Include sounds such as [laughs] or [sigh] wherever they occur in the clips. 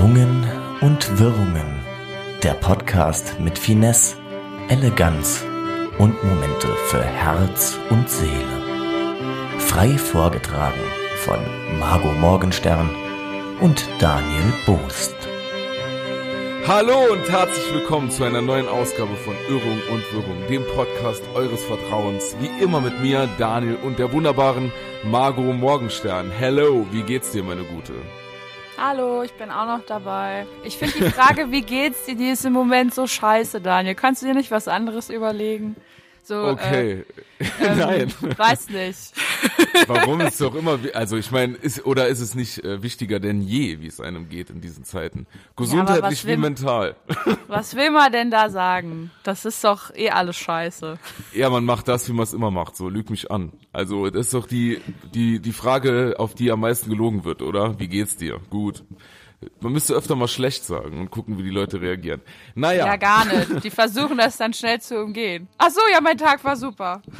Schwungen und Wirrungen. Der Podcast mit Finesse, Eleganz und Momente für Herz und Seele. Frei vorgetragen von Margot Morgenstern und Daniel Boost. Hallo und herzlich willkommen zu einer neuen Ausgabe von Irrung und Wirrung, dem Podcast eures Vertrauens. Wie immer mit mir, Daniel und der wunderbaren Margot Morgenstern. Hello, wie geht's dir, meine Gute? Hallo, ich bin auch noch dabei. Ich finde die Frage, wie geht's dir, die ist im Moment so scheiße, Daniel. Kannst du dir nicht was anderes überlegen? So, okay. Äh, [laughs] ähm, Nein. Weiß nicht. [laughs] Warum ist doch immer, also ich meine, ist oder ist es nicht äh, wichtiger denn je, wie es einem geht in diesen Zeiten? Gesundheitlich will- wie mental. [laughs] Was will man denn da sagen? Das ist doch eh alles scheiße. Ja, man macht das, wie man es immer macht, so lüg mich an. Also das ist doch die die die Frage, auf die am meisten gelogen wird, oder? Wie geht's dir? Gut. Man müsste öfter mal schlecht sagen und gucken, wie die Leute reagieren. Naja. Ja, gar nicht. Die versuchen das dann schnell zu umgehen. Ach so, ja, mein Tag war super. [laughs]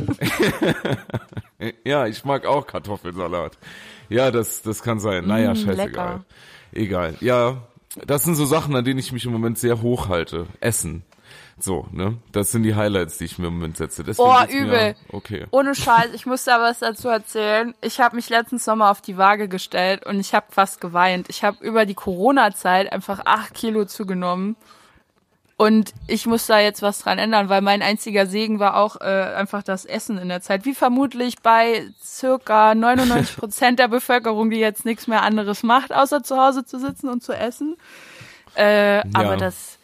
Ja, ich mag auch Kartoffelsalat. Ja, das, das kann sein. Naja, Mm, scheißegal. lecker. Egal. Ja, das sind so Sachen, an denen ich mich im Moment sehr hoch halte. Essen. So, ne? Das sind die Highlights, die ich mir im Moment setze. Deswegen Oh, geht's mir- übel. Okay. Ohne Scheiß, ich muss da was dazu erzählen. Ich habe mich letzten Sommer auf die Waage gestellt und ich habe fast geweint. Ich habe über die Corona-Zeit einfach acht Kilo zugenommen. Und ich muss da jetzt was dran ändern, weil mein einziger Segen war auch äh, einfach das Essen in der Zeit. Wie vermutlich bei circa 99 [laughs] Prozent der Bevölkerung, die jetzt nichts mehr anderes macht, außer zu Hause zu sitzen und zu essen. Äh, Aber das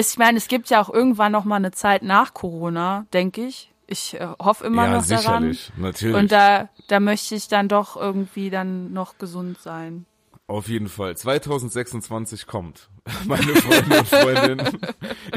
ich meine, es gibt ja auch irgendwann noch mal eine Zeit nach Corona, denke ich. Ich äh, hoffe immer ja, noch daran. sicherlich. Natürlich. Und da, da möchte ich dann doch irgendwie dann noch gesund sein. Auf jeden Fall. 2026 kommt. [laughs] Meine Freunde und Freundinnen.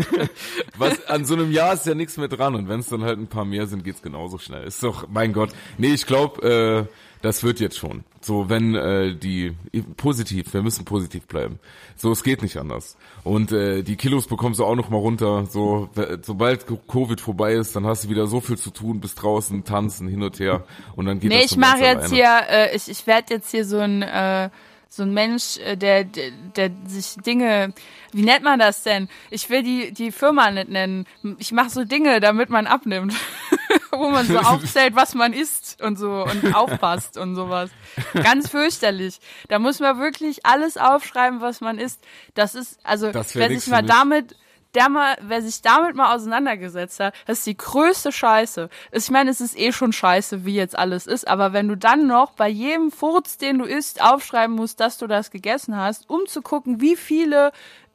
[laughs] Was, an so einem Jahr ist ja nichts mehr dran. Und wenn es dann halt ein paar mehr sind, geht's genauso schnell. Ist doch, mein Gott. Nee, ich glaube, äh, das wird jetzt schon. So, wenn äh, die positiv, wir müssen positiv bleiben. So, es geht nicht anders. Und äh, die Kilos bekommst du auch noch mal runter. So, sobald Covid vorbei ist, dann hast du wieder so viel zu tun, bis draußen tanzen hin und her. Und dann geht Nee, das ich von mache jetzt alleine. hier, äh, ich, ich werde jetzt hier so ein, äh, so ein Mensch, äh, der, der, der sich Dinge, wie nennt man das denn? Ich will die, die Firma nicht nennen. Ich mache so Dinge, damit man abnimmt. [laughs] Wo man so [laughs] aufzählt, was man isst und so und aufpasst und sowas. Ganz fürchterlich. Da muss man wirklich alles aufschreiben, was man isst. Das ist, also, Das wer sich mal damit der mal, wer sich damit mal auseinandergesetzt hat, das ist die größte Scheiße. Ich meine, es ist eh schon scheiße, wie jetzt alles ist, aber wenn du dann noch bei jedem Furz, den du isst, aufschreiben musst, dass du das gegessen hast, um zu gucken, wie viele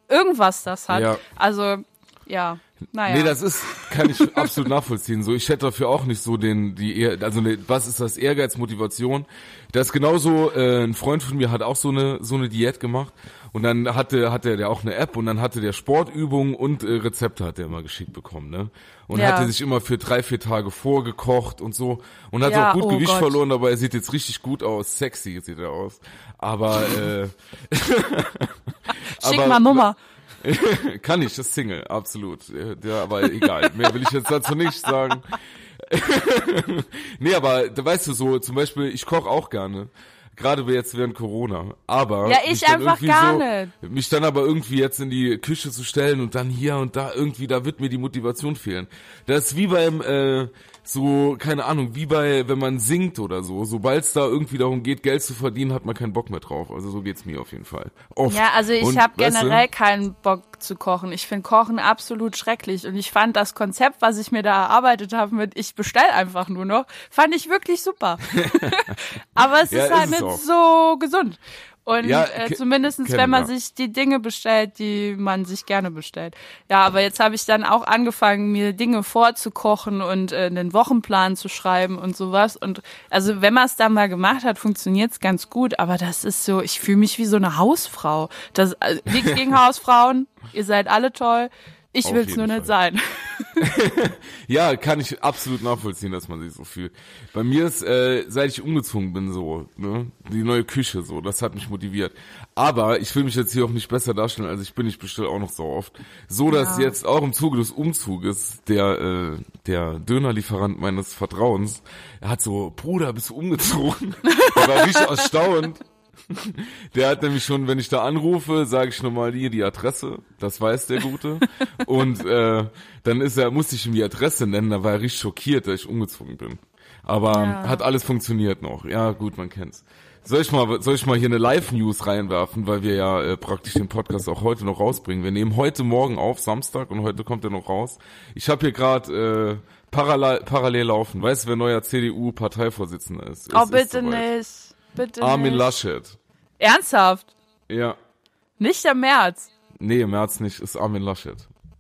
irgendwas das hat. Ja. Also, ja, naja. Nee, das ist, kann ich absolut nachvollziehen. So, ich hätte dafür auch nicht so den, die, also ne, was ist das Ehrgeiz, Motivation? Das ist genauso, äh, ein Freund von mir hat auch so eine, so eine Diät gemacht und dann hatte, hatte der auch eine App und dann hatte der Sportübungen und äh, Rezepte hat er immer geschickt bekommen, ne? Und Ja. hatte sich immer für drei, vier Tage vorgekocht und so und hat Ja, auch gut oh Gewicht Gott. verloren, aber er sieht jetzt richtig gut aus, sexy sieht er aus. Aber, äh, [laughs] Schick aber- mal Nummer. [laughs] kann ich, das Single, absolut. Ja, aber egal. Mehr will ich jetzt dazu nicht sagen. [laughs] nee, aber da weißt du so, zum Beispiel, ich koche auch gerne. Gerade jetzt während Corona. Aber. Ja, ich einfach gar so, nicht. Mich dann aber irgendwie jetzt in die Küche zu stellen und dann hier und da irgendwie, da wird mir die Motivation fehlen. Das ist wie beim, äh, so, keine Ahnung, wie bei, wenn man singt oder so. Sobald es da irgendwie darum geht, Geld zu verdienen, hat man keinen Bock mehr drauf. Also so geht's mir auf jeden Fall. Oft. Ja, also ich habe weißt du, generell keinen Bock zu kochen. Ich finde Kochen absolut schrecklich und ich fand das Konzept, was ich mir da erarbeitet habe mit ich bestell einfach nur noch, fand ich wirklich super. [laughs] Aber es Ja, ist ist halt es nicht auch. so gesund. Und Ja, äh, kennen wenn man wir. sich die Dinge bestellt, die man sich gerne bestellt. Ja, aber jetzt habe ich dann auch angefangen, mir Dinge vorzukochen und äh, einen Wochenplan zu schreiben und sowas. Und also wenn man es dann mal gemacht hat, funktioniert es ganz gut. Aber das ist so, ich fühle mich wie so eine Hausfrau. Das also, nichts gegen [laughs] Hausfrauen. Ihr seid alle toll. Ich will es nur nicht Fall. sein. [laughs] Ja, kann ich absolut nachvollziehen, dass man sich so fühlt. Bei mir ist, äh, seit ich umgezogen bin, so, ne, die neue Küche, so, das hat mich motiviert. Aber ich will mich jetzt hier auch nicht besser darstellen, als ich bin. Ich bestelle auch noch so oft. So, dass Ja. jetzt auch im Zuge des Umzuges der, äh, der Dönerlieferant meines Vertrauens, er hat so, Bruder, bist du umgezogen? [laughs] Er war richtig erstaunt. [laughs] Der hat nämlich schon, wenn ich da anrufe, sage ich nochmal hier die Adresse. Das weiß der Gute. Und äh, dann ist er, musste ich ihm die Adresse nennen, da war er richtig schockiert, dass ich umgezogen bin. Aber Ja. hat alles funktioniert noch. Ja, gut, man kennt's. Soll ich mal, soll ich mal hier eine Live-News reinwerfen, weil wir ja äh, praktisch den Podcast auch heute noch rausbringen. Wir nehmen heute Morgen auf, Samstag, und heute kommt er noch raus. Ich habe hier gerade äh, parallel, parallel laufen. Weißt du, wer neuer CDU-Parteivorsitzender ist? Oh, Es ist bitte soweit. nicht. Bitte Armin nicht. Laschet. Ernsthaft? Ja. Nicht der März. Nee, im März nicht, ist Armin Laschet.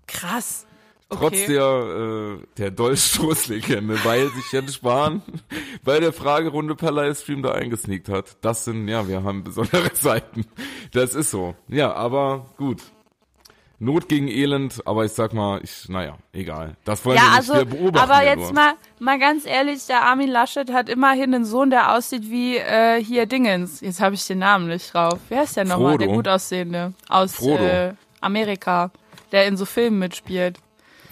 Krass. Okay. Trotz der, äh, der Dolchstoßlegende, weil sich Jens Spahn [laughs] bei der Fragerunde per Livestream da eingesneakt hat. Das sind, ja, wir haben besondere [laughs] Zeiten. Das ist so. Ja, aber gut. Not gegen Elend, aber ich sag mal, ich, naja, egal. Das wollen Ja, wir nicht, also, wir beobachten aber jetzt nur. mal, mal ganz ehrlich, der Armin Laschet hat immerhin einen Sohn, der aussieht wie äh, hier Dingens. Jetzt habe ich den Namen nicht drauf. Wer ist der nochmal? Der gut aussehende aus äh, Amerika, der in so Filmen mitspielt.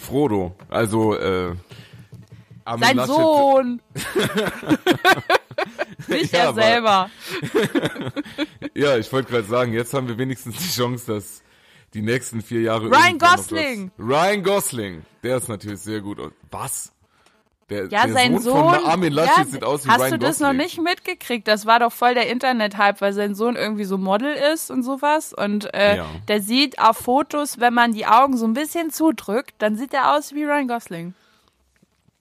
Frodo, also, äh, Armin Sein Laschet- Sohn. [laughs] nicht Ja, er selber. [laughs] Ja, ich wollte gerade sagen, jetzt haben wir wenigstens die Chance, dass die nächsten vier Jahre. Ryan Gosling! Ryan Gosling, der ist natürlich sehr gut. Was? Der, Ja, der sein Sohn, Sohn. von Armin Laschet ja, sieht aus wie hast Ryan du das Gosling. noch nicht mitgekriegt? Das war doch voll der Internet-Hype, weil sein Sohn irgendwie so Model ist und sowas. Und äh, Ja. der sieht auf Fotos, wenn man die Augen so ein bisschen zudrückt, dann sieht er aus wie Ryan Gosling.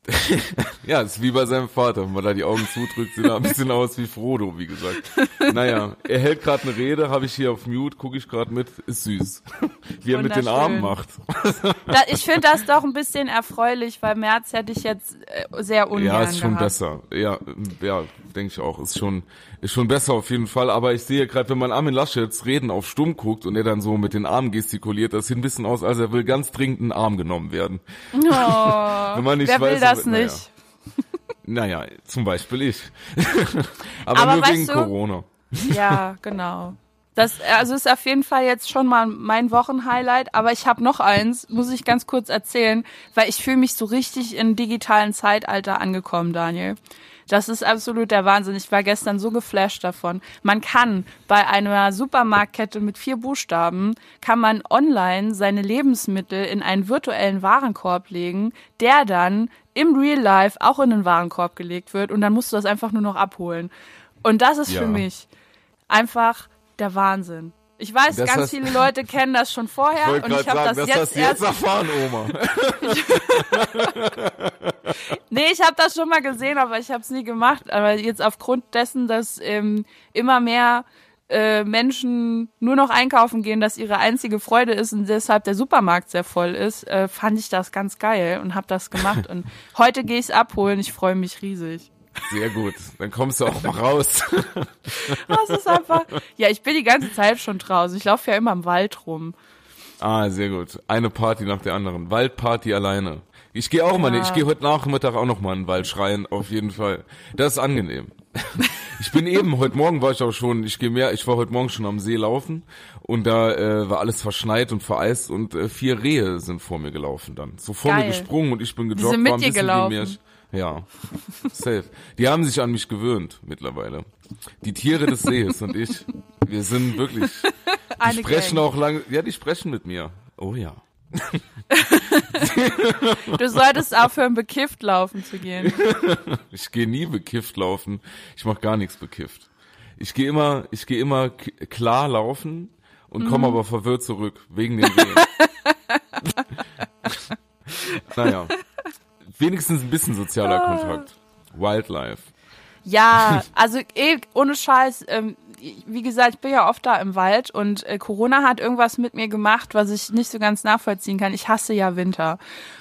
[laughs] Ja, ist wie bei seinem Vater. Wenn man da die Augen zudrückt, sieht er ein bisschen aus wie Frodo, wie gesagt. Naja, er hält gerade eine Rede, habe ich hier auf Mute, gucke ich gerade mit, ist süß. [laughs] Wie er mit den Armen macht. Da, ich finde das doch ein bisschen erfreulich, weil März hätte ich jetzt äh, sehr ungern Ja, ist schon gehabt. besser. Ja, ja, denke ich auch. Ist schon, ist schon besser auf jeden Fall. Aber ich sehe gerade, wenn man Armin Laschets Reden auf Stumm guckt und er dann so mit den Armen gestikuliert, das sieht ein bisschen aus, als er will ganz dringend einen Arm genommen werden. Oh, [laughs] Wenn man nicht wer will weiß, das aber- naja. nicht? [laughs] Naja, zum Beispiel ich. [laughs] aber, Aber nur wegen du- Corona. Ja, genau. Das also ist auf jeden Fall jetzt schon mal mein Wochenhighlight, aber ich habe noch eins, muss ich ganz kurz erzählen, weil ich fühle mich so richtig im digitalen Zeitalter angekommen, Daniel. Das ist absolut der Wahnsinn. Ich war gestern so geflasht davon. Man kann bei einer Supermarktkette mit vier Buchstaben, kann man online seine Lebensmittel in einen virtuellen Warenkorb legen, der dann im Real Life auch in den Warenkorb gelegt wird und dann musst du das einfach nur noch abholen. Und das ist Ja. für mich einfach der Wahnsinn. Ich weiß, Das ganz hast- viele Leute kennen das schon vorher und ich habe das, das, jetzt hast jetzt erst erfahren, Oma. [laughs] Nee, ich habe das schon mal gesehen, aber ich habe es nie gemacht. Aber jetzt aufgrund dessen, dass ähm, immer mehr äh, Menschen nur noch einkaufen gehen, dass ihre einzige Freude ist und deshalb der Supermarkt sehr voll ist, äh, fand ich das ganz geil und habe das gemacht. [laughs] Und heute gehe ich es abholen. Ich freue mich riesig. Sehr gut. Dann kommst du auch mal raus. [laughs] Das ist einfach. Ja, ich bin die ganze Zeit schon draußen. Ich laufe ja immer im Wald rum. Ah, sehr gut. Eine Party nach der anderen. Waldparty alleine. Ich gehe auch mal, Ja. ich gehe heute Nachmittag auch noch mal in den Wald schreien, auf jeden Fall. Das ist angenehm. [laughs] Ich bin eben, heute Morgen war ich auch schon, ich gehe mehr, ich war heute Morgen schon am See laufen und da äh, war alles verschneit und vereist und äh, vier Rehe sind vor mir gelaufen dann. So vor mir Geil. gesprungen und ich bin gejoggt. sind mit war ein dir wie gelaufen? Märchen. Ja, safe. Die haben sich an mich gewöhnt mittlerweile. Die Tiere des Sees und ich, wir sind wirklich, die Eine sprechen Gang. auch lange, ja, die sprechen mit mir. Oh ja. [laughs] Du solltest aufhören, bekifft laufen zu gehen. [laughs] Ich gehe nie bekifft laufen. Ich mache gar nichts bekifft. Ich gehe immer, ich gehe immer klar laufen und Mhm. komme aber verwirrt zurück wegen den Rehen. [laughs] naja, wenigstens ein bisschen sozialer Ah. Kontakt. Wildlife. Ja, [laughs] also eh, ohne Scheiß, ähm, wie gesagt, ich bin ja oft da im Wald und äh, Corona hat irgendwas mit mir gemacht, was ich nicht so ganz nachvollziehen kann. Ich hasse ja Winter.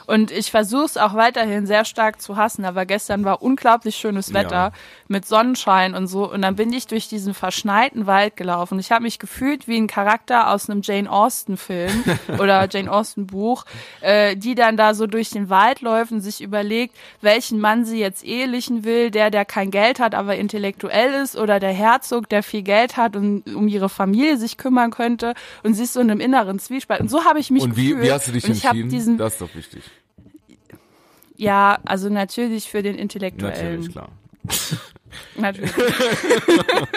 Und ich versuche es auch weiterhin sehr stark zu hassen, aber gestern war unglaublich schönes Wetter Ja. mit Sonnenschein und so. Und dann bin ich durch diesen verschneiten Wald gelaufen. Ich habe mich gefühlt wie ein Charakter aus einem Jane Austen-Film [laughs] oder Jane Austen-Buch, äh, die dann da so durch den Wald läuft und sich überlegt, welchen Mann sie jetzt ehelichen will, der, der kein Geld hat, aber intellektuell ist, oder der Herzog, der viel Geld hat und um ihre Familie sich kümmern könnte. Und sie ist so in einem inneren Zwiespalt. Und so habe ich mich Und wie, gefühlt. wie hast du dich entschieden? Diesen, das ist doch wichtig. ja, also natürlich für den Intellektuellen. Natürlich, klar. [laughs] Natürlich. [laughs]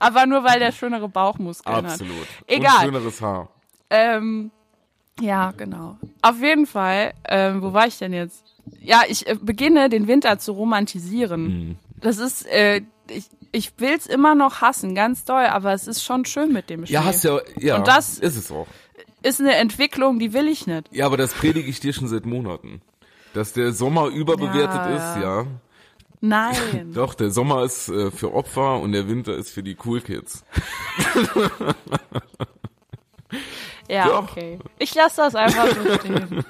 Aber nur weil der schönere Bauchmuskeln Absolut. hat. Egal. Und schöneres Haar. Ähm, ja, genau. Auf jeden Fall, ähm, wo war ich denn jetzt? Ja, ich äh, beginne den Winter zu romantisieren. Mhm. Das ist, äh, ich, ich will's immer noch hassen, ganz doll, aber es ist schon schön mit dem Schnee. Ja, hast ja, ja. Und das- ist es auch. Ist eine Entwicklung, die will ich nicht. Ja, aber das predige ich dir schon seit Monaten. Dass der Sommer überbewertet Ja, ist, ja. Nein. [laughs] Doch, der Sommer ist äh, für Opfer und der Winter ist für die Cool Kids. [laughs] ja, Doch. okay. Ich lasse das einfach so [laughs] stehen.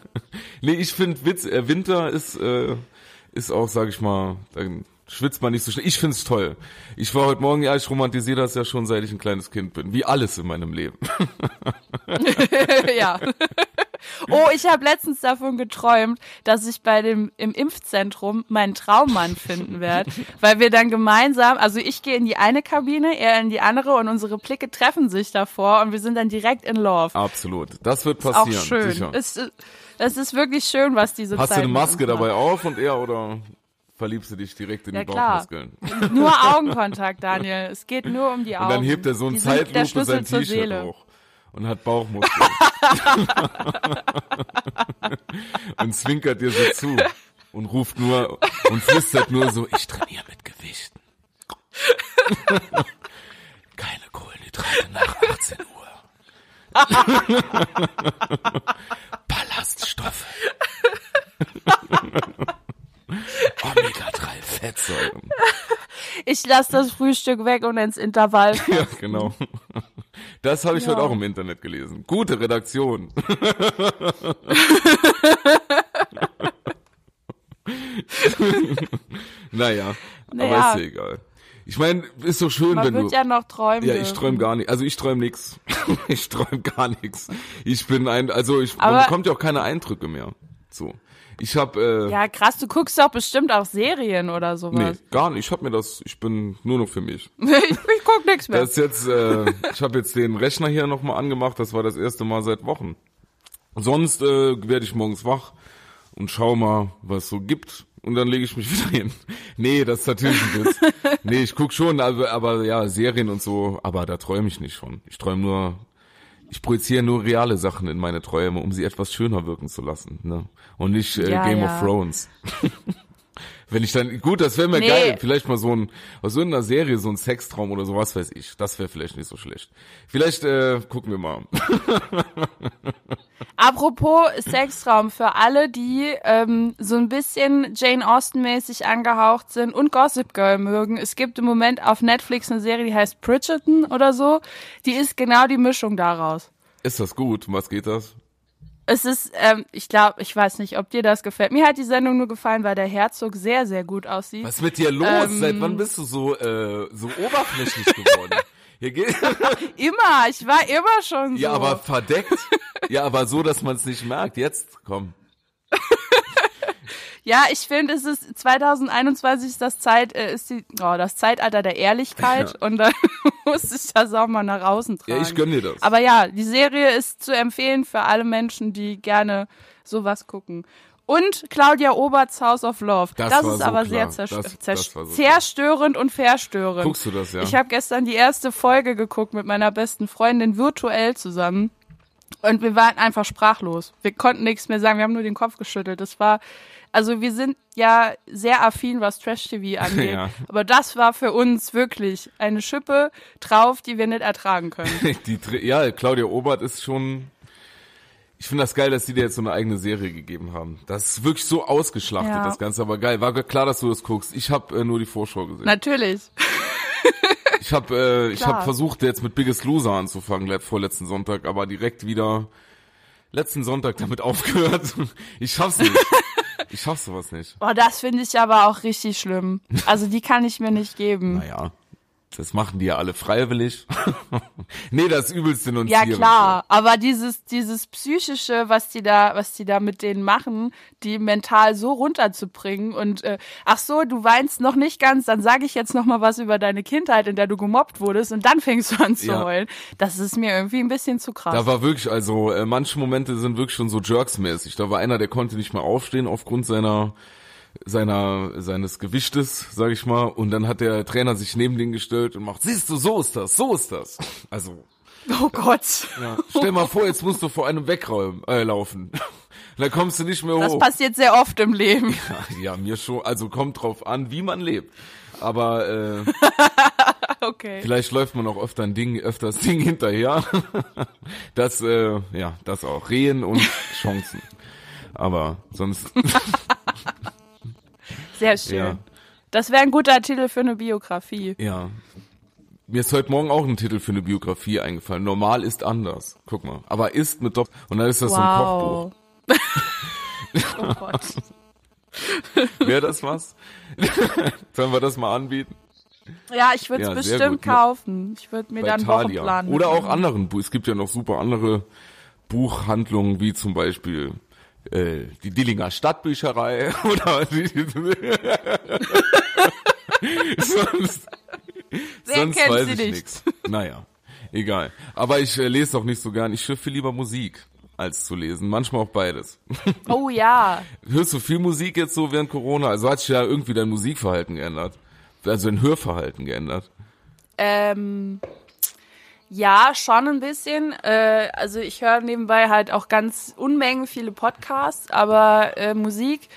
Nee, ich finde Witz, äh, Winter ist, äh, ist auch, sag ich mal, dann schwitzt man nicht so schnell. Ich find's toll. Ich war heute Morgen, ja, ich romantisiere das ja schon, seit ich ein kleines Kind bin. Wie alles in meinem Leben. [laughs] ja. Oh, ich habe letztens davon geträumt, dass ich bei dem im Impfzentrum meinen Traummann finden werde, weil wir dann gemeinsam, also ich gehe in die eine Kabine, er in die andere und unsere Blicke treffen sich davor und wir sind dann direkt in Love. Absolut. Das wird Ist auch passieren. schön. Sicher. Es, ist- es ist wirklich schön, was diese Hast du Zeit eine mit Maske uns dabei auf und er oder verliebst du dich direkt in Ja, die klar. Bauchmuskeln? [laughs] Nur Augenkontakt, Daniel. Es geht nur um die Augen. Und dann hebt er so ein Zeitlupe sein T-Shirt hoch und hat Bauchmuskeln. [laughs] und zwinkert dir so zu und ruft nur und flüstert nur so, ich trainiere mit Gewichten. [laughs] Keine Kohlenhydrate nach 18 Uhr. Ballaststoffe. Omega-3 Fettsäuren. Ich lasse das Frühstück weg und ins Intervall. [laughs] Ja, genau. Das habe ich Ja. heute auch im Internet gelesen. Gute Redaktion. naja, [laughs] Naja. aber ist ja egal. Ich meine, ist so schön, Man wenn wird du. ja noch träumen. ja, ich träume gar nicht. Also ich träume nix. [laughs] ich träume gar nichts. Ich bin ein, also ich man Aber- bekommt ja auch keine Eindrücke mehr. So. Ich habe äh, Ja, krass, du guckst doch bestimmt auch Serien oder nee, sowas. gar nicht. Ich habe mir das, ich bin nur noch für mich. ich, [laughs] ich guck nix mehr. Das ist jetzt, äh, ich habe jetzt den Rechner hier nochmal angemacht, das war das erste Mal seit Wochen. Sonst äh, werde ich morgens wach und schau mal, was so gibt. Und dann lege ich mich [laughs] wieder hin. Nee, das ist natürlich ein Witz. [laughs] Nee, ich guck schon, aber, aber ja, Serien und so, aber da träume ich nicht von. Ich träume nur, ich projiziere nur reale Sachen in meine Träume, um sie etwas schöner wirken zu lassen. Ne? Und nicht äh, Ja, Game ja. of Thrones. [laughs] Wenn ich dann, gut, das wäre mir Nee. geil, vielleicht mal so ein, aus so einer Serie, so ein Sextraum oder sowas weiß ich. Das wäre vielleicht nicht so schlecht. Vielleicht äh, gucken wir mal. [laughs] Apropos Sextraum für alle, die ähm, so ein bisschen Jane Austen-mäßig angehaucht sind und Gossip Girl mögen. Es gibt im Moment auf Netflix eine Serie, die heißt Bridgerton oder so. Die ist genau die Mischung daraus. Ist das gut? Was geht das? Es ist, ähm, ich glaube, ich weiß nicht, ob dir das gefällt. Mir hat die Sendung nur gefallen, weil der Herzog sehr, sehr gut aussieht. Was ist mit dir los? Ähm. Seit wann bist du so, äh, so oberflächlich geworden? [laughs] Hier geht, [laughs] Immer, ich war immer schon so. ja, aber verdeckt. Ja, aber so, dass man es nicht merkt. Jetzt, komm. Ja, ich finde, es ist 2021 ist das Zeit, äh, ist die, oh, das Zeitalter der Ehrlichkeit Ja. und dann [laughs] muss ich das auch mal nach außen tragen. Ja, ich gönn dir das. Aber ja, die Serie ist zu empfehlen für alle Menschen, die gerne sowas gucken. Und Claudia Oberts House of Love. Das Das, ist so aber klar. sehr zerst Das- das so zerstörend und verstörend. Guckst du das, ja? Ich habe gestern die erste Folge geguckt mit meiner besten Freundin virtuell zusammen. Und wir waren einfach sprachlos. Wir konnten nichts mehr sagen. Wir haben nur den Kopf geschüttelt. Das war, also wir sind ja sehr affin, was Trash-TV [laughs] angeht. Ja. Aber das war für uns wirklich eine Schippe drauf, die wir nicht ertragen können. [laughs] Die, ja, Claudia Obert ist schon. Ich finde das geil, dass die dir jetzt so eine eigene Serie gegeben haben. Das ist wirklich so ausgeschlachtet, Ja. das Ganze, aber geil. War klar, dass du das guckst. Ich habe äh, nur die Vorschau gesehen. Natürlich. [laughs] Ich habe äh, ich hab versucht, jetzt mit Biggest Loser anzufangen, le- vorletzten Sonntag, aber direkt wieder letzten Sonntag damit aufgehört. Ich schaff's nicht. Ich schaff sowas nicht. Boah, das finde ich aber auch richtig schlimm. Also die kann ich mir nicht geben. Naja, das machen die ja alle freiwillig. [laughs] nee, das übelst Ja denunzieren. klar, aber dieses dieses psychische, was die da was die da mit denen machen, die mental so runterzubringen und äh, ach so, du weinst noch nicht ganz, dann sage ich jetzt noch mal was über deine Kindheit, in der du gemobbt wurdest und dann fängst du an zu Ja. heulen. Das ist mir irgendwie ein bisschen zu krass. Da war wirklich, also äh, manche Momente sind wirklich schon so Jerks-mäßig. Da war einer, der konnte nicht mehr aufstehen aufgrund seiner seiner seines Gewichtes, sag ich mal, und dann hat der Trainer sich neben den gestellt und macht, siehst du, so ist das, so ist das. Also Oh Gott. ja, stell mal vor, jetzt musst du vor einem wegräumen, äh, laufen. dann kommst du nicht mehr Das hoch. passiert sehr oft im Leben. Ja, mir schon. Also kommt drauf an, wie man lebt. Aber äh, [laughs] Okay. vielleicht läuft man auch öfter ein Ding, öfters Ding hinterher. [laughs] Das, äh, ja, das auch. Rehen und Chancen. Aber sonst, Sehr schön. Ja. Das wäre ein guter Titel für eine Biografie. ja. Mir ist heute Morgen auch ein Titel für eine Biografie eingefallen. Normal ist anders. Guck mal. Aber ist mit Dopp. Und dann ist das so ein Kochbuch. Wow. [laughs] oh Gott. [laughs] Wäre das was? [laughs] Sollen wir das mal anbieten? Ja, ich würde es Ja, bestimmt kaufen. Ich würde mir Bei dann Thalia. Wochenplan Oder auch anderen. Bu- Es gibt ja noch super andere Buchhandlungen, wie zum Beispiel äh, die Dillinger Stadtbücherei [laughs] oder die, [laughs] sonst, Wer sonst weiß ich nicht? nichts. Naja, egal. Aber ich äh, lese auch nicht so gern. Ich viel lieber Musik als zu lesen. Manchmal auch beides. [laughs] Oh ja. Hörst du viel Musik jetzt so während Corona? Also hat sich ja irgendwie dein Musikverhalten geändert. Also dein Hörverhalten geändert. Ähm, ja, schon ein bisschen. Äh, also ich höre nebenbei halt auch ganz Unmengen viele Podcasts, aber äh, Musik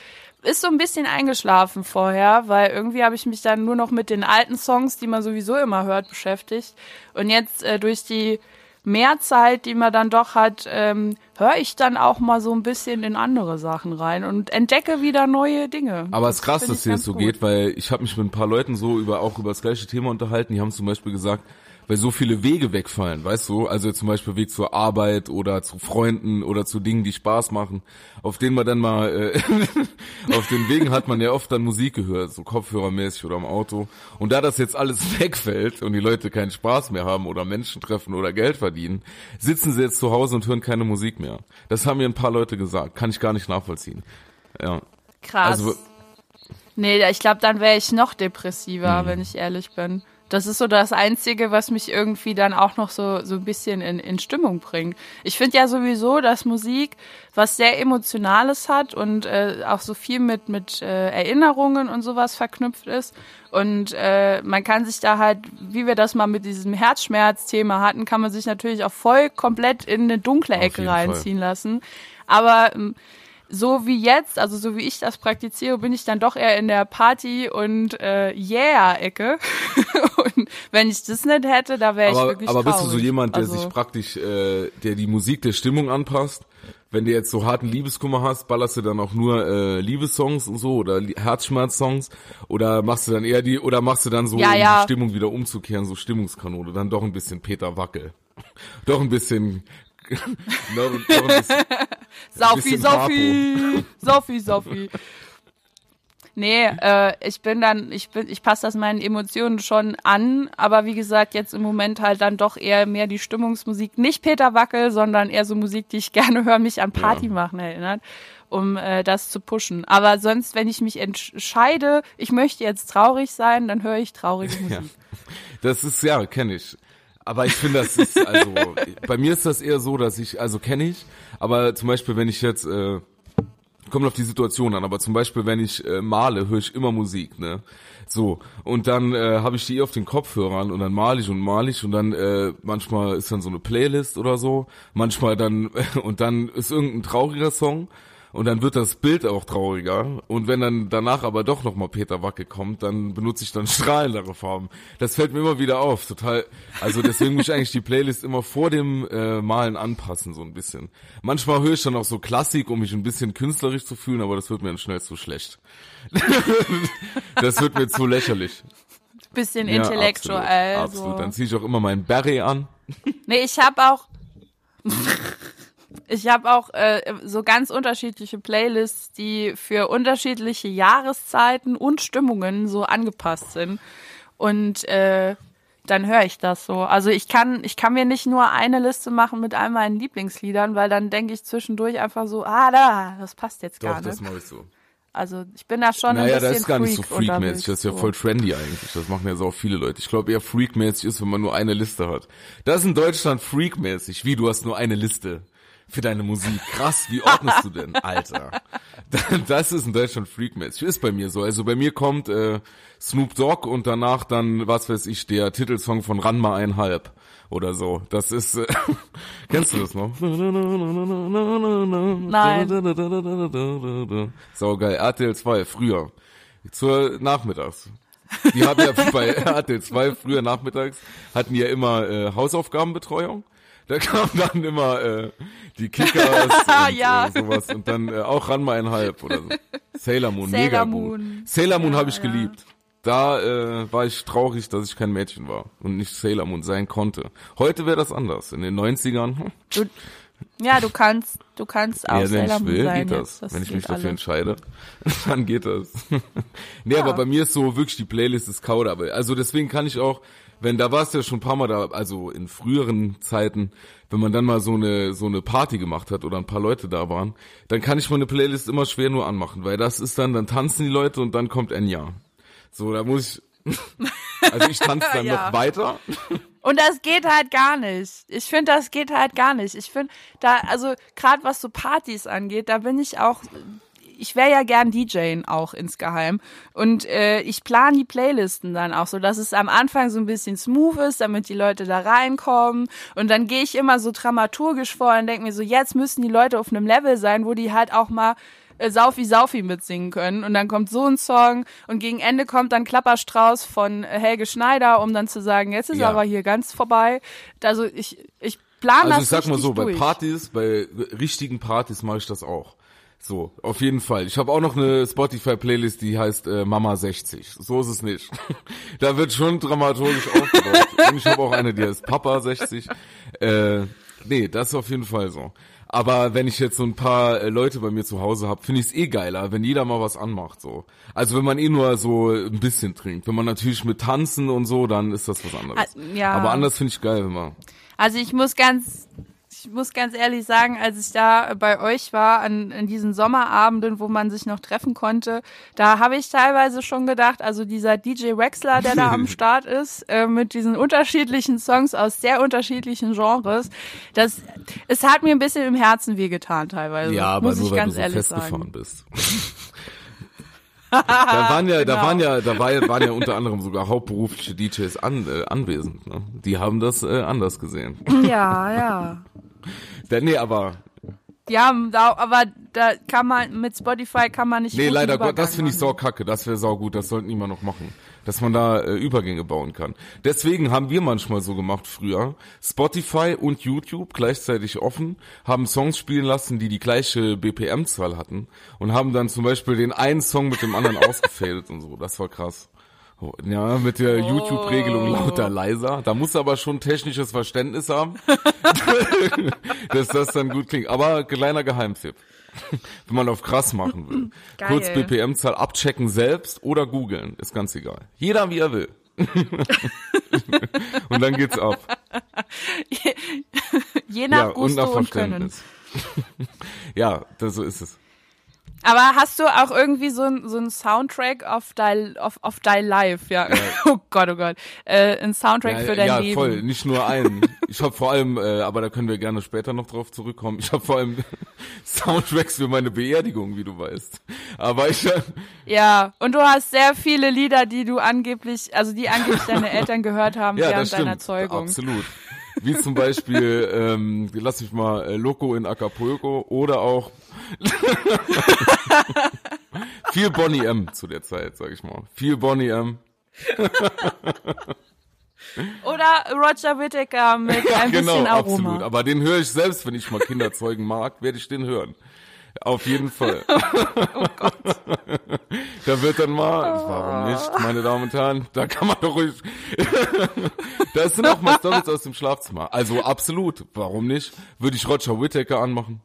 ist so ein bisschen eingeschlafen vorher, weil irgendwie habe ich mich dann nur noch mit den alten Songs, die man sowieso immer hört, beschäftigt. Und jetzt äh, durch die Mehrzeit, die man dann doch hat, ähm, höre ich dann auch mal so ein bisschen in andere Sachen rein und entdecke wieder neue Dinge. Aber es ist krass, dass dir das so gut. geht, weil ich habe mich mit ein paar Leuten so über auch über das gleiche Thema unterhalten. Die haben zum Beispiel gesagt, weil so viele Wege wegfallen, weißt du? Also zum Beispiel Weg zur Arbeit oder zu Freunden oder zu Dingen, die Spaß machen, auf denen man dann mal, äh, [laughs] auf den Wegen hat man ja oft dann Musik gehört, so kopfhörermäßig oder im Auto. Und da das jetzt alles [laughs] wegfällt und die Leute keinen Spaß mehr haben oder Menschen treffen oder Geld verdienen, sitzen sie jetzt zu Hause und hören keine Musik mehr. Das haben mir ein paar Leute gesagt, kann ich gar nicht nachvollziehen. Ja. Krass. Also- nee, ich glaube, dann wäre ich noch depressiver, Hm. wenn ich ehrlich bin. Das ist so das Einzige, was mich irgendwie dann auch noch so, so ein bisschen in, in Stimmung bringt. Ich finde ja sowieso, dass Musik was sehr Emotionales hat und äh, auch so viel mit, mit äh, Erinnerungen und sowas verknüpft ist. Und äh, man kann sich da halt, wie wir das mal mit diesem Herzschmerz-Thema hatten, kann man sich natürlich auch voll komplett in eine dunkle Ecke jeden Fall. reinziehen lassen. Aber ähm, so wie jetzt, also so wie ich das praktiziere, bin ich dann doch eher in der Party- und äh, Yeah-Ecke. [laughs] und wenn ich das nicht hätte, da wäre ich wirklich aber bist du traurig. so jemand, der also, sich praktisch, äh, der die Musik der Stimmung anpasst? Wenn du jetzt so harten Liebeskummer hast, ballerst du dann auch nur äh, Liebessongs und so oder Herzschmerzsongs oder machst du dann eher die oder machst du dann so Ja, um ja. die Stimmung wieder umzukehren, so Stimmungskanone, dann doch ein bisschen Peter Wackel. [laughs] doch ein bisschen noch, noch ein bisschen Sophie, bisschen Sophie, Sophie, Sophie. Nee, äh, ich bin dann, ich bin, ich passe das meinen Emotionen schon an, aber wie gesagt, jetzt im Moment halt dann doch eher mehr die Stimmungsmusik. Nicht Peter Wackel, sondern eher so Musik, die ich [laughs] gerne höre, mich an Party machen erinnert, um äh, das zu pushen. Aber sonst, wenn ich mich entscheide, ich möchte jetzt traurig sein, dann höre ich traurige [laughs] Musik. Ja. Das ist, ja, kenne ich. Aber ich finde, das ist, also, bei mir ist das eher so, dass ich, also kenne ich, aber zum Beispiel, wenn ich jetzt, äh, kommt auf die Situation an, aber zum Beispiel, wenn ich äh, male, höre ich immer Musik, ne? So, und dann äh, habe ich die auf den Kopfhörern und dann male ich und male ich und dann äh, manchmal ist dann so eine Playlist oder so, manchmal dann, [laughs] und dann ist irgendein trauriger Song und dann wird das Bild auch trauriger. Und wenn dann danach aber doch nochmal Peter Wacke kommt, dann benutze ich dann strahlendere Farben. Das fällt mir immer wieder auf. Total. Also deswegen muss ich eigentlich die Playlist immer vor dem äh, Malen anpassen, so ein bisschen. Manchmal höre ich dann auch so Klassik, um mich ein bisschen künstlerisch zu fühlen, aber das wird mir dann schnell zu schlecht. [laughs] das wird mir zu lächerlich. Bisschen Ja, intellektuell. Absolut, absolut. So. Dann ziehe ich auch immer meinen Beret an. Nee, ich habe auch [laughs] ich habe auch äh, so ganz unterschiedliche Playlists, die für unterschiedliche Jahreszeiten und Stimmungen so angepasst sind. Und äh, dann höre ich das so. Also ich kann ich kann mir nicht nur eine Liste machen mit all meinen Lieblingsliedern, weil dann denke ich zwischendurch einfach so, ah da, das passt jetzt Doch, gar das nicht. mache ich so. Also ich bin da schon Naja, ein bisschen das ist gar nicht so Freak freakmäßig. unterwegs, Das ist ja so. voll trendy eigentlich. Das machen ja so auch viele Leute. Ich glaube eher freakmäßig ist, wenn man nur eine Liste hat. Das ist in Deutschland freakmäßig. Wie, du hast nur eine Liste. Für deine Musik. Krass, wie ordnest du denn, Alter? Das ist in Deutschland freakmäßig. Ist bei mir so. Also bei mir kommt äh, Snoop Dogg und danach dann, was weiß ich, der Titelsong von Ranma einhalb oder so. Das ist, äh, [laughs] kennst du das noch? Nein. So geil. RTL 2, früher. Zur Nachmittags. Die haben ja [laughs] bei RTL 2 früher nachmittags, hatten ja immer äh, Hausaufgabenbetreuung. Da kamen dann immer äh, die Kickers [laughs] und Ja. äh, sowas und dann äh, auch Ranma einhalb oder so. Sailor Moon, Sailor mega Moon. gut. Sailor Moon Ja, habe ich ja. geliebt. Da äh, war ich traurig, dass ich kein Mädchen war und nicht Sailor Moon sein konnte. Heute wäre das anders. In den 90ern, hm, Du, ja, du kannst, du kannst auch ja, wenn Sailor ich Moon will, sein. geht das. jetzt. wenn ich mich dafür alles. entscheide, [laughs] dann geht das. [laughs] nee, aber bei mir ist so wirklich die Playlist ist Kauderwelsch. Also deswegen kann ich auch, wenn da warst du ja schon ein paar Mal da, also in früheren Zeiten, wenn man dann mal so eine so eine Party gemacht hat oder ein paar Leute da waren, dann kann ich meine Playlist immer schwer nur anmachen, weil das ist dann, dann tanzen die Leute und dann kommt Enya. So, da muss ich, [laughs] also ich tanze dann Ja. noch weiter. Und das geht halt gar nicht. Ich finde, das geht halt gar nicht. Ich finde, da, also gerade was so Partys angeht, da bin ich auch, ich wäre ja gern DJing auch insgeheim. Und äh, ich plane die Playlisten dann auch so, dass es am Anfang so ein bisschen smooth ist, damit die Leute da reinkommen. Und dann gehe ich immer so dramaturgisch vor und denke mir so, jetzt müssen die Leute auf einem Level sein, wo die halt auch mal äh, Saufi Saufi mitsingen können und dann kommt so ein Song und gegen Ende kommt dann Klapperstrauß von Helge Schneider, um dann zu sagen, jetzt ist Ja. aber hier ganz vorbei. Also ich ich plane Also das ich sag mal so, bei durch. Partys, bei richtigen Partys mache ich das auch. So, auf jeden Fall. Ich habe auch noch eine Spotify-Playlist, die heißt äh, Mama 60. So ist es nicht. [laughs] da wird schon dramaturgisch aufgebaut. Und ich habe auch eine, die heißt Papa 60. Äh, nee, das ist auf jeden Fall so. Aber wenn ich jetzt so ein paar äh, Leute bei mir zu Hause habe, finde ich es eh geiler, wenn jeder mal was anmacht. so. Also wenn man eh nur so ein bisschen trinkt. Wenn man natürlich mit Tanzen und so, dann ist das was anderes. Ah, ja. Aber anders finde ich geil, wenn man Also ich muss ganz, ich muss ganz ehrlich sagen, als ich da bei euch war, an, an diesen Sommerabenden, wo man sich noch treffen konnte, da habe ich teilweise schon gedacht, also dieser DJ Wexler, der da am [laughs] Start ist, äh, mit diesen unterschiedlichen Songs aus sehr unterschiedlichen Genres, das, es hat mir ein bisschen im Herzen wehgetan teilweise. Ja, aber muss nur ich weil ganz du so ehrlich festgefahren sagen. bist. [laughs] da waren ja, da Genau. waren ja, da ja- waren ja unter anderem sogar hauptberufliche DJs an, äh, anwesend. Ne? Die haben das äh, anders gesehen. Ja, ja. [laughs] Nee, aber Ja, da, aber da kann man, mit Spotify kann man nicht nee, leider Gott, das finde ich sau kacke. Das wäre sau gut. Das sollten die mal noch machen, dass man da äh, Übergänge bauen kann. Deswegen haben wir manchmal so gemacht früher. Spotify und YouTube gleichzeitig offen, haben Songs spielen lassen, die die gleiche BPM-Zahl hatten und haben dann zum Beispiel den einen Song mit dem anderen [laughs] ausgefadet und so. Das war krass. Oh, Ja, mit der YouTube-Regelung lauter leiser. Da muss aber schon technisches Verständnis haben, [laughs] dass das dann gut klingt. Aber kleiner Geheimtipp. [laughs] Wenn man auf krass machen will. Geil. Kurz BPM-Zahl abchecken selbst oder googeln. Ist ganz egal. Jeder wie er will. [laughs] und dann geht's ab. Je nach ja, und Gusto nach und, Können. Verständnis. ja, das, so ist es. Aber hast du auch irgendwie so ein so ein Soundtrack auf dein auf, auf dein Live, ja. [laughs] oh Gott, oh Gott. Äh, ein Soundtrack Ja, für dein ja Leben. voll. [laughs] Nicht nur einen. Ich habe vor allem, äh, aber da können wir gerne später noch drauf zurückkommen. Ich habe vor allem [laughs] Soundtracks für meine Beerdigung, wie du weißt. Aber ich, äh, Ja, und du hast sehr viele Lieder, die du angeblich, also die angeblich deine Eltern gehört haben ja, während deiner Zeugung. Absolut. Wie zum Beispiel, ähm, lass mich mal äh, Loco in Acapulco oder auch [laughs] viel Bonnie M zu der Zeit, sag ich mal. Viel Bonnie M. [laughs] Oder Roger Whittaker mit ein genau, bisschen Aroma. absolut. Aber den höre ich selbst, wenn ich mal Kinder zeugen mag, werde ich den hören. Auf jeden Fall. [laughs] Oh [laughs] da wird dann mal, warum nicht, meine Damen und Herren, da kann man doch ruhig. [laughs] das sind auch mal Stories aus dem Schlafzimmer. Also absolut, warum nicht? Würde ich Roger Whittaker anmachen.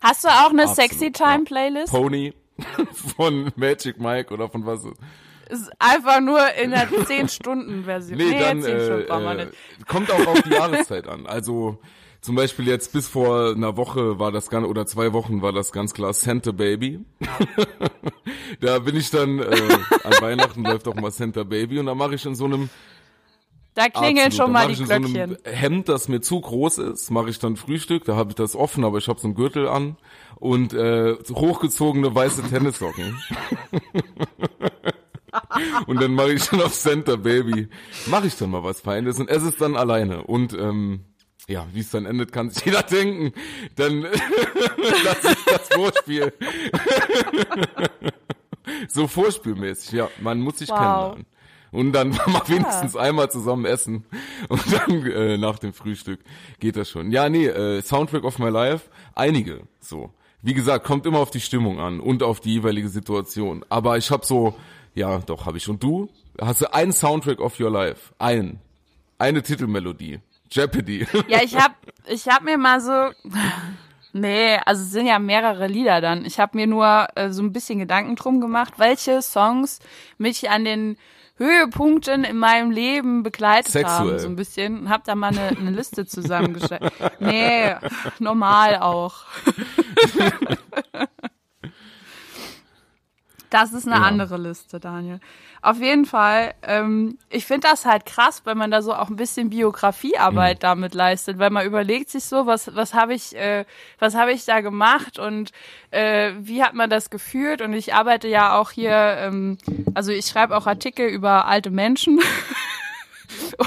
Hast du auch eine Absolut, Sexy Time ja. Playlist? Pony von Magic Mike oder von was? Ist einfach nur in der 10-Stunden-Version. Nee, dann 10 Stunden äh, äh, nicht. kommt auch auf die Jahreszeit an. Also zum Beispiel jetzt bis vor einer Woche war das ganz oder zwei Wochen war das ganz klar Santa Baby. [laughs] da bin ich dann äh, an Weihnachten läuft auch mal Santa Baby und da mache ich in so einem Da klingeln Absolut. schon mal die in so einem Glöckchen. Hemd, das mir zu groß ist, mache ich dann Frühstück, da habe ich das offen, aber ich habe so einen Gürtel an und äh, hochgezogene weiße Tennissocken. [laughs] und dann mache ich dann auf Center Baby, mache ich dann mal was Feines und es dann alleine und ähm, ja, wie es dann endet, kann sich jeder denken. Dann [laughs] das ist das Vorspiel. [laughs] so vorspielmäßig, ja. Man muss sich Wow. kennenlernen. Und dann [laughs] mal wenigstens einmal zusammen essen. Und dann äh, nach dem Frühstück geht das schon. Ja, nee, äh, Soundtrack of My Life, einige so. Wie gesagt, kommt immer auf die Stimmung an und auf die jeweilige Situation. Aber ich habe so, ja, doch, habe ich. Und du? Hast du einen Soundtrack of Your Life? Einen. Eine Titelmelodie. Jeopardy. Ja, ich hab, ich hab mir mal so, [laughs] nee, also es sind ja mehrere Lieder dann. Ich habe mir nur äh, so ein bisschen Gedanken drum gemacht, welche Songs mich an den Höhepunkten in meinem Leben begleitet Sexuell. haben, so ein bisschen. Und hab da mal eine, eine Liste zusammengestellt. Nee, normal auch. [laughs] Das ist eine Ja. andere Liste, Daniel. Auf jeden Fall, ähm, ich finde das halt krass, wenn man da so auch ein bisschen Biografiearbeit damit leistet, weil man überlegt sich so, was was habe ich äh, was habe ich da gemacht und äh, wie hat man das gefühlt und ich arbeite ja auch hier, ähm, also ich schreibe auch Artikel über alte Menschen. [laughs]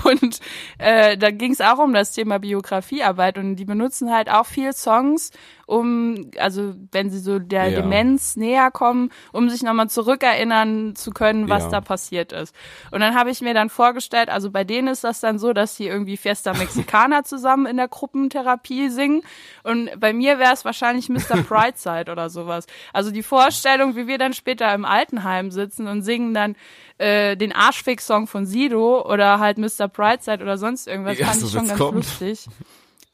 Und äh, da ging es auch um das Thema Biografiearbeit und die benutzen halt auch viel Songs, um, also wenn sie so der Ja. Demenz näher kommen, um sich nochmal zurückerinnern zu können, was Ja. da passiert ist. Und dann habe ich mir dann vorgestellt, also bei denen ist das dann so, dass sie irgendwie Fiesta Mexicana [laughs] zusammen in der Gruppentherapie singen und bei mir wäre es wahrscheinlich Mr. [laughs] Brightside oder sowas. Also die Vorstellung, wie wir dann später im Altenheim sitzen und singen dann äh, den Arschfix-Song von Sido oder halt Mr. Brightside oder sonst irgendwas, Ja, fand so ich schon ganz kommen. lustig.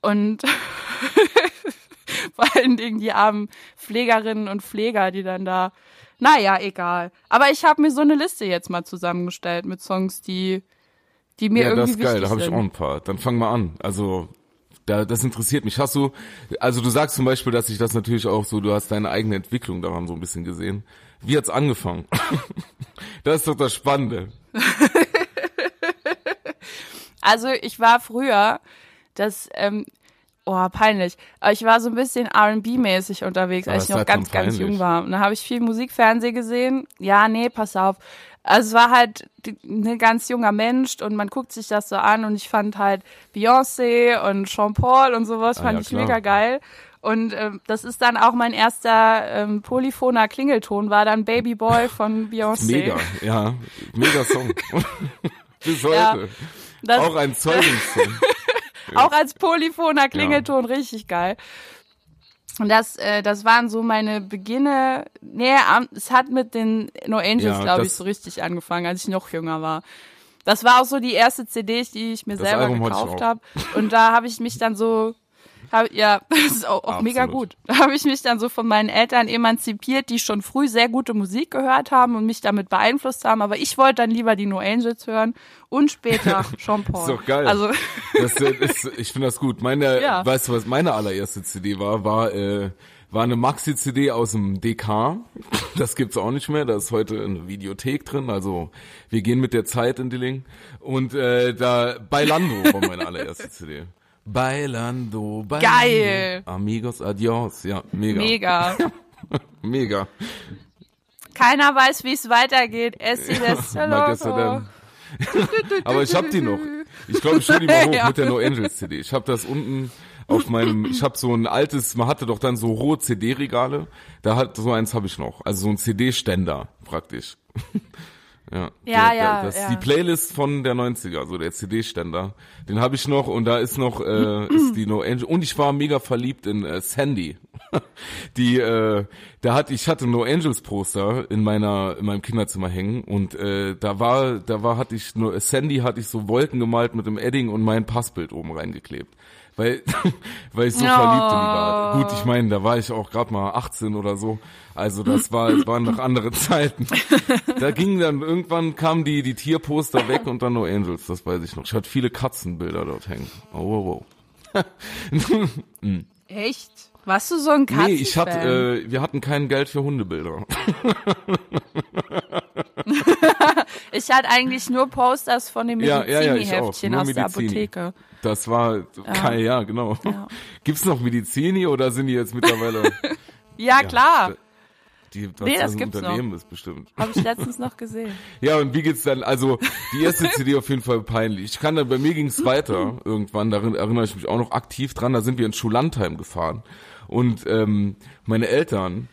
Und [laughs] [laughs] vor allen Dingen die armen Pflegerinnen und Pfleger, die dann da, naja, egal. Aber ich habe mir so eine Liste jetzt mal zusammengestellt mit Songs, die, die mir ja, das irgendwie ist geil, da habe ich auch ein paar. Dann fang mal an. Also, da, das interessiert mich. Hast du, also du sagst zum Beispiel, dass sich das natürlich auch so, du hast deine eigene Entwicklung daran so ein bisschen gesehen. Wie hat's angefangen? [laughs] das ist doch das Spannende. [laughs] Also ich war früher, das, ähm, oh, peinlich, ich war so ein bisschen R&B-mäßig unterwegs, als ich noch ganz, ganz jung war. Und da habe ich viel Musikfernsehen gesehen. Ja, nee, pass auf. Also es war halt ein ganz junger Mensch und man guckt sich das so an und ich fand halt Beyoncé und Jean Paul und sowas Ah, fand ja, ich klar. mega geil. Und ähm, das ist dann auch mein erster ähm, polyphoner Klingelton, war dann Baby Boy [laughs] von Beyoncé. Mega, ja, mega Song. [laughs] [laughs] Bis heute. Ja, auch ein Zeugungssong. Auch als polyphoner Klingelton richtig geil. Und das, äh, das waren so meine Beginne. Nee, es hat mit den No Angels, Ja, glaube ich, so richtig angefangen, als ich noch jünger war. Das war auch so die erste CD, die ich mir selber Album gekauft habe. Und da habe ich mich dann so, hab, ja, [laughs] das ist auch, auch mega gut. Da habe ich mich dann so von meinen Eltern emanzipiert, die schon früh sehr gute Musik gehört haben und mich damit beeinflusst haben. Aber ich wollte dann lieber die No Angels hören und später [laughs] Jean Paul. Ist doch geil. Also Das, ist, ich finde das gut. Meine, Ja. weißt du, was meine allererste CD war? War, äh, war eine Maxi-CD aus dem DK. Das gibt's auch nicht mehr. Da ist heute eine Videothek drin. Also wir gehen mit der Zeit in Dilling. Und äh, da Bailando war meine allererste CD. Bailando, Bailando. Geil. Amigos, adios. Ja, mega. mega. [laughs] Mega. Keiner weiß, wie es weitergeht. Essi [laughs] des Mal gestern dann. [laughs] Aber ich hab die noch. Ich glaube, ich hol die mal hoch Ja. mit der No Angels CD. Ich habe das unten auf meinem, ich habe so ein altes, man hatte doch dann so rohe CD-Regale. Da hat so eins habe ich noch. Also so ein CD-Ständer praktisch. Ja, Ja, der, ja, Das ist ja. die Playlist von der 90er, so der CD-Ständer. Den habe ich noch und da ist noch äh, [clears throat] ist die No Angel und ich war mega verliebt in äh, Sandy. [laughs] die äh, da hatte ich hatte No Angels Poster in meiner in meinem Kinderzimmer hängen und äh, da war da war hatte ich nur Sandy hatte ich so Wolken gemalt mit dem Edding und mein Passbild oben reingeklebt. Weil, [laughs] weil ich so Oh. verliebt in die war. Gut, ich meine, da war ich auch gerade mal 18 oder so. Also das war, es waren noch andere Zeiten. [laughs] Da ging dann, irgendwann kamen die, die Tierposter weg und dann No Angels, das weiß ich noch. Ich hatte viele Katzenbilder dort hängen. Oh, oh, oh. [laughs] Echt? Warst du so ein Katzenfan? Nee, ich hatte, äh, wir hatten kein Geld für Hundebilder. Ich hatte eigentlich nur Posters von den Ja, ja, ja. Medizini-Heftchen Nur aus der Medizini. Apotheke. Das war, kein, ja, genau. Ja. [laughs] Gibt's noch Medizini oder sind die jetzt mittlerweile, [laughs] Ja, klar. die, was Nee, das das gibt's noch. Unternehmen ist bestimmt. Habe ich letztens noch gesehen. [laughs] Ja, und wie geht's dann? Also, die erste CD auf jeden Fall peinlich. Ich kann dann, bei mir ging's weiter irgendwann, darin erinnere ich mich auch noch aktiv dran, da sind wir in Schullandheim gefahren. Und ähm, meine Eltern,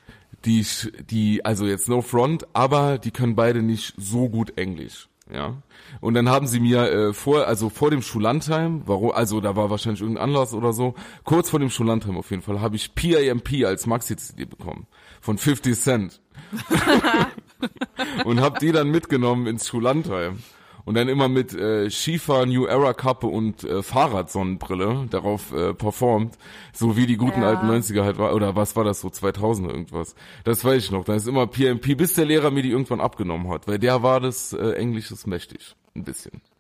die, die, also jetzt no front, aber die können beide nicht so gut Englisch. Ja. Und dann haben sie mir äh, vor, also vor dem Schullandheim, warum, also da war wahrscheinlich irgendein Anlass oder so, kurz vor dem Schullandheim auf jeden Fall, habe ich PAMP als Maxi-CD bekommen. Von 50 Cent [laughs] [laughs] und hab die dann mitgenommen ins Schullandheim. Und dann immer mit äh, Schiefer, New Era Kappe und äh, Fahrradsonnenbrille darauf äh, performt, so wie die guten Ja. alten 90er halt war, oder was war das so, 2000 irgendwas. Das weiß ich noch, da ist immer PMP, bis der Lehrer mir die irgendwann abgenommen hat, weil der war das äh, Englisches mächtig, ein bisschen. [laughs]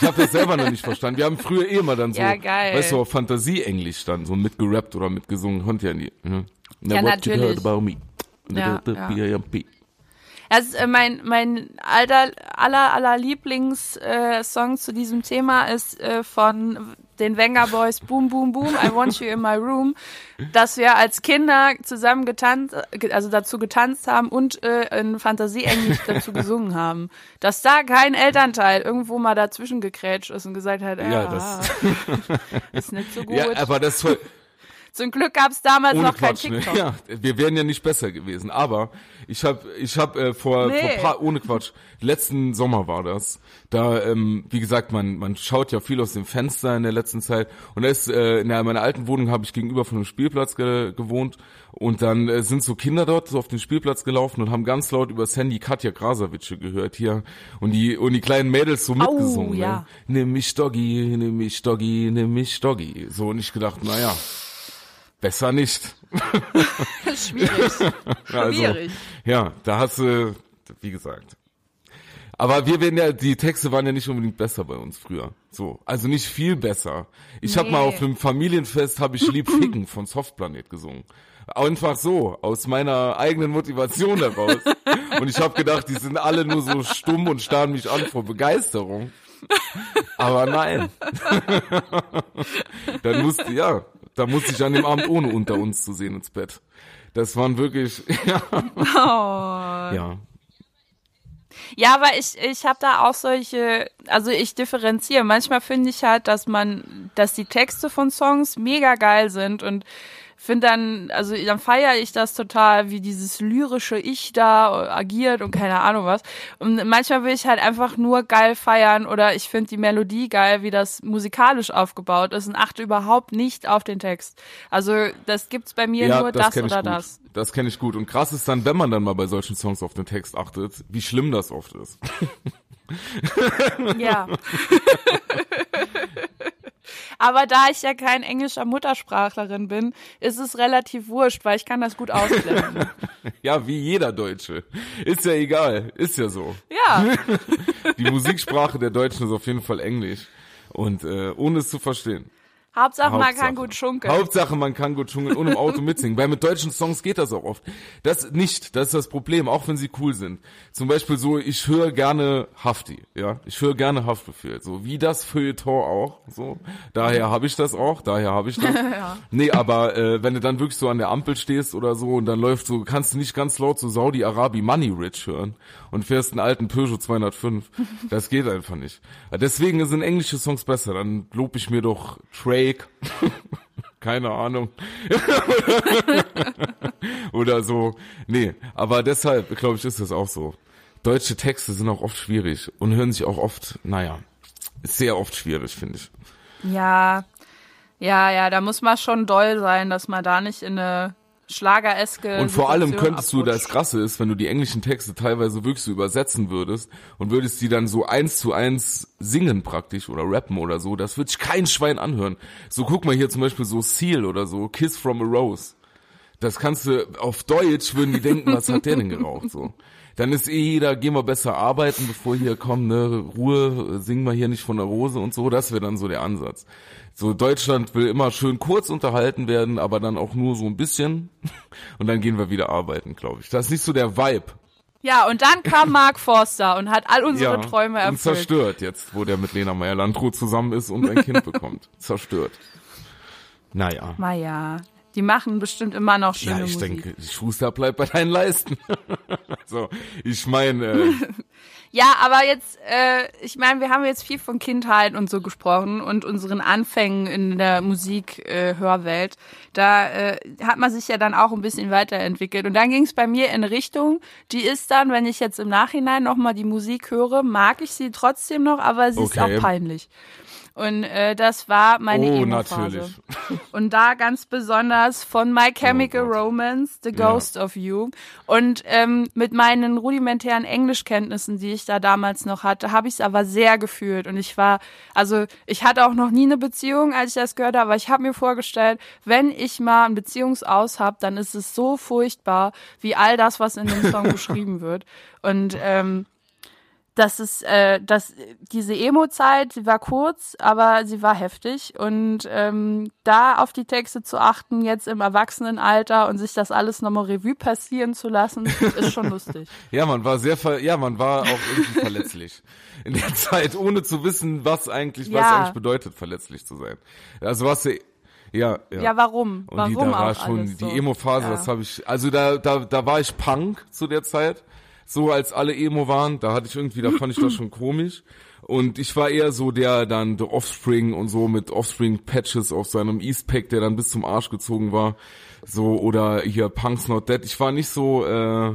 Ich habe das selber noch nicht verstanden. Wir haben früher eh immer dann so, Ja, geil. weißt du, auf Fantasie-Englisch dann, so mitgerappt oder mitgesungen, konnte ja nie. Ne? Ja, what you heard natürlich. about me. Ja, ja. Also äh, mein mein alter aller aller Lieblings äh, Song zu diesem Thema ist äh, von den Venga Boys Boom Boom Boom I Want You in My Room, [laughs] dass wir als Kinder zusammen getanzt ge- also dazu getanzt haben und äh, in Fantasieenglisch [laughs] dazu gesungen haben. Dass da kein Elternteil irgendwo mal dazwischen gekrätscht ist und gesagt hat, ja, Ja, das- [laughs] ist nicht so gut. Ja, aber das Zum Glück gab es damals ohne noch kein Quatsch, ne? TikTok. Ja, wir wären ja nicht besser gewesen. Aber ich habe, ich habe äh, vor, Nee. vor paar, ohne Quatsch, letzten Sommer war das. Da, ähm, wie gesagt, man, man schaut ja viel aus dem Fenster in der letzten Zeit. Und da ist, äh, in meiner alten Wohnung habe ich gegenüber von einem Spielplatz ge gewohnt. Und dann äh, sind so Kinder dort so auf den Spielplatz gelaufen und haben ganz laut übers Handy Katja Krasavice gehört hier. Und die, und die kleinen Mädels so mitgesungen. ja. Ne? Nimm mich Doggy, nimm mich Doggy, nimm mich Doggy. So, und ich gedacht, naja, besser nicht. [laughs] Schwierig. [laughs] Also, Schwierig. ja, da hast du, wie gesagt. Aber wir werden ja, die Texte waren ja nicht unbedingt besser bei uns früher. So, also nicht viel besser. Ich Nee. mal auf einem Familienfest habe ich Lieb Ficken von Softplanet gesungen. Einfach so, aus meiner eigenen Motivation heraus. Und ich habe gedacht, die sind alle nur so stumm und starren mich an vor Begeisterung. Aber nein. [laughs] Dann musste, ja, da musste ich an dem Abend ohne unter uns zu sehen ins Bett. Das waren wirklich, [laughs] ja. Oh. ja. Ja, aber ich, ich habe da auch solche, also ich differenziere. Manchmal finde ich halt, dass man, dass die Texte von Songs mega geil sind und finde dann, also dann feiere ich das total, wie dieses lyrische Ich da agiert und keine Ahnung was. Und manchmal will ich halt einfach nur geil feiern oder ich finde die Melodie geil, wie das musikalisch aufgebaut ist und achte überhaupt nicht auf den Text. Also das gibt's bei mir nur das, ich oder das. Das kenne ich gut. Und krass ist dann, wenn man dann mal bei solchen Songs auf den Text achtet, wie schlimm das oft ist. Ja. [laughs] [laughs] Aber da ich ja kein englischer Muttersprachlerin bin, ist es relativ wurscht, weil ich kann das gut ausblenden. [laughs] Ja, wie jeder Deutsche. Ist ja egal. Ist ja so. Ja, [laughs] Die Musiksprache der Deutschen ist auf jeden Fall Englisch. Und äh, ohne es zu verstehen. Hauptsache man kann gut schunkeln. Hauptsache, man kann gut schungeln und im Auto [laughs] mitsingen. Weil mit deutschen Songs geht das auch oft. Das nicht, das ist das Problem, auch wenn sie cool sind. Zum Beispiel so, ich höre gerne Hafti, ja. Ich höre gerne Haftbefehl, so wie das Feuilleton auch, so. Daher habe ich das auch, daher habe ich das. [laughs] Nee, aber äh, wenn du dann wirklich so an der Ampel stehst oder so und dann läuft so, kannst du nicht ganz laut so Saudi-Arabi Money Rich hören und fährst einen alten Peugeot 205. [laughs] Das geht einfach nicht. Deswegen sind englische Songs besser. Dann lob ich mir doch Drake. [laughs] Keine Ahnung. [laughs] Oder so. Nee, aber deshalb, glaube ich, ist das auch so. Deutsche Texte sind auch oft schwierig und hören sich auch oft, naja, sehr oft schwierig, finde ich. Ja, ja, ja, da muss man schon doll sein, dass man da nicht in eine Schlagereske Und vor allem könntest du, das abrutscht. Krasse ist, wenn du die englischen Texte teilweise wirklich so übersetzen würdest und würdest die dann so eins zu eins singen praktisch oder rappen oder so, das wird sich kein Schwein anhören. So guck mal hier zum Beispiel so Seal oder so, Kiss from a Rose. Das kannst du, auf Deutsch würden die denken, was hat der denn geraucht, so. Dann ist eh jeder, gehen wir besser arbeiten, bevor hier kommen, ne, Ruhe, singen wir hier nicht von der Rose und so, das wäre dann so der Ansatz. So, Deutschland will immer schön kurz unterhalten werden, aber dann auch nur so ein bisschen. [laughs] Und dann gehen wir wieder arbeiten, glaube ich. Das ist nicht so der Vibe. Ja, und dann kam Mark Forster und hat all unsere Träume und erfüllt. zerstört jetzt, wo der mit Lena Meyer-Landrut zusammen ist und ein Kind [laughs] bekommt. Zerstört. Naja. Maja, die machen bestimmt immer noch schöne Ja, ich Musik. denke, Schuster bleibt bei deinen Leisten. [laughs] so, ich meine, äh, [laughs] Ja, aber jetzt, äh, ich meine, wir haben jetzt viel von Kindheit und so gesprochen und unseren Anfängen in der Musik-Hörwelt. da äh, hat man sich ja dann auch ein bisschen weiterentwickelt. Und dann ging es bei mir in eine Richtung, die ist dann, wenn ich jetzt im Nachhinein nochmal die Musik höre, mag ich sie trotzdem noch, aber sie ist Okay. auch peinlich. Und äh, das war meine oh, Emo-Phase. natürlich. [laughs] Und da ganz besonders von My Chemical Oh. Romance, The Ja. Ghost of You. Und ähm, mit meinen rudimentären Englischkenntnissen, die ich da damals noch hatte, habe ich es aber sehr gefühlt. Und ich war, also ich hatte auch noch nie eine Beziehung, als ich das gehört habe, aber ich habe mir vorgestellt, wenn ich mal ein Beziehungsaus habe, dann ist es so furchtbar, wie all das, was in dem Song [laughs] beschrieben wird. Und ähm, das ist, äh, das, diese Emo-Zeit, sie war kurz, aber sie war heftig. Und ähm, da auf die Texte zu achten, jetzt im Erwachsenenalter und sich das alles nochmal Revue passieren zu lassen, ist schon lustig. [laughs] Ja, man war sehr, ver ja, man war auch irgendwie verletzlich in der Zeit, ohne zu wissen, was eigentlich, was Ja. eigentlich bedeutet, verletzlich zu sein. Also was, ja, ja. Ja, warum? Und warum die, da war schon die so? Emo-Phase, Ja. das habe ich, also da, da, da war ich Punk zu der Zeit, so als alle Emo waren, da hatte ich irgendwie, da fand ich das schon komisch. Und ich war eher so der dann The Offspring und so mit Offspring-Patches auf seinem Eastpack, der dann bis zum Arsch gezogen war. So, oder hier Punk's Not Dead. Ich war nicht so, äh,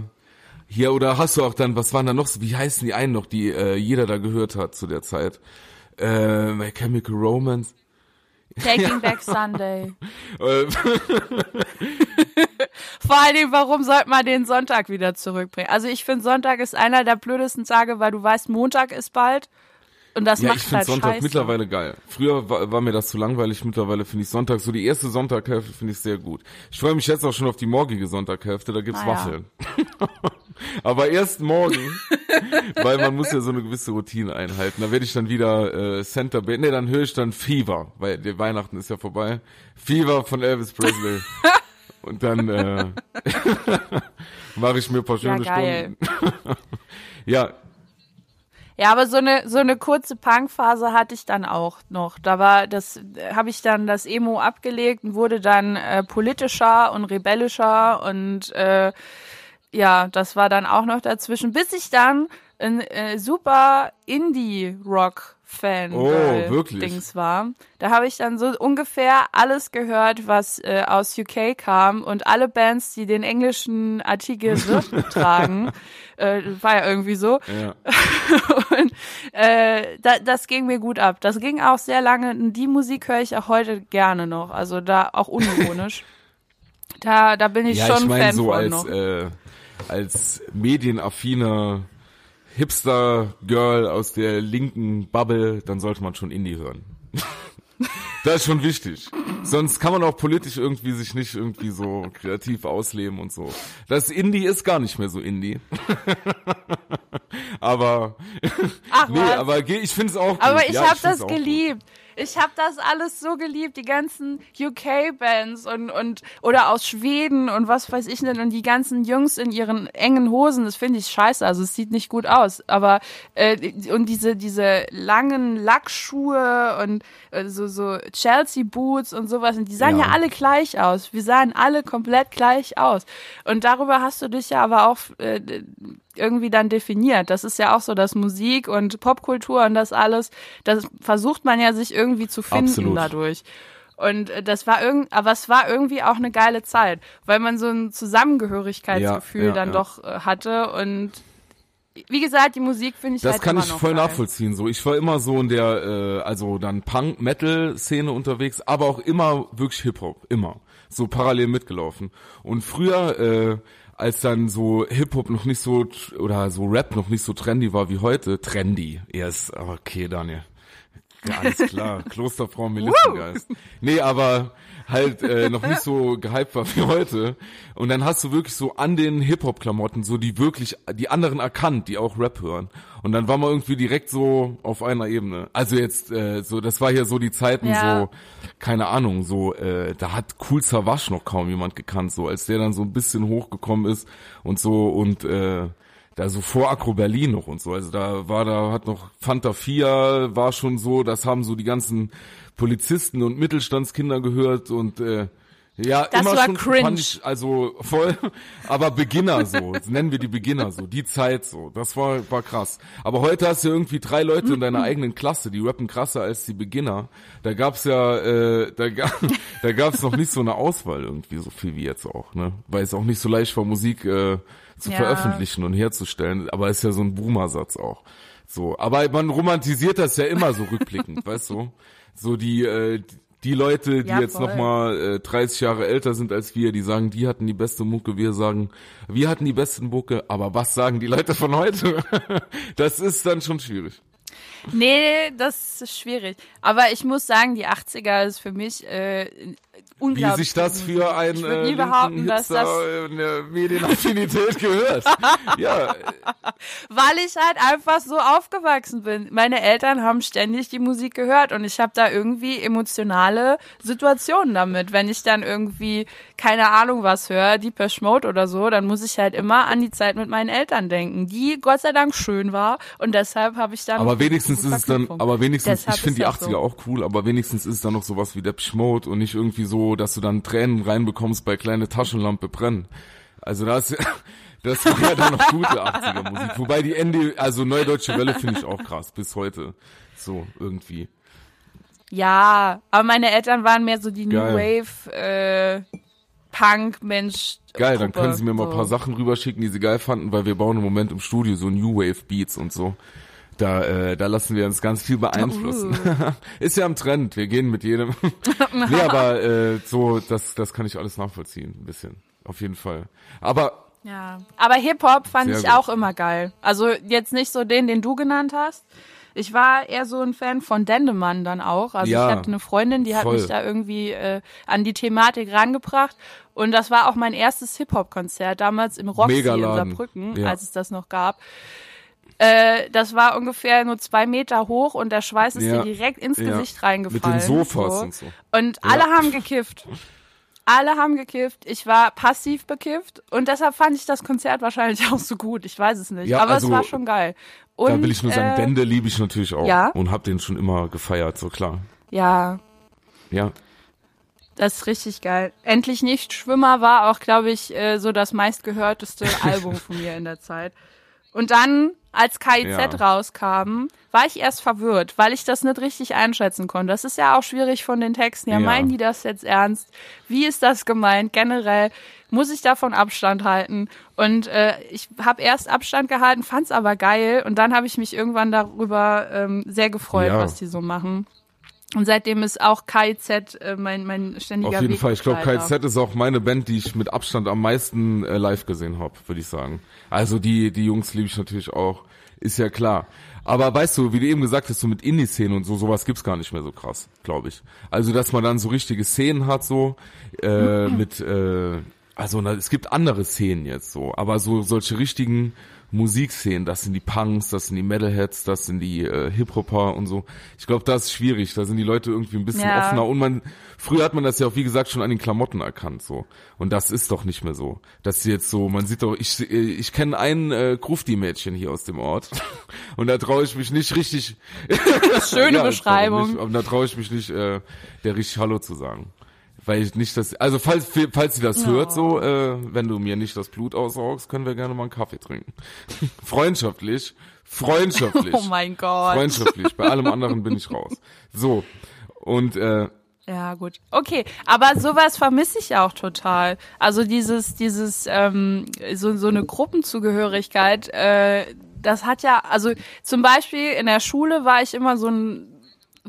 hier, oder hast du auch dann, was waren da noch so, wie heißen die einen noch, die äh, jeder da gehört hat zu der Zeit? Äh, My Chemical Romance. Taking Back Sunday. [laughs] Äh, [laughs] Vor allen Dingen, warum sollte man den Sonntag wieder zurückbringen? Also ich finde, Sonntag ist einer der blödesten Tage, weil du weißt, Montag ist bald. Und das Ja, macht ich finde halt Sonntag scheiße. mittlerweile geil. Früher war, war mir das zu langweilig, mittlerweile finde ich Sonntag, so die erste Sonntaghälfte finde ich sehr gut. Ich freue mich jetzt auch schon auf die morgige Sonntaghälfte, da gibt's Ah, ja. Waffeln. [laughs] Aber erst morgen, [laughs] weil man muss ja so eine gewisse Routine einhalten. Da werde ich dann wieder äh, Center Band, nee, dann höre ich dann Fever, weil der Weihnachten ist ja vorbei. Fever von Elvis Presley. [laughs] Und dann äh, mache ich mir ein paar schöne Ja. Stunden. ja, Ja, aber so eine so eine kurze Punkphase hatte ich dann auch noch. Da war das habe ich dann das Emo abgelegt und wurde dann äh, politischer und rebellischer und äh, ja, das war dann auch noch dazwischen, bis ich dann ein äh, super Indie-Rock-Fan Oh, wirklich? Dings war. Da habe ich dann so ungefähr alles gehört, was äh, aus UK kam und alle Bands, die den englischen Artikel [laughs] tragen, äh, war ja irgendwie so. ja. [laughs] Und äh, da, das ging mir gut ab. Das ging auch sehr lange. Die Musik höre ich auch heute gerne noch. Also da auch unironisch. [laughs] da, da bin ich Ja, schon ich meine Fan so von als noch. äh, als medienaffiner Hipster-Girl aus der linken Bubble, dann sollte man schon Indie hören. [laughs] das ist schon wichtig. Sonst kann man auch politisch irgendwie sich nicht irgendwie so kreativ ausleben und so. Das Indie ist gar nicht mehr so Indie. [laughs] aber Ach nee, was. aber ich finde es auch gut. Aber ich ja, habe das auch gut. Ich habe das alles so geliebt, die ganzen UK-Bands und und oder aus Schweden und was weiß ich denn und die ganzen Jungs in ihren engen Hosen, das finde ich scheiße. Also es sieht nicht gut aus. Aber äh, und diese diese langen Lackschuhe und äh, so so Chelsea Boots und sowas, und die sahen ja. Ja. alle gleich aus. Wir sahen alle komplett gleich aus. Und darüber hast du dich ja aber auch äh, irgendwie dann definiert. Das ist ja auch so, dass Musik und Popkultur und das alles, das versucht man ja sich irgendwie zu finden Absolut. dadurch. Und äh, das war irgend, aber es war irgendwie auch eine geile Zeit, weil man so ein Zusammengehörigkeitsgefühl Ja, ja, dann ja. doch äh, hatte und wie gesagt, die Musik finde ich Das halt kann ich voll geil. nachvollziehen. So, ich war immer so in der, äh, also dann Punk-Metal-Szene unterwegs, aber auch immer wirklich Hip-Hop, immer so parallel mitgelaufen. Und früher, äh, als dann so Hip-Hop noch nicht so oder so Rap noch nicht so trendy war wie heute, trendy. Erst, okay, Daniel. Ja, alles klar. [laughs] Klosterfrau Melissengeist. Nee, aber halt äh, noch nicht so gehypt war wie heute. Und dann hast du wirklich so an den Hip-Hop-Klamotten so die wirklich, die anderen erkannt, die auch Rap hören. Und dann war man irgendwie direkt so auf einer Ebene. Also jetzt, äh, so, das war hier so die Zeiten Ja. so, keine Ahnung, so, äh, da hat Cool Savage noch kaum jemand gekannt, so, als der dann so ein bisschen hochgekommen ist und so und äh, da so vor Akro Berlin noch und so. Also da war da hat noch Fanta 4 war schon so, das haben so die ganzen Polizisten und Mittelstandskinder gehört und äh, ja, Das immer war schon cringe. fand ich also voll, [laughs] aber Beginner so, das nennen wir die Beginner so, die Zeit so, das war war krass. Aber heute hast du irgendwie drei Leute in deiner [laughs] eigenen Klasse, die rappen krasser als die Beginner. Da gab's ja, äh, da gab, [laughs] da gab's noch nicht so eine Auswahl irgendwie so viel wie jetzt auch, ne? Weil es auch nicht so leicht war Musik äh, zu Ja. veröffentlichen und herzustellen, aber ist ja so ein Boomer-Satz auch. So, aber man romantisiert das ja immer so rückblickend, weißt du? So die äh, die Leute, die Ja, jetzt voll. noch mal äh, 30 Jahre älter sind als wir, die sagen, die hatten die beste Mucke, wir sagen, wir hatten die besten Mucke, aber was sagen die Leute von heute? [laughs] das ist dann schon schwierig. Nee, das ist schwierig. Aber ich muss sagen, die 80er ist für mich äh, Wie sich das für einen äh, behaupten, dass das, in der Medienaffinität [laughs] gehört. ja, [laughs] weil ich halt einfach so aufgewachsen bin. Meine Eltern haben ständig die Musik gehört und ich habe da irgendwie emotionale Situationen damit. Wenn ich dann irgendwie keine Ahnung was höre, Deepesh Mode oder so, dann muss ich halt immer an die Zeit mit meinen Eltern denken, die Gott sei Dank schön war und deshalb habe ich dann aber wenigstens ist es dann, aber wenigstens, Deshalb ich finde die das 80er so. auch cool, aber wenigstens ist es dann noch sowas wie der Mode und nicht irgendwie so, dass du dann Tränen reinbekommst bei kleine Taschenlampe brennen. Also das, [laughs] das war ja dann noch gute 80er Musik. Wobei die Ende, also Neue Deutsche Welle finde ich auch krass, bis heute. So, irgendwie. Ja, aber meine Eltern waren mehr so die New Geil. Wave äh, Punk Mensch. Geil, dann Gruppe, können sie mir mal ein so. paar Sachen rüberschicken, die sie geil fanden, weil wir bauen im Moment im Studio so New Wave Beats und so. Da, äh, da lassen wir uns ganz viel beeinflussen. Uh. [laughs] Ist ja am Trend, wir gehen mit jedem. [laughs] nee, aber äh, so, das, das kann ich alles nachvollziehen, ein bisschen. Auf jeden Fall. Aber Ja, aber Hip Hop fand ich gut. auch immer geil. Also jetzt nicht so den, den du genannt hast. Ich war eher so ein Fan von Dendemann dann auch. Also Ja, ich hatte eine Freundin, die hat voll. mich da irgendwie äh, an die Thematik rangebracht. Und das war auch mein erstes Hip-Hop-Konzert, damals im Roxy in. Saarbrücken, Ja. als es das noch gab. Äh, das war ungefähr nur zwei Meter hoch und der Schweiß ist Ja, dir direkt ins ja. Gesicht reingefallen. Mit den Sofas so. und so. Und alle haben gekifft. Alle haben gekifft. Ich war passiv bekifft und deshalb fand ich das Konzert wahrscheinlich [laughs] auch so gut. Ich weiß es nicht. Ja, aber also, es war schon geil. Und, da will ich nur sagen, äh, Dende liebe ich natürlich auch. ja. Und hab den schon immer gefeiert, so klar. Ja, Ja. das ist richtig geil. Endlich nicht Schwimmer war auch, glaube ich, äh, so das meistgehörteste [laughs] Album von mir in der Zeit. Und dann, als KIZ Ja. rauskam, war ich erst verwirrt, weil ich das nicht richtig einschätzen konnte. Das ist ja auch schwierig von den Texten. Ja, Ja. meinen die das jetzt ernst? Wie ist das gemeint? Generell muss ich davon Abstand halten. Und äh, ich habe erst Abstand gehalten, fand's aber geil. Und dann habe ich mich irgendwann darüber ähm, sehr gefreut, Ja. was die so machen. Und seitdem ist auch KIZ äh, mein, mein ständiger Auf jeden Fall. Ich glaube, Wegbegleiter. KZ ist auch meine Band, die ich mit Abstand am meisten äh, live gesehen habe, würde ich sagen. Also die, die Jungs liebe ich natürlich auch. Ist ja klar. Aber weißt du, wie du eben gesagt hast, so mit Indie-Szenen und so, sowas gibt's gar nicht mehr so krass, glaube ich. Also, dass man dann so richtige Szenen hat, so, äh, mit, äh, also na, es gibt andere Szenen jetzt so, aber so solche richtigen Musikszenen, das sind die Punks, das sind die Metalheads, das sind die äh, Hip-Hopper und so. Ich glaube, das ist schwierig. Da sind die Leute irgendwie ein bisschen Ja. offener und man, früher hat man das ja auch, wie gesagt, schon an den Klamotten erkannt, so. Und das ist doch nicht mehr so. Dass sie jetzt so, man sieht doch, ich, äh, ich kenne ein äh, Grufti-Mädchen hier aus dem Ort. [laughs] Und da traue ich mich nicht richtig, Schöne [laughs] Ja, Beschreibung. Nicht, da traue ich mich nicht, äh, der richtig Hallo zu sagen. Weil ich nicht das, also falls, falls sie das hört, so, äh, wenn du mir nicht das Blut aussaugst, können wir gerne mal einen Kaffee trinken. [laughs] freundschaftlich, freundschaftlich. [laughs] Oh mein Gott. Freundschaftlich. Bei allem anderen bin ich raus. So. Und, äh, Ja, gut. Okay, aber sowas vermisse ich auch total. Also dieses, dieses, ähm, so, so eine Gruppenzugehörigkeit, äh, das hat ja, also zum Beispiel in der Schule war ich immer so ein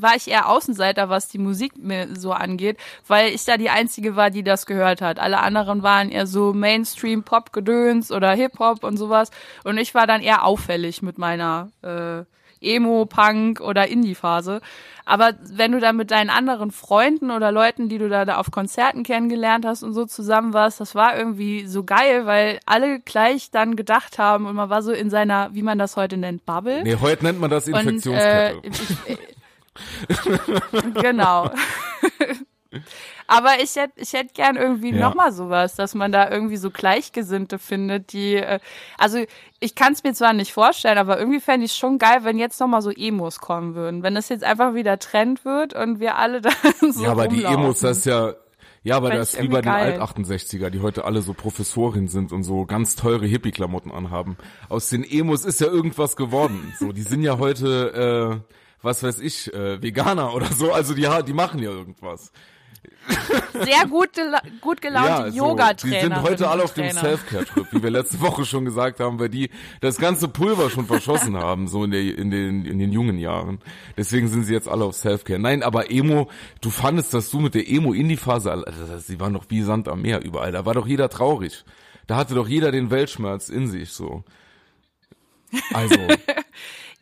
war ich eher Außenseiter, was die Musik mir so angeht, weil ich da die einzige war, die das gehört hat. Alle anderen waren eher so Mainstream Pop Gedöns oder Hip Hop und sowas und ich war dann eher auffällig mit meiner äh, Emo, Punk oder Indie-Phase. Aber wenn du dann mit deinen anderen Freunden oder Leuten, die du da, da auf Konzerten kennengelernt hast und so zusammen warst, das war irgendwie so geil, weil alle gleich dann gedacht haben und man war so in seiner, wie man das heute nennt, Bubble. nee, heute nennt man das Und, äh, Infektionskette. ich, [laughs] genau. Aber ich hätte ich hätt gern irgendwie Ja. nochmal sowas, dass man da irgendwie so Gleichgesinnte findet, die, äh, also ich kann es mir zwar nicht vorstellen, aber irgendwie fände ich schon geil, wenn jetzt nochmal so Emos kommen würden. Wenn das jetzt einfach wieder Trend wird und wir alle [laughs] da so ja, aber die rumlaufen. Emos, das ist ja, ja, aber das ist wie bei den irgendwie geil. Alt-68er, die heute alle so Professorin sind und so ganz teure Hippie-Klamotten anhaben. Aus den Emos ist ja irgendwas geworden. So, die sind ja heute, äh, was weiß ich, äh, Veganer [laughs] oder so. Also die, die machen ja irgendwas. Sehr gut, gut gelaunte so, Yoga-Trainer. Die sind heute alle auf dem. Self-Care-Trip, wie wir letzte [laughs] Woche schon gesagt haben, weil die das ganze Pulver schon verschossen haben, so in, der, in, den, in den jungen Jahren. Deswegen sind sie jetzt alle auf Self-Care. Nein, aber Emo, du fandest, dass du mit der Emo-Indie-Phase, also das- sie waren doch wie Sand am Meer überall, da war doch jeder traurig. Da hatte doch jeder den Weltschmerz in sich, so. Also, [laughs]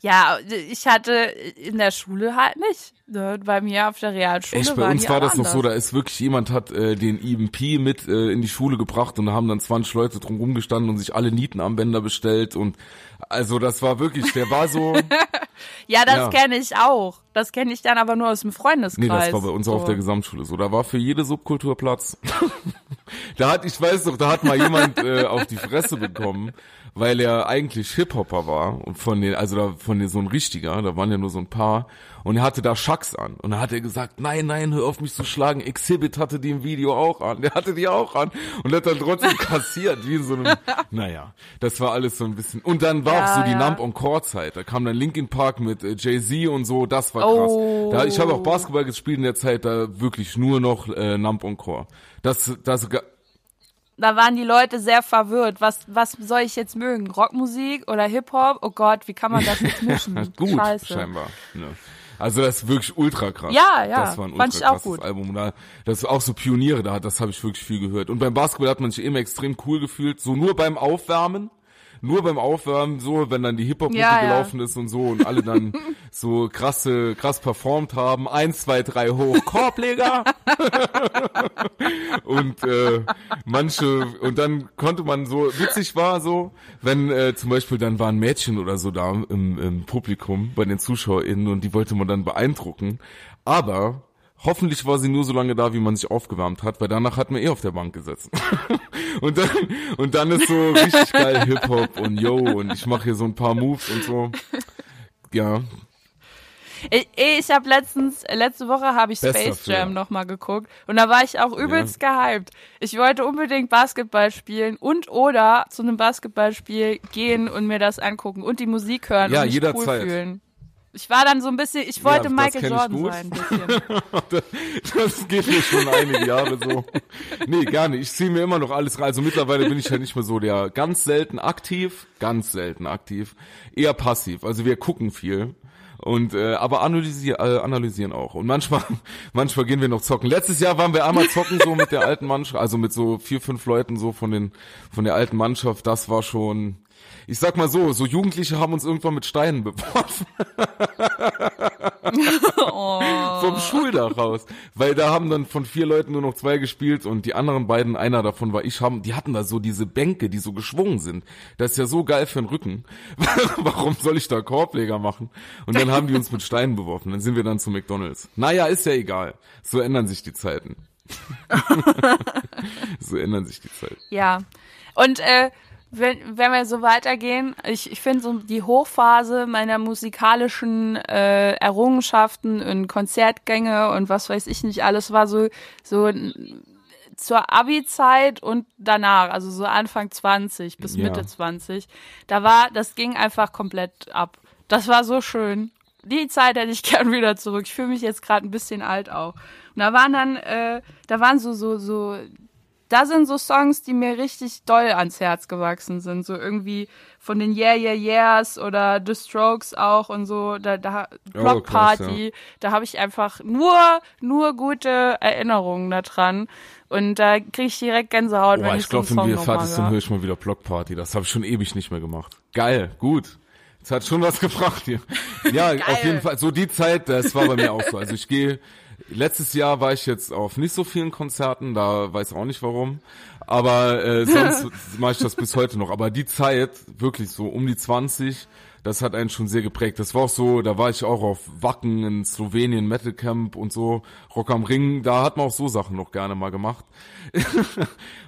Ja, ich hatte in der Schule halt nicht. Ne? Bei mir auf der Realschule Echt, bei uns war das noch so, da anders. ist wirklich jemand hat äh, den EMP mit äh, in die Schule gebracht und da haben dann 20 Leute drum rumgestanden und sich alle Nietenarmbänder bestellt und also das war wirklich, der war so, [laughs] Ja, das Ja. kenne ich auch. Das kenne ich dann aber nur aus dem Freundeskreis. nee, das war bei uns auch so. auf der Gesamtschule so, da war für jede Subkultur Platz. [laughs] da hat, ich weiß doch, da hat mal jemand äh, auf die Fresse bekommen, weil er eigentlich Hip-Hopper war und von den, also da von den so ein richtiger, da waren ja nur so ein paar. Und er hatte da Schacks an. Und da hat er gesagt, nein, nein, hör auf mich zu schlagen, Exhibit hatte die im Video auch an, der hatte die auch an. Und hat dann trotzdem [laughs] kassiert, wie in so einem, naja, das war alles so ein bisschen, und dann war auch Ja, so die ja. Nump on Core Zeit, da kam dann Linkin Park mit äh, Jay-Z und so, das war Oh. krass. Da, ich habe auch Basketball gespielt in der Zeit, da wirklich nur noch äh, Nump on Core. Das, das, Da waren die Leute sehr verwirrt. Was, was soll ich jetzt mögen? Rockmusik oder Hip-Hop? Oh Gott, wie kann man das jetzt [laughs] mischen? Gut, Scheiße. scheinbar. Ne. Also das ist wirklich ultra krass. Ja, ja, Das war ein ultra krasses gut. Album. Da, das ist auch so Pioniere, da, das habe ich wirklich viel gehört. Und beim Basketball hat man sich immer extrem cool gefühlt, so nur beim Aufwärmen. Nur beim Aufwärmen, so, wenn dann die Hip-Hop-Mucke Ja, ja. gelaufen ist und so und alle dann [laughs] so krasse, krass performt haben. Eins, zwei, drei hoch, Korbleger. [laughs] und äh, manche, und dann konnte man so, witzig war so, wenn äh, zum Beispiel dann war ein Mädchen oder so da im, im Publikum bei den ZuschauerInnen und die wollte man dann beeindrucken. Aber hoffentlich war sie nur so lange da, wie man sich aufgewärmt hat, weil danach hat man eh auf der Bank gesessen. [laughs] und dann und dann ist so richtig geil Hip-Hop und Yo und ich mache hier so ein paar Moves und so. Ja, Ich, ich habe letztens, letzte Woche habe ich Space Jam nochmal geguckt und da war ich auch übelst gehypt. Ich wollte unbedingt Basketball spielen und oder zu einem Basketballspiel gehen und mir das angucken und die Musik hören Ja, und mich jederzeit. cool fühlen. Ich war dann so ein bisschen, ich wollte das Michael Jordan sein. Ein bisschen. [laughs] Das geht mir schon einige Jahre so. Nee, gar nicht. Ich ziehe mir immer noch alles rein. Also mittlerweile bin ich ja nicht mehr so der ganz selten aktiv, ganz selten aktiv, eher passiv. Also wir gucken viel. Und äh, aber analysier, äh, analysieren auch. Und manchmal, [laughs] manchmal gehen wir noch zocken. Letztes Jahr waren wir einmal zocken so mit der alten Mannschaft, also mit so vier, fünf Leuten so von den von der alten Mannschaft. Das war schon, ich sag mal so, so Jugendliche haben uns irgendwann mit Steinen beworfen. vom Schuldach raus. Weil da haben dann von vier Leuten nur noch zwei gespielt und die anderen beiden, einer davon war ich, haben, die hatten da so diese Bänke, die so geschwungen sind. Das ist ja so geil für den Rücken. [laughs] Warum soll ich da Korbleger machen? Und dann haben die uns mit Steinen beworfen. Dann sind wir dann zu McDonalds. Naja, ist ja egal. So ändern sich die Zeiten. [laughs] so ändern sich die Zeiten. Ja. Und äh, wenn, wenn wir so weitergehen, ich, ich finde so die Hochphase meiner musikalischen äh, Errungenschaften und Konzertgänge und was weiß ich nicht alles war so so zur Abi-Zeit und danach, also so Anfang 20 bis Ja. Mitte 20, da war, das ging einfach komplett ab. Das war so schön. Die Zeit hätte ich [laughs] gern wieder zurück. Ich fühle mich jetzt gerade ein bisschen alt auch. Und da waren dann, äh, da waren so, so, so, da sind so Songs, die mir richtig doll ans Herz gewachsen sind. So irgendwie von den Yeah Yeah Yeahs oder The Strokes auch und so. Da, da Block Oh, krass, Party. Da habe ich einfach nur, nur gute Erinnerungen daran. Und da kriege ich direkt Gänsehaut, Boah, wenn ich ich so einen glaube, wenn Song wir nochmal fertig sind, höre. höre ich mal wieder Blockparty. Das habe ich schon ewig nicht mehr gemacht. Geil, gut. Es hat schon was [laughs] gebracht hier. Ja, auf jeden Fall. So die Zeit, das war bei mir auch so. Also ich gehe, letztes Jahr war ich jetzt auf nicht so vielen Konzerten, da weiß auch nicht warum. Aber äh, sonst [laughs] mache ich das bis heute noch. Aber die Zeit, wirklich so um die 20, das hat einen schon sehr geprägt. Das war auch so, da war ich auch auf Wacken in Slowenien, Metal Camp und so, Rock am Ring, da hat man auch so Sachen noch gerne mal gemacht. [laughs]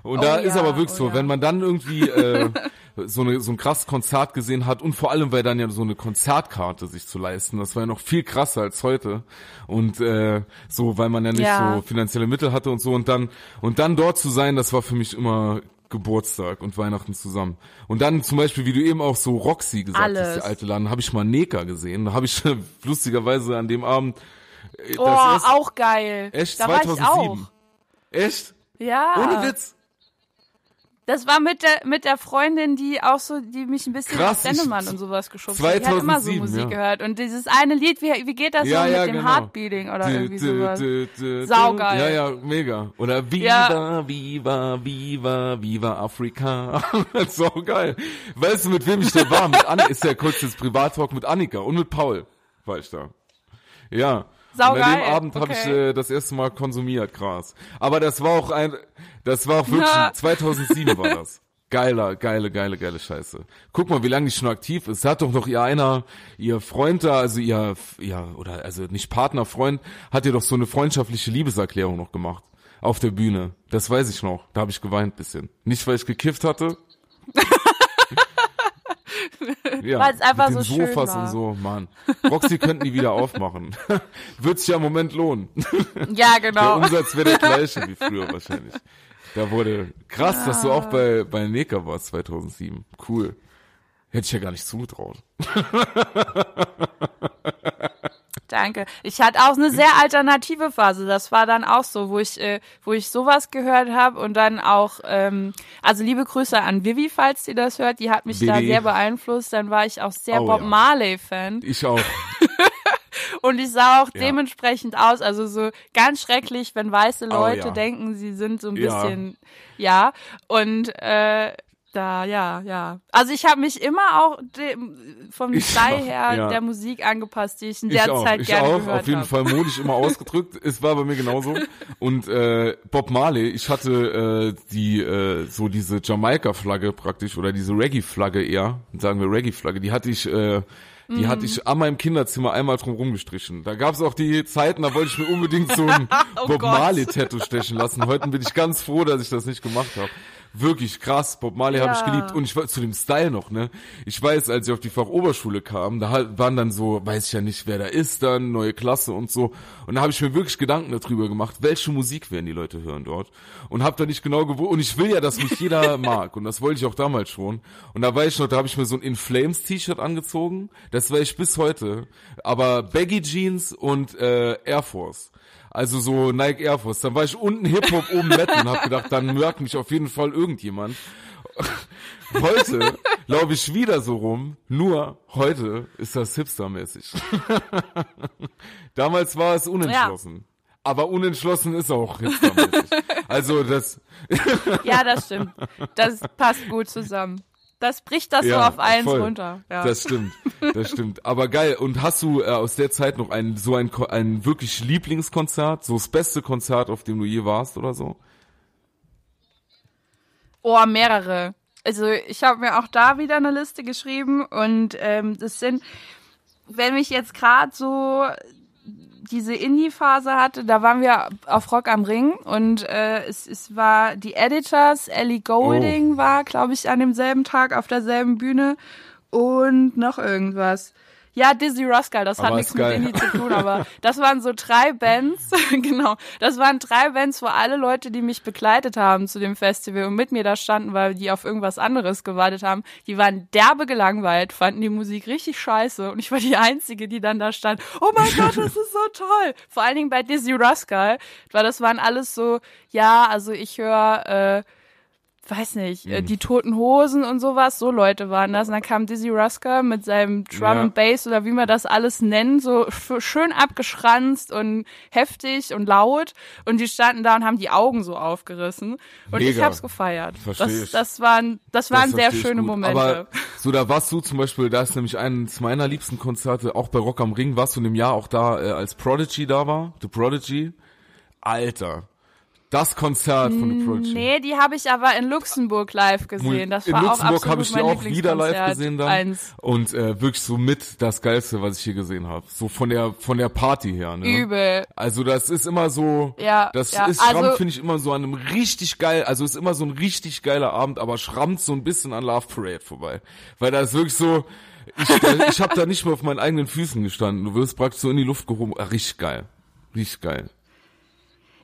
und Oh da ist ja, aber wirklich oh so, ja. wenn man dann irgendwie äh, [laughs] so, eine, so ein krasses Konzert gesehen hat und vor allem, weil dann ja so eine Konzertkarte sich zu leisten, das war ja noch viel krasser als heute und äh, so, weil man ja nicht Ja. so finanzielle Mittel hatte und so und dann und dann dort zu sein, das war für mich immer Geburtstag und Weihnachten zusammen. Und dann zum Beispiel, wie du eben auch so Roxy gesagt hast, Alles. der alte Laden, habe ich mal Neka gesehen. Da habe ich lustigerweise an dem Abend äh, Oh, auch geil. echt da war ich auch. 2007. Echt? Ja. Ohne Witz. Das war mit der mit der Freundin, die auch so, die mich ein bisschen Krass, auf ich- Sennemann und sowas geschubst hat. Die hat immer so 2007, Musik ja. gehört. Und dieses eine Lied, wie, wie geht das Ja, so ja, mit dem genau. Heartbeating oder Dü, irgendwie sowas? dü, dü. Saugeil. Ja, ja, mega. Oder Viva. Viva, Viva, Viva Afrika. [laughs] so geil. Weißt du, mit wem ich da war? Mit Annika, ist ja kurz das Privattalk mit Annika und mit Paul war ich da. Ja. Saugeil. Und an dem Abend habe ich Okay. äh, das erste Mal konsumiert, Gras. Aber das war auch ein, das war auch wirklich, Ja. 2007 war das. Geiler, geile, geile, geile Scheiße. Guck mal, wie lange die schon aktiv ist. Da hat doch noch ihr einer, ihr Freund da, also ihr, ja, oder, also nicht Partner, Freund, hat ihr doch so eine freundschaftliche Liebeserklärung noch gemacht. Auf der Bühne. Das weiß ich noch. Da habe ich geweint bisschen. Nicht, weil ich gekifft hatte. [laughs] ja, Weil es einfach mit den so schön Sofas war. und so, Mann. Roxy könnten die wieder aufmachen. [laughs] Wird sich ja im Moment lohnen. Ja, Der genau. Umsatz wäre der gleiche wie früher wahrscheinlich. Da wurde krass, dass du auch bei bei Neka warst 2007. Cool. Hätte ich ja gar nicht zugetraut. [laughs] Danke. Ich hatte auch eine sehr alternative Phase. Das war dann auch so, wo ich, äh, wo ich sowas gehört habe und dann auch, ähm, also liebe Grüße an Vivi, falls sie das hört. Die hat mich da Vivi. sehr beeinflusst. Dann war ich auch sehr Oh, Bob ja. Marley-Fan. Ich auch. [laughs] Und ich sah auch Ja. dementsprechend aus, also so ganz schrecklich, wenn weiße Leute Oh, ja. denken, sie sind so ein bisschen, ja. Und äh, da, ja, ja. Also ich habe mich immer auch dem, vom Ich Style auch, her ja. der Musik angepasst, die ich in Ich der auch. Zeit Ich gerne auch. gehört Auf jeden habe. Fall modisch immer ausgedrückt. Es war bei mir genauso. Und äh, Bob Marley, ich hatte äh, die äh, so diese Jamaika-Flagge praktisch oder diese Reggae-Flagge eher, sagen wir Reggae-Flagge, die hatte ich äh, die hatte ich an meinem Kinderzimmer einmal drum rumgestrichen. Da gab es auch die Zeiten, da wollte ich mir unbedingt so ein [laughs] Oh Bob. Marley-Tattoo stechen lassen. Heute bin ich ganz froh, dass ich das nicht gemacht habe. Wirklich krass. Bob Marley habe ich Ja. geliebt. Und ich war zu dem Style noch, ne? Ich weiß, als ich auf die Fachoberschule kam, da halt waren dann so, weiß ich ja nicht, wer da ist dann, neue Klasse und so. Und da habe ich mir wirklich Gedanken darüber gemacht, welche Musik werden die Leute hören dort. Und habe da nicht genau gewusst. Und ich will ja, dass mich jeder [laughs] mag. Und das wollte ich auch damals schon. Und da war ich noch, da habe ich mir so ein In Flames T-Shirt angezogen. Das war ich bis heute. Aber Baggy Jeans und äh, Air Force. Also so Nike Air Force. Dann war ich unten Hip-Hop, [laughs] oben Metal und hab gedacht, dann merkt mich auf jeden Fall irgendjemand. [laughs] Heute laufe ich wieder so rum, nur heute ist das hipstermäßig. [laughs] Damals war es unentschlossen. Aber unentschlossen ist auch hipstermäßig. Also das, Ja, das stimmt. Das passt gut zusammen. Das bricht das so Ja, auf eins voll. runter. Ja. das stimmt, das stimmt. Aber geil. Und hast du äh, aus der Zeit noch ein so ein, ein wirklich Lieblingskonzert, so das beste Konzert, auf dem du je warst oder so? Oh, mehrere. Also ich habe mir auch da wieder eine Liste geschrieben und ähm, das sind, wenn ich jetzt gerade so diese Indie-Phase hatte, da waren wir auf Rock am Ring und äh, es, es war die Editors, Ellie Golding war, glaube ich, an demselben Tag auf derselben Bühne und noch irgendwas. Ja, Dizzy Rascal, das hat Aber nichts ist mit. Indie zu tun, aber das waren so drei Bands, [laughs] genau, das waren drei Bands, wo alle Leute, die mich begleitet haben zu dem Festival und mit mir da standen, weil die auf irgendwas anderes gewartet haben, die waren derbe gelangweilt, fanden die Musik richtig scheiße und ich war die Einzige, die dann da stand, oh mein Gott, das ist so toll. Vor allen Dingen bei Dizzy Rascal, weil das waren alles so, ja, also ich höre, äh, weiß nicht, Mhm. äh, die Toten Hosen und sowas, so Leute waren das. Und dann kam Dizzy Rascal mit seinem Drum Ja. and Bass oder wie man das alles nennt, so schön abgeschranzt und heftig und laut. Und die standen da und haben die Augen so aufgerissen. Und ich Mega. hab's gefeiert. Versteh Das, ich. das waren, das waren Das sehr ich schöne. Momente. Aber so, da warst du zum Beispiel, da ist nämlich eines meiner liebsten Konzerte, auch bei Rock am Ring, warst du in dem Jahr auch da, äh, als Prodigy da war, The Prodigy. Alter, Das Konzert von The Prodigy. Nee, die habe ich aber in Luxemburg live gesehen. Das in war Luxemburg habe ich die auch wieder live gesehen dann. Eins. Und äh, wirklich so mit das Geilste, was ich hier gesehen habe. So von der von der Party her. Ne? Übel. Also das ist immer so, Ja, das ja, ist also- schrammt, finde ich immer so an einem richtig geil, also ist immer so ein richtig geiler Abend, aber schrammt so ein bisschen an Love Parade vorbei. Weil da ist wirklich so, ich, ich habe da nicht mehr auf meinen eigenen Füßen gestanden. Du wirst praktisch so in die Luft gehoben. Ah, richtig geil. Richtig geil.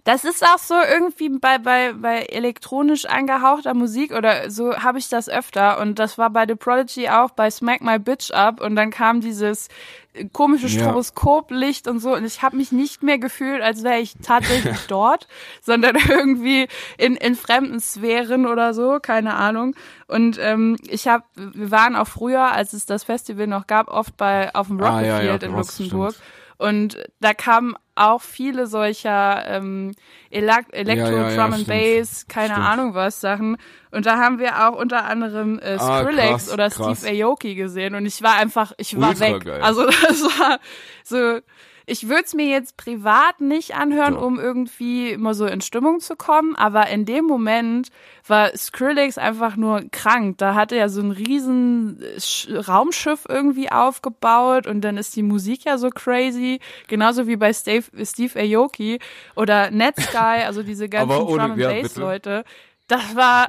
Das ist auch so irgendwie bei, bei, bei elektronisch angehauchter Musik oder so habe ich das öfter. Und das war bei The Prodigy auch bei Smack My Bitch Up. Und dann kam dieses äh, komische Ja. Stroboskoplicht und so. Und ich habe mich nicht mehr gefühlt, als wäre ich tatsächlich [laughs] dort, sondern [laughs] irgendwie in, in fremden Sphären oder so, keine Ahnung. Und ähm, ich habe, wir waren auch früher, als es das Festival noch gab, oft bei auf dem Ah, Rocket ja, ja, Field in Luxemburg. stimmt. Und da kamen auch viele solcher ähm, Elak Elektro, Ja, ja, Drum and. Bass, keine Stimmt. Ahnung was Sachen. Und da haben wir auch unter anderem äh, Ah, Skrillex krass, oder krass. Steve Aoki gesehen. Und ich war einfach, ich war Ultra weg. geil. Also [laughs] das war so, ich würde es mir jetzt privat nicht anhören, um irgendwie immer so in Stimmung zu kommen. Aber in dem Moment war Skrillex einfach nur krank. Da hatte er so ein riesen Sch- Raumschiff irgendwie aufgebaut und dann ist die Musik ja so crazy. Genauso wie bei Steve, Steve Aoki oder Netsky, also diese [laughs] ganzen Drum and Bass. Leute. Das war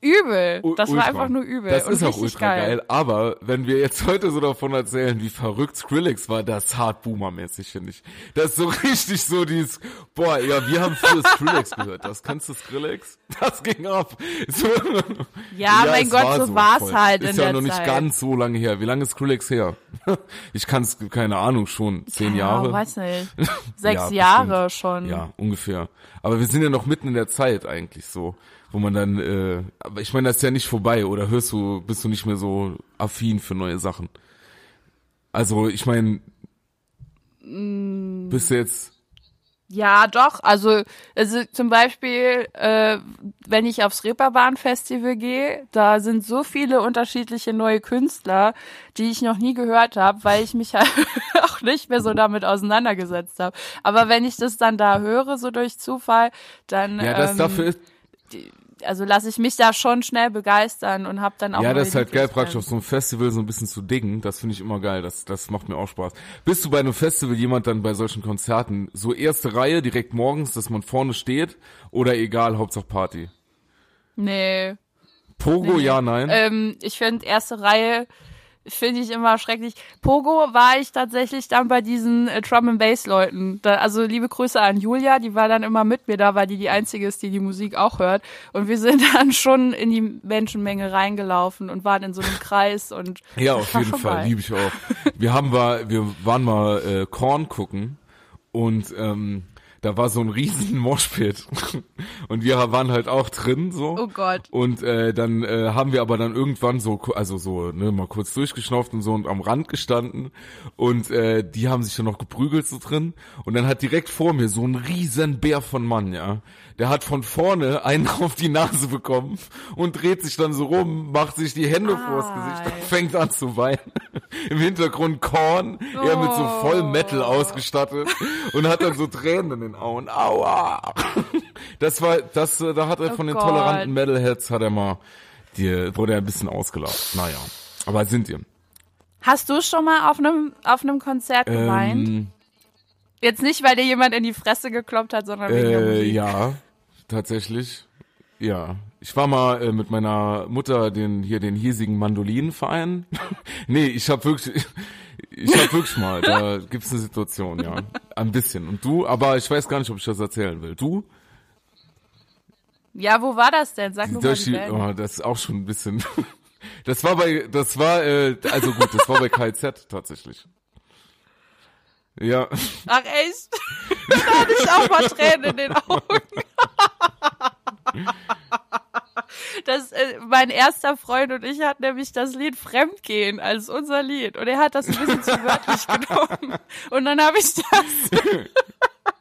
übel. Das war ultra. einfach nur übel. Das und ist auch ultra geil. Aber wenn wir jetzt heute so davon erzählen, wie verrückt Skrillex war, das ist hart Boomer-mäßig, finde ich. Das ist so [laughs] richtig so dieses, boah, ja, wir haben früher Skrillex gehört. Das kannst du Skrillex? [laughs] Das ging ab. So, Ja, mein es Gott, war so war's voll. halt Ist in ja der noch nicht Zeit. ganz so lange her. Wie lange ist Skrillex her? [laughs] Ich kann es, keine Ahnung, schon zehn ja, Jahre. weiß nicht. Sechs Ja, Jahre bestimmt. schon. Ja, ungefähr. Aber wir sind ja noch mitten in der Zeit eigentlich so, wo man dann, äh, aber ich meine, das ist ja nicht vorbei oder hörst du, bist du nicht mehr so affin für neue Sachen? Also ich meine, Mm. bist du jetzt, Ja, doch. Also, also zum Beispiel, äh, wenn ich aufs Reeperbahn-Festival gehe, da sind so viele unterschiedliche neue Künstler, die ich noch nie gehört habe, weil ich mich [laughs] halt auch nicht mehr so damit auseinandergesetzt habe. Aber wenn ich das dann da höre, so durch Zufall, dann ja, das ähm, dafür ist, also lasse ich mich da schon schnell begeistern und habe dann auch ja, das ist halt geil, praktisch auf so einem Festival so ein bisschen zu diggen. Das finde ich immer geil. Das, das macht mir auch Spaß. Bist du bei einem Festival jemand dann bei solchen Konzerten so erste Reihe direkt morgens, dass man vorne steht oder egal, Hauptsache Party? Nee. Pogo, Nee. ja, nein. Ähm, ich finde erste Reihe finde ich immer schrecklich. Pogo war ich tatsächlich dann bei diesen äh, Drum and Bass Leuten. Da, also liebe Grüße an Julia, die war dann immer mit mir da, weil die die einzige ist, die die Musik auch hört. Und wir sind [laughs] dann schon in die Menschenmenge reingelaufen und waren in so einem Kreis und [laughs] Ja, auf war jeden Fall, liebe ich auch. Wir haben mal, wir waren mal äh, Korn gucken und ähm, da war so ein riesen [laughs] Moshpit und wir waren halt auch drin so. Oh Gott. Und äh, dann äh, haben wir aber dann irgendwann so, also so, ne, mal kurz durchgeschnauft und so und am Rand gestanden und äh, die haben sich dann noch geprügelt so drin und dann hat direkt vor mir so ein riesen Bär von Mann, ja, der hat von vorne einen [laughs] auf die Nase bekommen und dreht sich dann so rum, macht sich die Hände vors Gesicht und fängt an zu weinen. [laughs] Im Hintergrund Korn, er mit so voll Metal ausgestattet und hat dann so [laughs] Tränen in den Augen. Aua! Das war, das, da hat er Oh von den Gott. toleranten Metalheads hat er mal, die, wurde er ein bisschen ausgelacht. Naja. Aber sind ihr? Hast du schon mal auf einem auf einem Konzert geweint? Ähm, Jetzt nicht, weil dir jemand in die Fresse gekloppt hat, sondern wegen der äh, Musik. ja, tatsächlich. Ja. Ich war mal äh, mit meiner Mutter den hier den hiesigen Mandolinenverein. [laughs] nee, ich habe wirklich ich habe wirklich mal, da gibt's eine Situation, ja. Ein bisschen. Und du, aber ich weiß gar nicht, ob ich das erzählen will. Du? Ja, wo war das denn? Sag mir mal Durch die die, Band. oh, das ist auch schon ein bisschen. [laughs] Das war bei, das war, äh, also gut, das war bei KZ tatsächlich. Ja, Ach echt? [laughs] da hatte ich auch mal Tränen in den Augen. Das, äh, mein erster Freund und ich hatten nämlich das Lied Fremdgehen als unser Lied. Und er hat das ein bisschen zu wörtlich [laughs] genommen. Und dann habe ich das [laughs]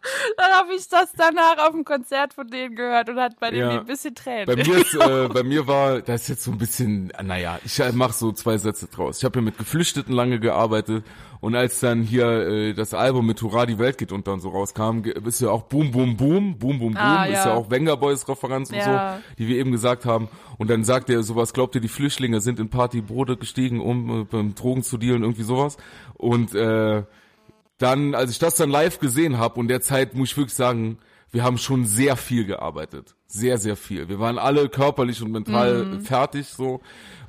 [laughs] Dann habe ich das danach auf dem Konzert von denen gehört und hat bei denen Ja. ein bisschen Tränen. Bei mir, [laughs] ist, äh, bei mir war, das ist jetzt so ein bisschen, naja, ich mache so zwei Sätze draus. Ich habe ja mit Geflüchteten lange gearbeitet und als dann hier äh, das Album mit Hurra, die Welt geht unter und so rauskam, ist ja auch Boom, Boom, Boom, Boom, Boom, Boom, Ah, ist ja. ja auch Wenger Boys Referenz und Ja. so, die wir eben gesagt haben. Und dann sagt er sowas, glaubt ihr, die Flüchtlinge sind in Partybrote gestiegen, um äh, beim Drogen zu dealen, irgendwie sowas. Und äh, dann, als ich das dann live gesehen habe und derzeit muss ich wirklich sagen, wir haben schon sehr viel gearbeitet. Sehr, sehr viel. Wir waren alle körperlich und mental fertig so.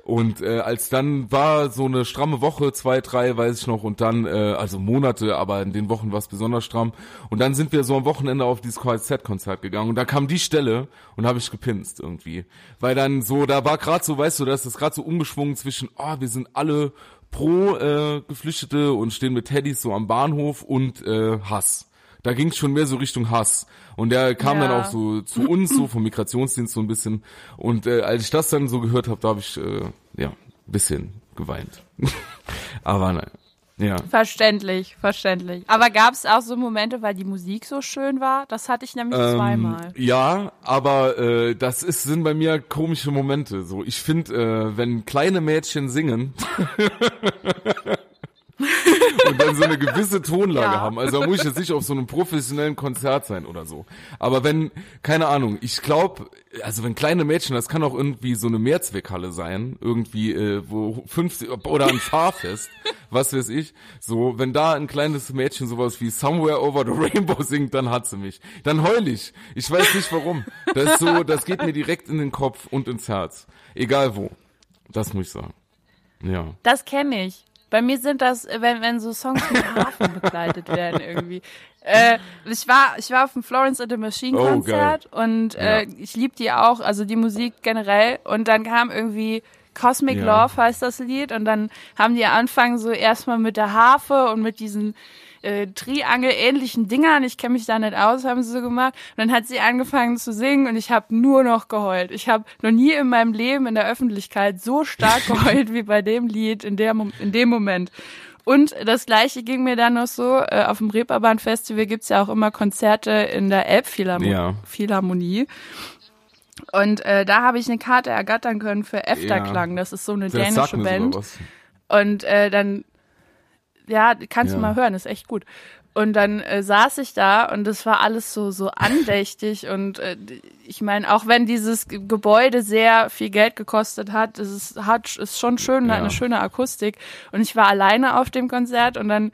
Und äh, als dann war so eine stramme Woche, zwei, drei, weiß ich noch, und dann, äh, also Monate, aber in den Wochen war es besonders stramm. Und dann sind wir so am Wochenende auf dieses KZ-Konzert gegangen und da kam die Stelle und habe ich gepinst irgendwie. Weil dann so, da war gerade so, weißt du, das ist gerade so umgeschwungen zwischen, oh, wir sind alle pro äh, Geflüchtete und stehen mit Teddys so am Bahnhof und äh, Hass. Da ging es schon mehr so Richtung Hass. Und der kam Ja. dann auch so zu uns, so vom Migrationsdienst so ein bisschen. Und äh, als ich das dann so gehört habe, da habe ich äh, ja ein bisschen geweint. [laughs] Aber nein. Ja. Verständlich, verständlich. Aber gab es auch so Momente, weil die Musik so schön war? Das hatte ich nämlich zweimal. Ähm, ja, aber äh, das ist, sind bei mir komische Momente. So, ich finde, äh, wenn kleine Mädchen singen [laughs] [laughs] und dann so eine gewisse Tonlage Ja. haben, also da muss ich jetzt nicht auf so einem professionellen Konzert sein oder so. Aber wenn, keine Ahnung, ich glaube, also wenn kleine Mädchen, das kann auch irgendwie so eine Mehrzweckhalle sein, irgendwie, äh, wo 50 oder ein Fahrfest, [laughs] was weiß ich. So, wenn da ein kleines Mädchen sowas wie Somewhere Over the Rainbow singt, dann hat sie mich. Dann heul ich. Ich weiß nicht warum. Das ist so, das geht mir direkt in den Kopf und ins Herz. Egal wo. Das muss ich sagen. Ja. Das kenne ich. Bei mir sind das, äh, wenn, wenn so Songs mit Hafen begleitet werden irgendwie. Äh, ich war ich war auf dem Florence and the Machine Oh, Konzert und äh, Ja. ich lieb die auch, also die Musik generell. Und dann kam irgendwie Cosmic Ja. Love heißt das Lied und dann haben die angefangen so erstmal mit der Harfe und mit diesen äh, Triangel-ähnlichen Dingern, ich kenne mich da nicht aus, haben sie so gemacht. Und dann hat sie angefangen zu singen und ich habe nur noch geheult. Ich habe noch nie in meinem Leben in der Öffentlichkeit so stark [laughs] geheult wie bei dem Lied in, der, in dem Moment. Und das gleiche ging mir dann noch so, äh, auf dem Reeperbahn Festival gibt's ja auch immer Konzerte in der Elbphilharmonie. Ja. Und äh, da habe ich eine Karte ergattern können für Efterklang. Das ist so eine Das dänische Band. Und äh, dann, ja, kannst Ja. du mal hören, ist echt gut. Und dann äh, saß ich da und das war alles so so [laughs] andächtig und äh, ich meine, auch wenn dieses Ge- Gebäude sehr viel Geld gekostet hat, es ist, hat ist schon schön, hat Ja. eine schöne Akustik und ich war alleine auf dem Konzert und dann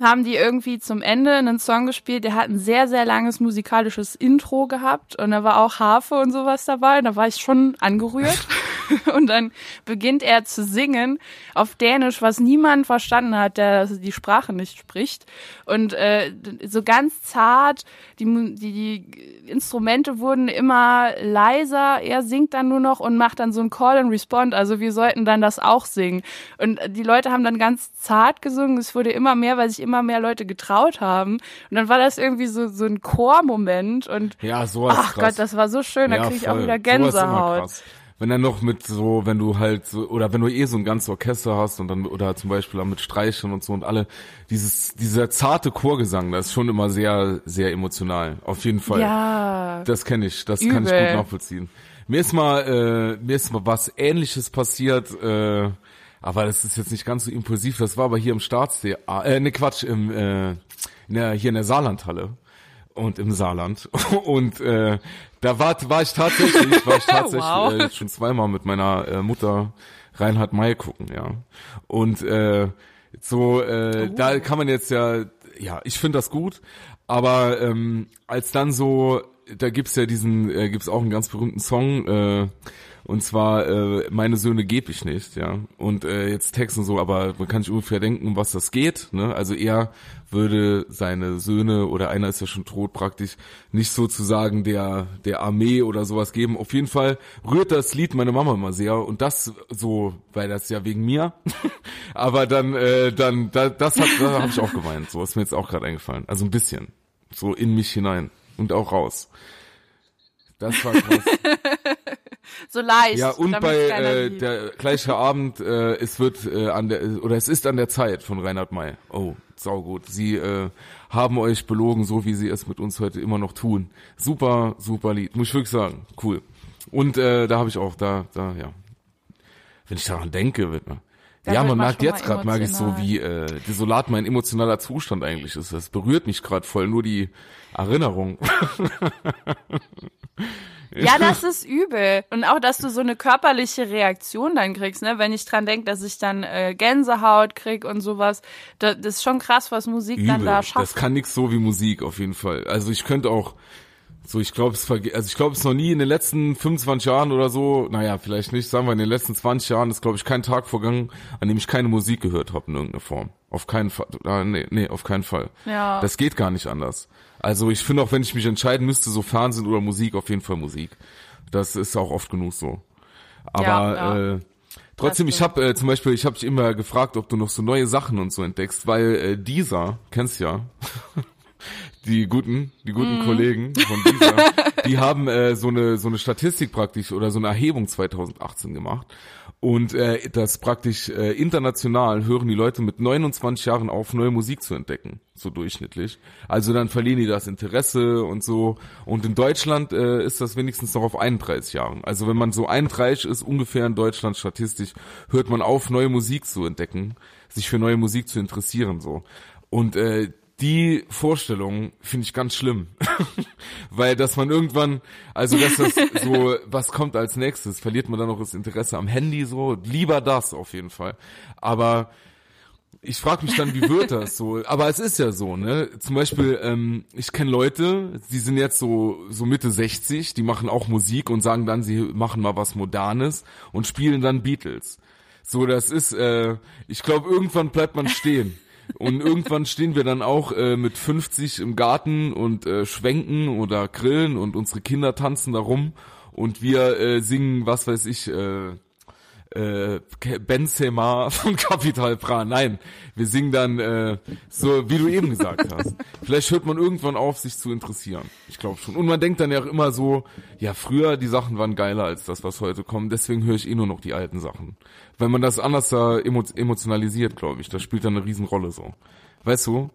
haben die irgendwie zum Ende einen Song gespielt, der hat ein sehr, sehr langes musikalisches Intro gehabt und da war auch Harfe und sowas dabei und da war ich schon angerührt. [laughs] [laughs] und dann beginnt er zu singen auf Dänisch, was niemand verstanden hat, der die Sprache nicht spricht. Und äh, so ganz zart, die, die, die Instrumente wurden immer leiser, er singt dann nur noch und macht dann so ein Call and Respond, also wir sollten dann das auch singen. Und die Leute haben dann ganz zart gesungen, es wurde immer mehr, weil sich immer mehr Leute getraut haben. Und dann war das irgendwie so, so ein Chormoment und Ja, sowas ach krass. Gott, das war so schön, da Ja, kriege ich auch wieder Gänsehaut. krass. Wenn dann noch mit so, wenn du halt so, oder wenn du eh so ein ganzes Orchester hast und dann, oder zum Beispiel auch mit Streichern und so und alle, dieses, dieser zarte Chorgesang, das ist schon immer sehr, sehr emotional. Auf jeden Fall. Ja, Das kenne ich, das kann ich Übel. gut nachvollziehen. Mir ist mal, äh, mir ist mal was ähnliches passiert, äh, aber das ist jetzt nicht ganz so impulsiv, das war aber hier im Staatstheater, äh, ne Quatsch, im, äh, in der, hier in der Saarlandhalle und im Saarland. [laughs] Und äh, da war, war ich tatsächlich, war ich [laughs] tatsächlich Wow. äh, schon zweimal mit meiner äh, Mutter Reinhard May gucken, ja. Und äh, so, äh, da kann man jetzt ja, ja, ich finde das gut, aber ähm, als dann so, da gibt's ja diesen, äh, gibt's auch einen ganz berühmten Song, äh, und zwar äh, meine Söhne geb ich nicht, ja. Und äh, jetzt Texten so, aber man kann sich ungefähr denken, was das geht. Ne? Also er würde seine Söhne oder einer ist ja schon tot praktisch nicht sozusagen der der Armee oder sowas geben. Auf jeden Fall rührt das Lied meine Mama immer sehr und das so, weil das ja wegen mir. [laughs] aber dann äh, dann da, das hat da habe ich auch geweint. So ist mir jetzt auch gerade eingefallen. Also ein bisschen so in mich hinein und auch raus. Das war krass. [laughs] [laughs] so leicht. Ja, und bei äh, sieht. der gleiche [laughs] Abend, äh, es wird äh, an der oder es ist an der Zeit von Reinhard May. Oh, saugut. Sie äh, haben euch belogen, so wie sie es mit uns heute immer noch tun. Super, super Lied, muss ich wirklich sagen. Cool. Und äh, da habe ich auch da da ja. Wenn ich daran denke, wird man Da ja, man merkt jetzt gerade, merke ich so, wie äh, desolat mein emotionaler Zustand eigentlich ist. Das berührt mich gerade voll, nur die Erinnerung. [laughs] [laughs] Ja, das ist übel. Und auch, dass du so eine körperliche Reaktion dann kriegst, ne? Wenn ich dran denke, dass ich dann äh, Gänsehaut krieg und sowas. Das, das ist schon krass, was Musik dann Übel. da Das schafft. kann nix so wie Musik auf jeden Fall. Also ich könnte auch so, ich glaube, es also ich glaube, es ist noch nie in den letzten 25 Jahren oder so, naja, vielleicht nicht, sagen wir in den letzten 20 Jahren ist glaube ich kein Tag vergangen, an dem ich keine Musik gehört habe in irgendeiner Form. Auf keinen Fall. Ah, nee, nee, auf keinen Fall. Ja. Das geht gar nicht anders. Also ich finde auch, wenn ich mich entscheiden müsste, so Fernsehen oder Musik, auf jeden Fall Musik. Das ist auch oft genug so. Aber Ja, ja. Äh, trotzdem, ich habe äh, zum Beispiel, ich habe dich immer gefragt, ob du noch so neue Sachen und so entdeckst, weil äh, dieser, kennst ja, die guten, die guten Mhm. Kollegen von dieser, [laughs] die haben äh, so eine so eine Statistik praktisch oder so eine Erhebung 2018 gemacht und äh, das praktisch äh, international hören die Leute mit 29 Jahren auf, neue Musik zu entdecken, so durchschnittlich. Also dann verlieren die das Interesse und so. Und in Deutschland äh, ist das wenigstens noch auf 31 Jahren. Also wenn man so 31 ist, ungefähr in Deutschland statistisch, hört man auf, neue Musik zu entdecken, sich für neue Musik zu interessieren so. Und äh, die Vorstellung finde ich ganz schlimm. [laughs] Weil, dass man irgendwann, also dass das so, was kommt als nächstes? Verliert man dann noch das Interesse am Handy so? Lieber das auf jeden Fall. Aber ich frage mich dann, wie wird das so? Aber es ist ja so, ne? Zum Beispiel, ähm, ich kenne Leute, die sind jetzt so so Mitte 60, die machen auch Musik und sagen dann, sie machen mal was Modernes und spielen dann Beatles. So, das ist, äh, ich glaube, irgendwann bleibt man stehen. Und irgendwann stehen wir dann auch äh, mit 50 im Garten und äh, schwenken oder grillen und unsere Kinder tanzen da rum und wir äh, singen, was weiß ich, äh, äh, Benzema [laughs] von Capital Bra. Nein, wir singen dann äh, so, wie du eben gesagt hast. Vielleicht hört man irgendwann auf, sich zu interessieren. Ich glaube schon. Und man denkt dann ja auch immer so, ja, früher die Sachen waren geiler als das, was heute kommt. Deswegen höre ich eh nur noch die alten Sachen. Wenn man das anders da emo emotionalisiert, glaube ich, das spielt dann eine Riesenrolle so. Weißt du?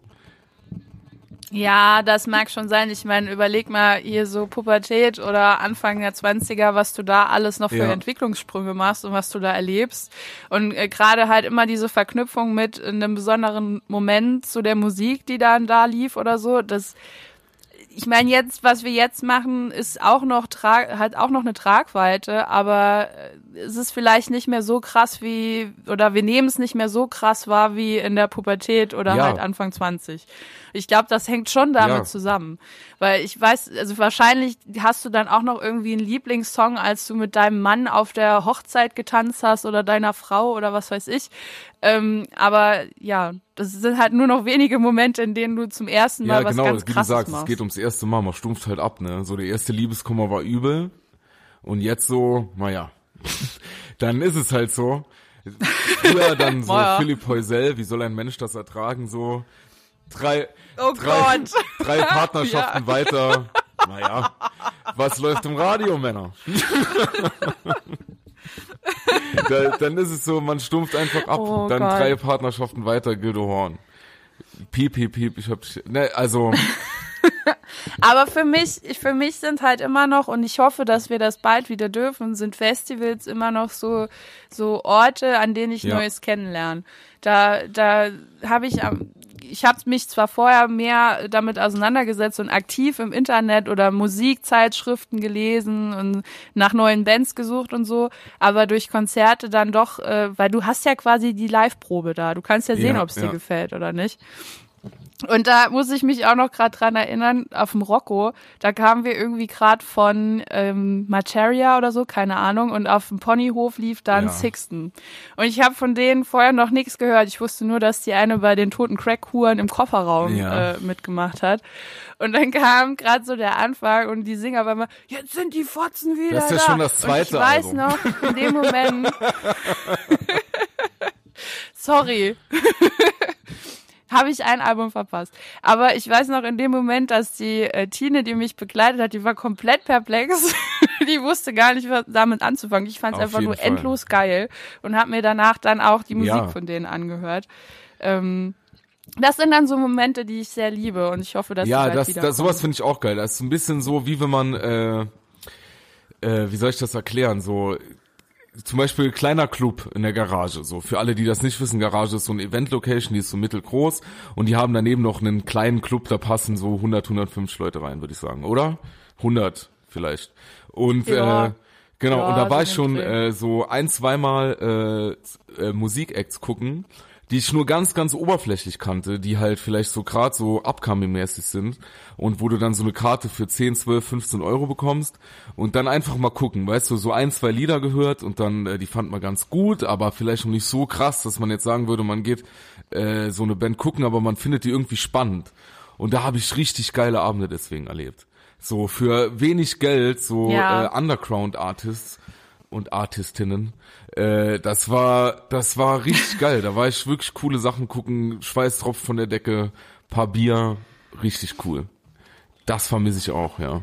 Ja, das mag schon sein. Ich meine, überleg mal hier so Pubertät oder Anfang der 20er, was du da alles noch für Ja. Entwicklungssprünge machst und was du da erlebst. Und äh, gerade halt immer diese Verknüpfung mit einem besonderen Moment zu der Musik, die dann da lief oder so, das ich meine jetzt, was wir jetzt machen, ist auch noch hat auch noch eine Tragweite, aber äh, es ist vielleicht nicht mehr so krass wie oder wir nehmen es nicht mehr so krass wahr wie in der Pubertät oder Ja. halt Anfang 20. Ich glaube, das hängt schon damit Ja. zusammen, weil ich weiß, also wahrscheinlich hast du dann auch noch irgendwie einen Lieblingssong, als du mit deinem Mann auf der Hochzeit getanzt hast oder deiner Frau oder was weiß ich. Ähm, aber ja, das sind halt nur noch wenige Momente, in denen du zum ersten Mal Ja, was genau, ganz wie du krasses sagst, es machst. geht ums erste Mal, man stumpft halt ab, ne? So der erste Liebeskummer war übel und jetzt so, naja, [laughs] dann ist es halt so. Früher dann [laughs] so. Philipp Heusel, wie soll ein Mensch das ertragen, so drei, Oh drei, Gott. drei [laughs] Partnerschaften weiter. Naja, was läuft im Radio, Männer? Da, dann ist es so, man stumpft einfach ab. Oh dann Gott. drei Partnerschaften weiter, Gildo Horn. Piep, piep, piep, ich hab, ne, also, [laughs] Aber für mich, ich- für mich sind halt immer noch, und ich hoffe, dass wir das bald wieder dürfen, sind Festivals immer noch so, so Orte, an denen ich Ja. Neues kennenlerne. Da, da habe ich am, ich habe mich zwar vorher mehr damit auseinandergesetzt und aktiv im Internet oder Musikzeitschriften gelesen und nach neuen Bands gesucht und so, aber durch Konzerte dann doch, äh, weil du hast ja quasi die Live-Probe da. Du kannst ja sehen, Ja, ob es dir ja. gefällt oder nicht. Und da muss ich mich auch noch gerade dran erinnern, auf dem Rocco, da kamen wir irgendwie gerade von ähm, Materia oder so, keine Ahnung, und auf dem Ponyhof lief dann Ja. Sixten. Und ich habe von denen vorher noch nichts gehört. Ich wusste nur, dass die eine bei den toten Crackhuren im Kofferraum Ja. äh, mitgemacht hat. Und dann kam gerade so der Anfang und die Singer war immer, jetzt sind die Fotzen wieder Das ist ja da. schon das und zweite ich weiß Album. noch, in dem Moment, [laughs] [laughs] sorry, [laughs] habe ich ein Album verpasst. Aber ich weiß noch in dem Moment, dass die äh, Tine, die mich begleitet hat, die war komplett perplex. [laughs] die wusste gar nicht, was damit anzufangen. Ich fand es einfach nur Fall. endlos geil und habe mir danach dann auch die Musik ja. von denen angehört. Ähm, das sind dann so Momente, die ich sehr liebe und ich hoffe, dass ja, das, das sowas finde ich auch geil. Das ist ein bisschen so, wie wenn man, äh, äh, wie soll ich das erklären? So zum Beispiel kleiner Club in der Garage. So für alle, die das nicht wissen, Garage ist so eine Event-Location, die ist so mittelgroß und die haben daneben noch einen kleinen Club, da passen so 100, 150 Leute rein, würde ich sagen, oder? 100 vielleicht. Und ja. äh, genau, ja, und da war ich schon äh, so ein, zweimal äh, äh, Musikacts gucken die ich nur ganz, ganz oberflächlich kannte, die halt vielleicht so gerade so upcoming-mäßig sind und wo du dann so eine Karte für 10, 12, 15 Euro bekommst und dann einfach mal gucken, weißt du, so ein, zwei Lieder gehört und dann, äh, die fand man ganz gut, aber vielleicht noch nicht so krass, dass man jetzt sagen würde, man geht äh, so eine Band gucken, aber man findet die irgendwie spannend. Und da habe ich richtig geile Abende deswegen erlebt. So für wenig Geld, so ja. äh, Underground-Artists und Artistinnen. Äh, das war, das war richtig geil. Da war ich wirklich coole Sachen gucken, Schweißtropfen von der Decke, paar Bier, richtig cool. Das vermisse ich auch, ja.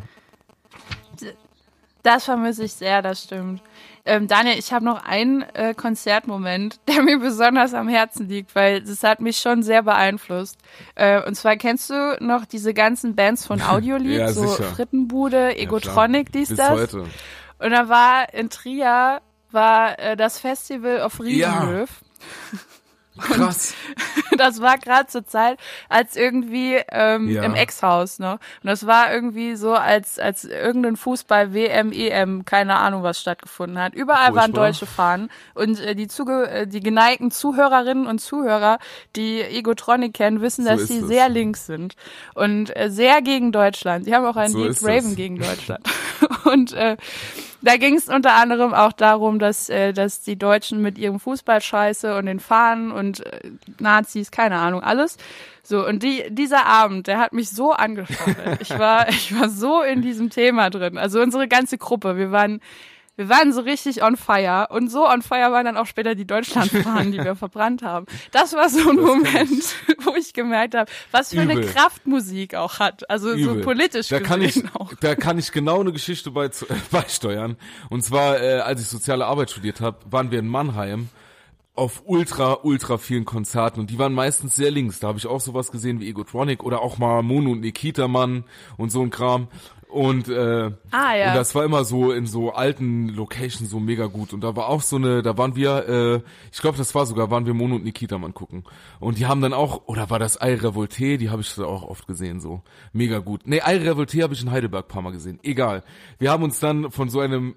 Das vermisse ich sehr, das stimmt. Ähm, Daniel, ich habe noch einen äh, Konzertmoment, [laughs] der mir besonders am Herzen liegt, weil das hat mich schon sehr beeinflusst. Äh, und zwar kennst du noch diese ganzen Bands von [laughs] Audiolied, ja, so. Frittenbude, Egotronic, ja, dies, Bis das. Heute. Und da war in Trier war äh, das Festival auf Riesenhöf. Ja. Krass. [laughs] das war gerade zur Zeit, als irgendwie ähm, ja. im Ex-Haus, ne? Und das war irgendwie so, als als irgendein Fußball WM, EM, keine Ahnung was stattgefunden hat. Überall Furchtbar. waren deutsche Fahnen und äh, die Zuge äh, die geneigten Zuhörerinnen und Zuhörer, die Egotronic kennen, wissen, so dass sie es. sehr links sind und äh, sehr gegen Deutschland. Die haben auch ein so Raven gegen [laughs] Deutschland. und äh, da ging es unter anderem auch darum, dass, äh, dass die Deutschen mit ihrem Fußballscheiße und den Fahnen und äh, Nazis, keine Ahnung, alles. So, und die, dieser Abend, der hat mich so angeschaut. Ich war, [laughs] ich war so in diesem Thema drin. Also unsere ganze Gruppe, wir waren wir waren so richtig on fire und so on fire waren dann auch später die Deutschlandfahnen, die wir [laughs] verbrannt haben. Das war so ein das Moment, [laughs] wo ich gemerkt habe, was für Übel. eine Kraft Musik auch hat. Also Übel. so politisch da kann ich, auch. Da kann ich genau eine Geschichte bei, äh, [laughs] beisteuern. Und zwar, äh, als ich soziale Arbeit studiert habe, waren wir in Mannheim auf ultra, ultra vielen Konzerten und die waren meistens sehr links. Da habe ich auch sowas gesehen wie Egotronic oder auch mal Mono und Nikita Mann und so ein Kram. Und, äh, ah, ja. und das war immer so in so alten Locations so mega gut. Und da war auch so eine, da waren wir, äh, ich glaube, das war sogar, waren wir Mono und Nikita mal gucken. Und die haben dann auch, oder war das Ei Revolte, die habe ich auch oft gesehen, so. Mega gut. Nee, Ei Revolte habe ich in Heidelberg paar Mal gesehen. Egal. Wir haben uns dann von so einem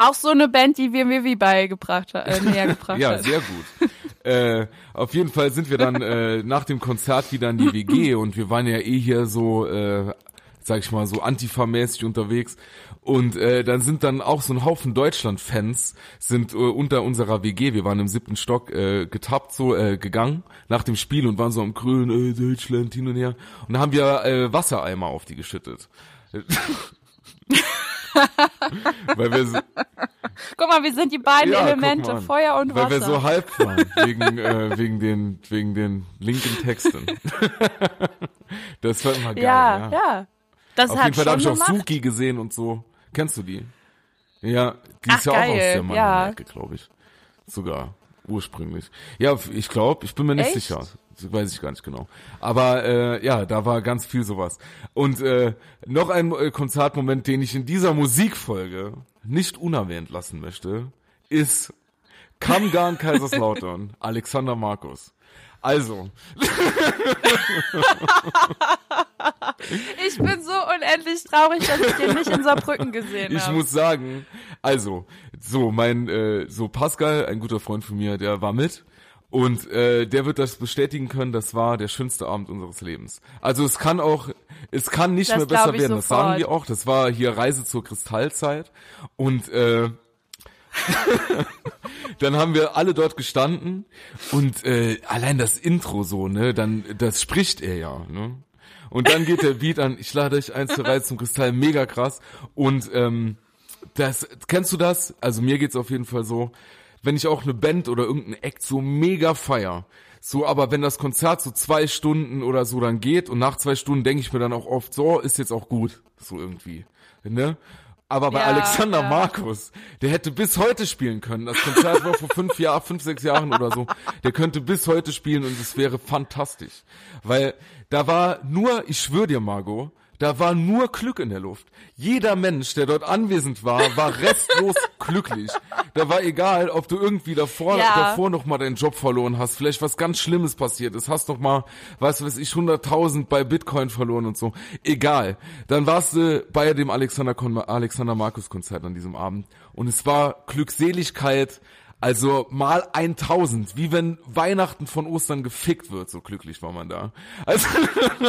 auch so eine Band, die wir mir wie beigebracht äh, [laughs] näher gebracht ja, hat. Ja, sehr gut. äh, auf jeden Fall sind wir dann äh, nach dem Konzert wieder in die WG [laughs] und wir waren ja eh hier so äh, sag ich mal, so antifa-mäßig unterwegs. Und äh, dann sind dann auch so ein Haufen Deutschland-Fans sind äh, unter unserer WG, wir waren im siebten Stock, äh, getappt, so äh, gegangen nach dem Spiel und waren so am Grün, äh, Deutschland hin und her. Und dann haben wir äh, Wassereimer auf die geschüttet. [laughs] Weil wir so, Guck mal, wir sind die beiden ja, Elemente, Feuer und Wasser. Weil wir so halb waren, wegen, äh, wegen, den, wegen den linken Texten. [laughs] das war immer geil. Ja, ja. ja. Das Auf jeden Fall habe ich auch Suki gesehen und so. Kennst du die? Ja, die Ach, ist ja geil. auch aus der Mannheim-Ecke, ja. glaube ich. Sogar ursprünglich. Ja, ich glaube, ich bin mir nicht Echt? sicher. Weiß ich gar nicht genau. Aber äh, ja, da war ganz viel sowas. Und äh, noch ein äh, Konzertmoment, den ich in dieser Musikfolge nicht unerwähnt lassen möchte, ist Kamgarn [laughs] Kaiserslautern, Alexander Markus. Also. [laughs] ich bin so unendlich traurig, dass ich den nicht in Saarbrücken gesehen habe. Ich muss sagen, also, so, mein, äh, so Pascal, ein guter Freund von mir, der war mit. Und äh, der wird das bestätigen können, das war der schönste Abend unseres Lebens. Also es kann auch, es kann nicht das mehr besser werden, sofort. das sagen wir auch. Das war hier Reise zur Kristallzeit. Und äh, [laughs] dann haben wir alle dort gestanden und äh, allein das Intro so, ne, dann das spricht er ja, ne? Und dann geht der Beat an, ich lade euch eins zur Reise zum Kristall, mega krass. Und ähm, das, kennst du das? Also mir geht's auf jeden Fall so, wenn ich auch eine Band oder irgendeinen Act so mega feier, So, aber wenn das Konzert so zwei Stunden oder so dann geht und nach zwei Stunden denke ich mir dann auch oft, so, ist jetzt auch gut. So irgendwie. Ne? Aber bei Ja, Alexander ja. Markus, der hätte bis heute spielen können. Das Konzert war vor fünf Jahren, fünf, sechs Jahren oder so. Der könnte bis heute spielen und es wäre fantastisch. Weil da war nur, ich schwöre dir, Margot, da war nur Glück in der Luft. Jeder Mensch, der dort anwesend war, war [laughs] restlos glücklich. Da war egal, ob du irgendwie davor, Ja. davor noch mal deinen Job verloren hast, vielleicht was ganz Schlimmes passiert ist, hast noch mal, was weiß ich, 100.000 bei Bitcoin verloren und so. Egal. Dann warst du bei dem Alexander, Kon Alexander Markus Konzert an diesem Abend und es war Glückseligkeit, also mal 1000, wie wenn Weihnachten von Ostern gefickt wird, so glücklich war man da. Also [laughs]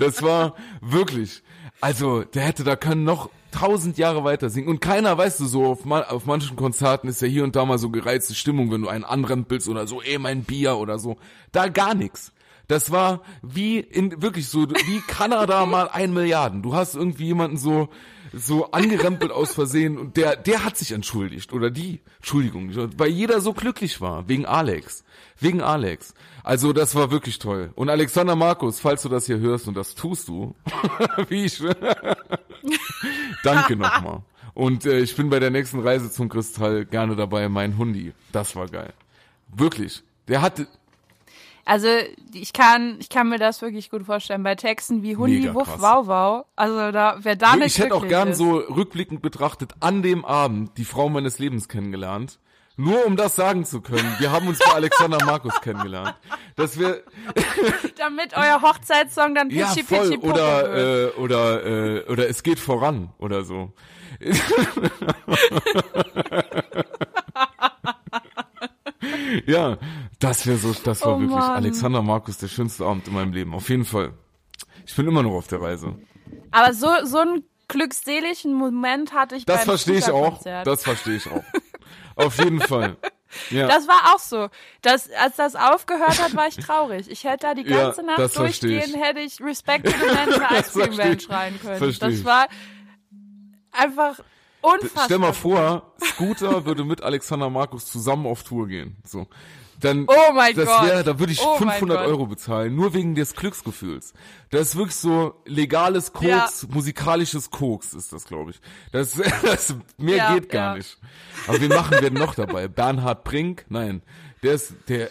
das war wirklich, also der hätte da können noch tausend Jahre weiter singen und keiner, weißt du, so auf, auf manchen Konzerten ist ja hier und da mal so gereizte Stimmung, wenn du einen anrempelst oder so, ey, mein Bier oder so. Da gar nix. Das war wie in, wirklich so, wie Kanada [laughs] mal ein Milliarden. Du hast irgendwie jemanden so, so angerempelt aus Versehen und der, der hat sich entschuldigt oder die, Entschuldigung, weil jeder so glücklich war, wegen Alex. Wegen Alex. Also das war wirklich toll. Und Alexander Markus, falls du das hier hörst und das tust du, [laughs] wie ich, [laughs] danke nochmal. Und äh, ich bin bei der nächsten Reise zum Kristall gerne dabei, mein Hundi. Das war geil. Wirklich. Der hatte, Also ich kann, ich kann mir das wirklich gut vorstellen. Bei Texten wie Hundi, Wuff. Wow, Wow. Also da, wer damit ich hätte auch gern ist. so rückblickend betrachtet an dem Abend die Frau meines Lebens kennengelernt. Nur um das sagen zu können. Wir haben uns bei [laughs] Alexander Markus kennengelernt. Dass wir, [laughs] Damit euer Hochzeitssong dann [laughs] ja, Pitchy voll, Pitchy Popo oder, wird. äh, oder, äh, oder es geht voran, oder so. Ja, das wäre so, das war Oh wirklich Mann. Alexander Markus der schönste Abend in meinem Leben. Auf jeden Fall. Ich bin immer noch auf der Reise. Aber so, so einen glückseligen Moment hatte ich Das verstehe ich auch. Das verstehe ich auch. Auf jeden Fall. [laughs] Ja. Das war auch so. Das, als das aufgehört hat, war ich traurig. Ich hätte da die Ja, ganze Nacht das verstehe durchgehen, ich. hätte ich Respect to the Man in the Ice Cream Van schreien können. Verstehe Das war einfach unfassbar. Stell mal vor, Scooter würde mit Alexander Markus zusammen auf Tour gehen. So. Dann, Oh mein das Gott. wäre, da würde ich Oh mein 500 Gott. Euro bezahlen, nur wegen des Glücksgefühls. Das ist wirklich so legales Koks, musikalisches Koks ist das, glaube ich. Das, [laughs] das mehr Ja, geht gar ja. nicht. Aber wir machen wir denn noch dabei? [laughs] Bernhard Brink? Nein. Der ist, der,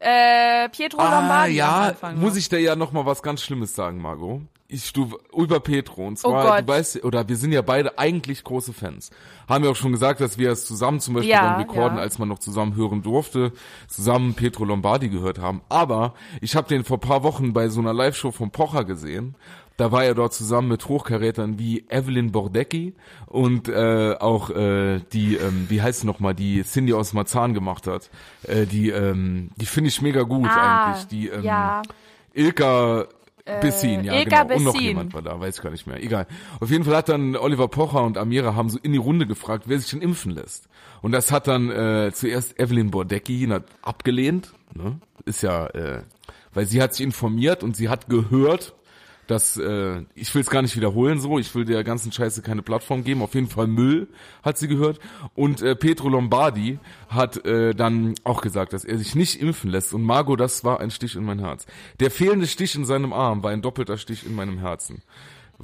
Äh, Pietro Ah, Lombardi ja, Anfang muss ich dir ja noch mal was ganz Schlimmes sagen, Margot. Ich, du, über Petro. Und Oh zwar, Gott. du weißt, oder wir sind ja beide eigentlich große Fans. Haben wir auch schon gesagt, dass wir es zusammen zum Beispiel Ja, beim Rekorden, ja. als man noch zusammen hören durfte, zusammen Petro Lombardi gehört haben. Aber ich habe den vor paar Wochen bei so einer Live-Show von Pocher gesehen. Da war er dort zusammen mit Hochkarätern wie Evelyn Bordecki und äh, auch äh, die, ähm, wie heißt sie noch mal, die Cindy aus Marzahn gemacht hat. Äh, die, ähm, die finde ich mega gut Ah, eigentlich. Die, ähm, ja. Ilka Bessin, ja Ilka genau. Und noch Bessin. jemand war da, weiß ich gar nicht mehr. Egal. Auf jeden Fall hat dann Oliver Pocher und Amira haben so in die Runde gefragt, wer sich denn impfen lässt. Und das hat dann äh, zuerst Evelyn Bordecki hat abgelehnt. Ne? Ist ja, äh, weil sie hat sich informiert und sie hat gehört, dass äh, ich will es gar nicht wiederholen so, ich will der ganzen Scheiße keine Plattform geben. Auf jeden Fall Müll hat sie gehört und äh, Petro Lombardi hat äh, dann auch gesagt, dass er sich nicht impfen lässt und Margot, das war ein Stich in mein Herz. Der fehlende Stich in seinem Arm war ein doppelter Stich in meinem Herzen.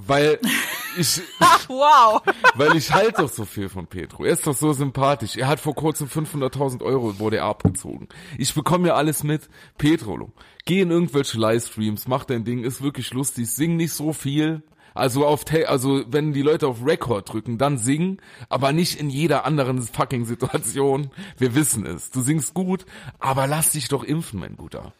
Weil [laughs] ich Ach, wow. weil ich halt doch so viel von Petro. Er ist doch so sympathisch. Er hat vor kurzem 500.000 Euro wurde er abgezogen. Ich bekomme ja alles mit. Petro, geh in irgendwelche Livestreams, mach dein Ding, ist wirklich lustig, sing nicht so viel. Also auf, also wenn die Leute auf Record drücken, dann sing, aber nicht in jeder anderen fucking Situation. Wir wissen es. Du singst gut, aber lass dich doch impfen, mein Guter.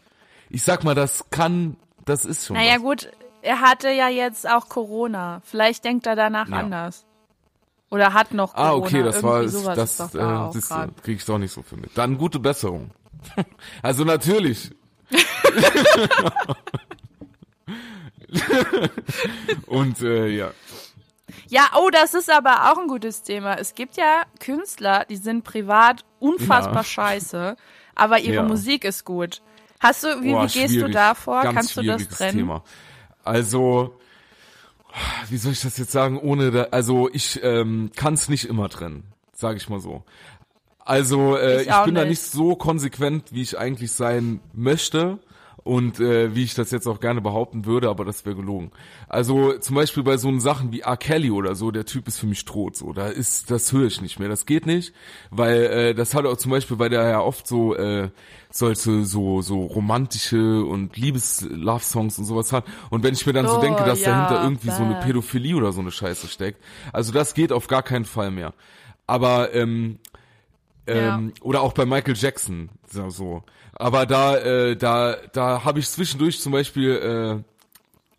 Ich sag mal, das kann, das ist schon Naja was. gut, er hatte ja jetzt auch Corona. Vielleicht denkt er danach Ja. anders. Oder hat noch Corona. Ah, okay, das war, Irgendwie sowas das, ist doch äh, da grad. krieg ich doch nicht so viel mit. Dann gute Besserung. [laughs] also natürlich. [laughs] Und äh, ja, Ja, oh, das ist aber auch ein gutes Thema. Es gibt ja Künstler, die sind privat unfassbar Ja. scheiße, aber ihre Ja. Musik ist gut. Hast du, wie, boah, wie gehst du schwierig. da vor? Ganz Kannst du das trennen? Thema. Also, wie soll ich das jetzt sagen, ohne da, also ich ähm, kann es nicht immer trennen, sage ich mal so. Also äh, Ich ich, bin da nicht. nicht so konsequent, wie ich eigentlich sein möchte und äh, wie ich das jetzt auch gerne behaupten würde, aber das wäre gelogen. Also zum Beispiel bei so Sachen wie R. Kelly oder so, der Typ ist für mich tot, so da ist, das höre ich nicht mehr, das geht nicht, weil äh, das hat auch zum Beispiel, weil der ja oft so äh, solche so so romantische und Liebes-Love-Songs und sowas hat und wenn ich mir dann so Oh, denke, dass ja, dahinter irgendwie so eine. Pädophilie oder so eine Scheiße steckt, also das geht auf gar keinen Fall mehr. Aber ähm, ähm, oder auch bei Michael Jackson so. so. Aber da, äh, da, da habe ich zwischendurch zum Beispiel, äh,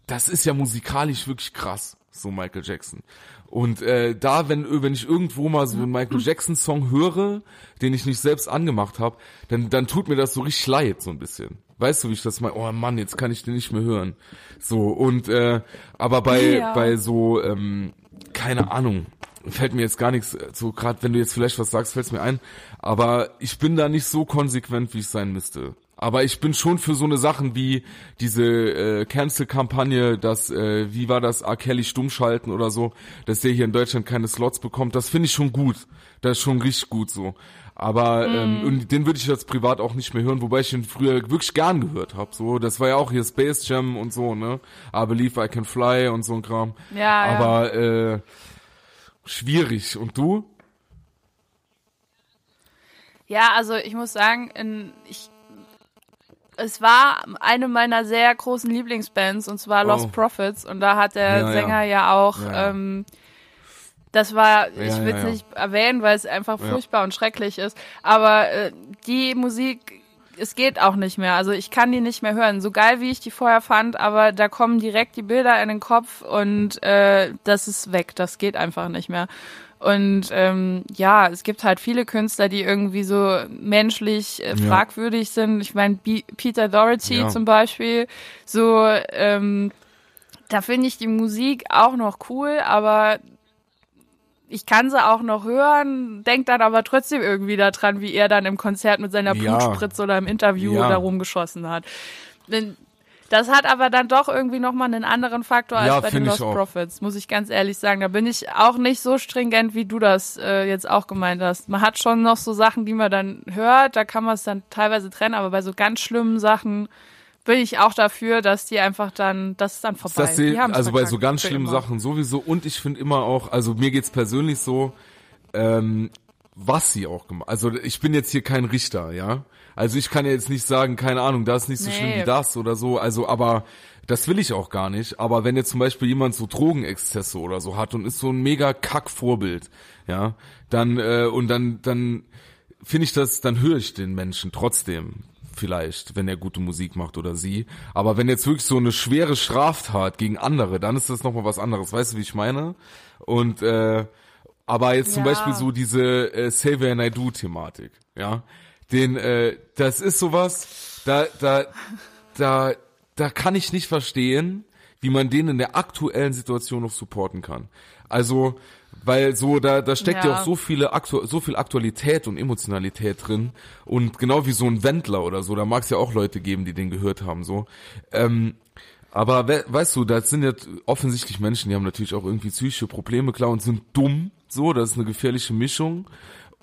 das ist ja musikalisch wirklich krass, so Michael Jackson. Und äh, da, wenn wenn ich irgendwo mal so einen Michael Jackson Song höre, den ich nicht selbst angemacht habe, dann dann tut mir das so richtig leid so ein bisschen. Weißt du, wie ich das meine? Oh Mann, jetzt kann ich den nicht mehr hören. So und äh, aber bei Ja. bei so ähm, keine Ahnung, fällt mir jetzt gar nichts äh, so gerade wenn du jetzt vielleicht was sagst, fällt's mir ein, aber ich bin da nicht so konsequent, wie ich sein müsste. Aber ich bin schon für so eine Sachen wie diese äh, Cancel-Kampagne, dass, äh, wie war das, R. Kelly stumm schalten oder so, dass der hier in Deutschland keine Slots bekommt, das finde ich schon gut. Das ist schon richtig gut so. Aber ähm, und den würde ich jetzt privat auch nicht mehr hören, wobei ich ihn früher wirklich gern gehört habe. So, das war ja auch hier Space Jam und so, ne? I Believe I Can Fly und so ein Kram. Ja, ja. Aber äh, schwierig. Und du? Ja, also ich muss sagen, in, ich, es war eine meiner sehr großen Lieblingsbands und zwar Lost Oh. Prophets und da hat der Ja, ja. Sänger ja, auch, Ja, ja. Ähm, das war, Ja, ich ja, will es ja. nicht erwähnen, weil es einfach Ja. furchtbar und schrecklich ist, aber äh, die Musik, es geht auch nicht mehr. Also ich kann die nicht mehr hören. So geil wie ich die vorher fand, aber da kommen direkt die Bilder in den Kopf und äh, das ist weg. Das geht einfach nicht mehr. Und ähm, ja, es gibt halt viele Künstler, die irgendwie so menschlich äh, Ja. fragwürdig sind. Ich meine, Peter Doherty Ja. zum Beispiel, so ähm, da finde ich die Musik auch noch cool, aber ich kann sie auch noch hören, denk dann aber trotzdem irgendwie daran, wie er dann im Konzert mit seiner Ja. Blutspritze oder im Interview Ja. da rumgeschossen hat. Das hat aber dann doch irgendwie nochmal einen anderen Faktor als Ja, bei den Lost. Profits, muss ich ganz ehrlich sagen. Da bin ich auch nicht so stringent, wie du das äh, jetzt auch gemeint hast. Man hat schon noch so Sachen, die man dann hört, da kann man es dann teilweise trennen, aber bei so ganz schlimmen Sachen bin ich auch dafür, dass die einfach dann, das ist dann vorbei. Das die sehe, haben's also bei so ganz schlimmen immer. Sachen sowieso. Und ich finde immer auch, also mir geht's persönlich so, ähm, was sie auch gemacht. Also ich bin jetzt hier kein Richter, ja. Also ich kann ja jetzt nicht sagen, keine Ahnung, das ist nicht so Nee. schlimm wie das oder so. Also aber das will ich auch gar nicht. Aber wenn jetzt zum Beispiel jemand so Drogenexzesse oder so hat und ist so ein mega Kack-Vorbild, ja, dann äh, und dann dann finde ich das, dann höre ich den Menschen trotzdem vielleicht, wenn er gute Musik macht oder sie. Aber wenn jetzt wirklich so eine schwere Straftat gegen andere, dann ist das nochmal was anderes. Weißt du, wie ich meine? Und äh, aber jetzt zum Ja. Beispiel so diese äh, Xavier Naidoo-Thematik, ja, den, äh, das ist sowas, da, da, da, da kann ich nicht verstehen, wie man den in der aktuellen Situation noch supporten kann. Also, weil so da da steckt ja, Ja. auch so viele Aktu so viel Aktualität und Emotionalität drin und genau wie so ein Wendler oder so, da mag es ja auch Leute geben, die den gehört haben so. Ähm, aber we weißt du, das sind ja offensichtlich Menschen, die haben natürlich auch irgendwie psychische Probleme, klar, und sind dumm, so, das ist eine gefährliche Mischung.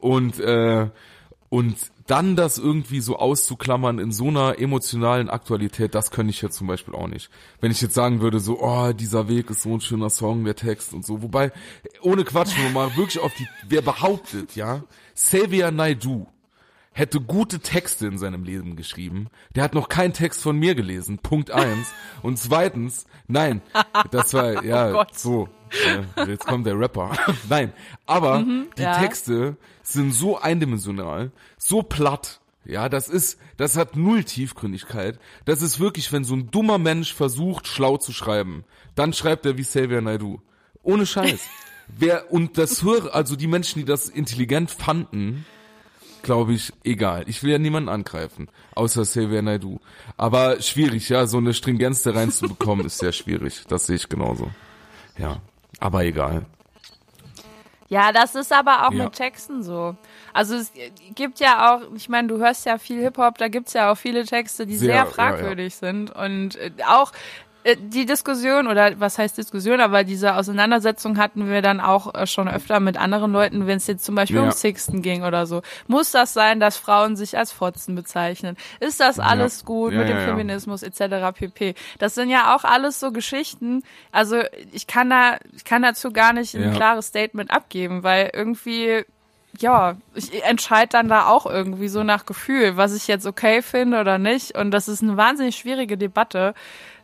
Und, äh, und dann das irgendwie so auszuklammern in so einer emotionalen Aktualität, das könnte ich jetzt zum Beispiel auch nicht. Wenn ich jetzt sagen würde, so, oh, dieser Weg ist so ein schöner Song, der Text und so. Wobei, ohne Quatsch, man mal wirklich auf die, wer behauptet, ja, Xavier Naidoo, hätte gute Texte in seinem Leben geschrieben. Der hat noch keinen Text von mir gelesen. Punkt eins. Und zweitens, nein, das war, [laughs] ja, Oh so. äh, Jetzt kommt der Rapper. [laughs] Nein, aber die Mhm, ja. Texte sind so eindimensional, so platt. Ja, das ist, das hat null Tiefgründigkeit. Das ist wirklich, wenn so ein dummer Mensch versucht, schlau zu schreiben, dann schreibt er wie Xavier Naidoo. Ohne Scheiß. [laughs] Wer, und das höre, also die Menschen, die das intelligent fanden, glaube ich, egal. Ich will ja niemanden angreifen, außer Xavier Naidoo. Aber schwierig, ja, so eine Stringenz da reinzubekommen, ist sehr schwierig. Das sehe ich genauso. Ja, aber egal. Ja, das ist aber auch Ja. mit Texten so. Also es gibt ja auch, ich meine, du hörst ja viel Hip-Hop, da gibt's ja auch viele Texte, die Sehr, sehr, ja, fragwürdig sind. Und äh, auch die Diskussion oder was heißt Diskussion, aber diese Auseinandersetzung hatten wir dann auch äh, schon öfter mit anderen Leuten, wenn es jetzt zum Beispiel Ja. um Sixten ging oder so. Muss das sein, dass Frauen sich als Fotzen bezeichnen? Ist das alles gut Ja, mit dem ja, ja. Feminismus etc. pp. Das sind ja auch alles so Geschichten. Also ich kann da, ich kann dazu gar nicht ein Ja. klares Statement abgeben, weil irgendwie ja, ich entscheide dann da auch irgendwie so nach Gefühl, was ich jetzt okay finde oder nicht. Und das ist eine wahnsinnig schwierige Debatte,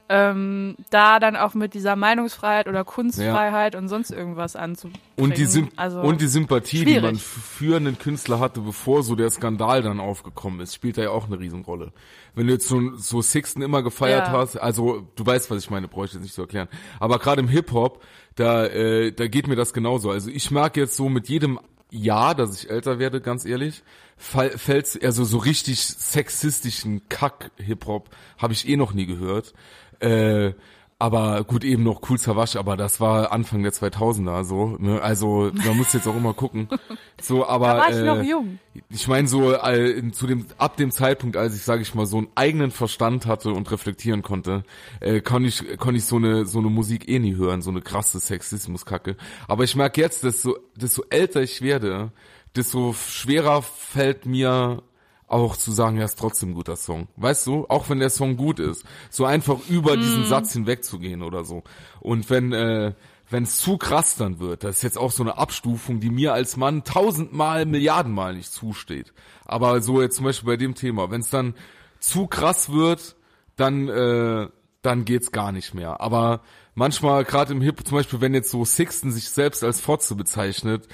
ähm, da dann auch mit dieser Meinungsfreiheit oder Kunstfreiheit und sonst irgendwas anzubringen. Und die, Symp also, und die Sympathie, die man schwierig. für einen Künstler hatte, bevor so der Skandal dann aufgekommen ist, spielt da ja auch eine Riesenrolle. Wenn du jetzt so, so Sixten immer gefeiert Ja. hast, also du weißt, was ich meine, brauche ich jetzt nicht zu erklären. Aber gerade im Hip-Hop, da, äh, da geht mir das genauso. Also ich mag jetzt so mit jedem Jahr, dass ich älter werde, ganz ehrlich, fall, fällt's, also so richtig sexistischen Kack-Hip-Hop habe ich eh noch nie gehört. Äh, aber gut, eben noch cool Savage, aber das war Anfang der 2000er so. Ne? Also man muss jetzt auch immer gucken. [laughs] So, aber Da war ich äh, noch jung. ich meine so äh, zu dem ab dem Zeitpunkt, als ich sage ich mal so einen eigenen Verstand hatte und reflektieren konnte, äh, kann ich konnte ich so eine so eine Musik eh nie hören, so eine krasse Sexismuskacke. Aber ich merke jetzt, dass so desto älter ich werde, desto schwerer fällt mir auch zu sagen, ja, ist trotzdem ein guter Song. Weißt du, auch wenn der Song gut ist, so einfach über diesen Satz hinwegzugehen oder so. Und wenn äh, wenn es zu krass dann wird, das ist jetzt auch so eine Abstufung, die mir als Mann tausendmal, Milliardenmal nicht zusteht. Aber so jetzt zum Beispiel bei dem Thema, wenn es dann zu krass wird, dann äh, dann geht's gar nicht mehr. Aber manchmal gerade im Hip, zum Beispiel, wenn jetzt so Sixten sich selbst als Fotze bezeichnet,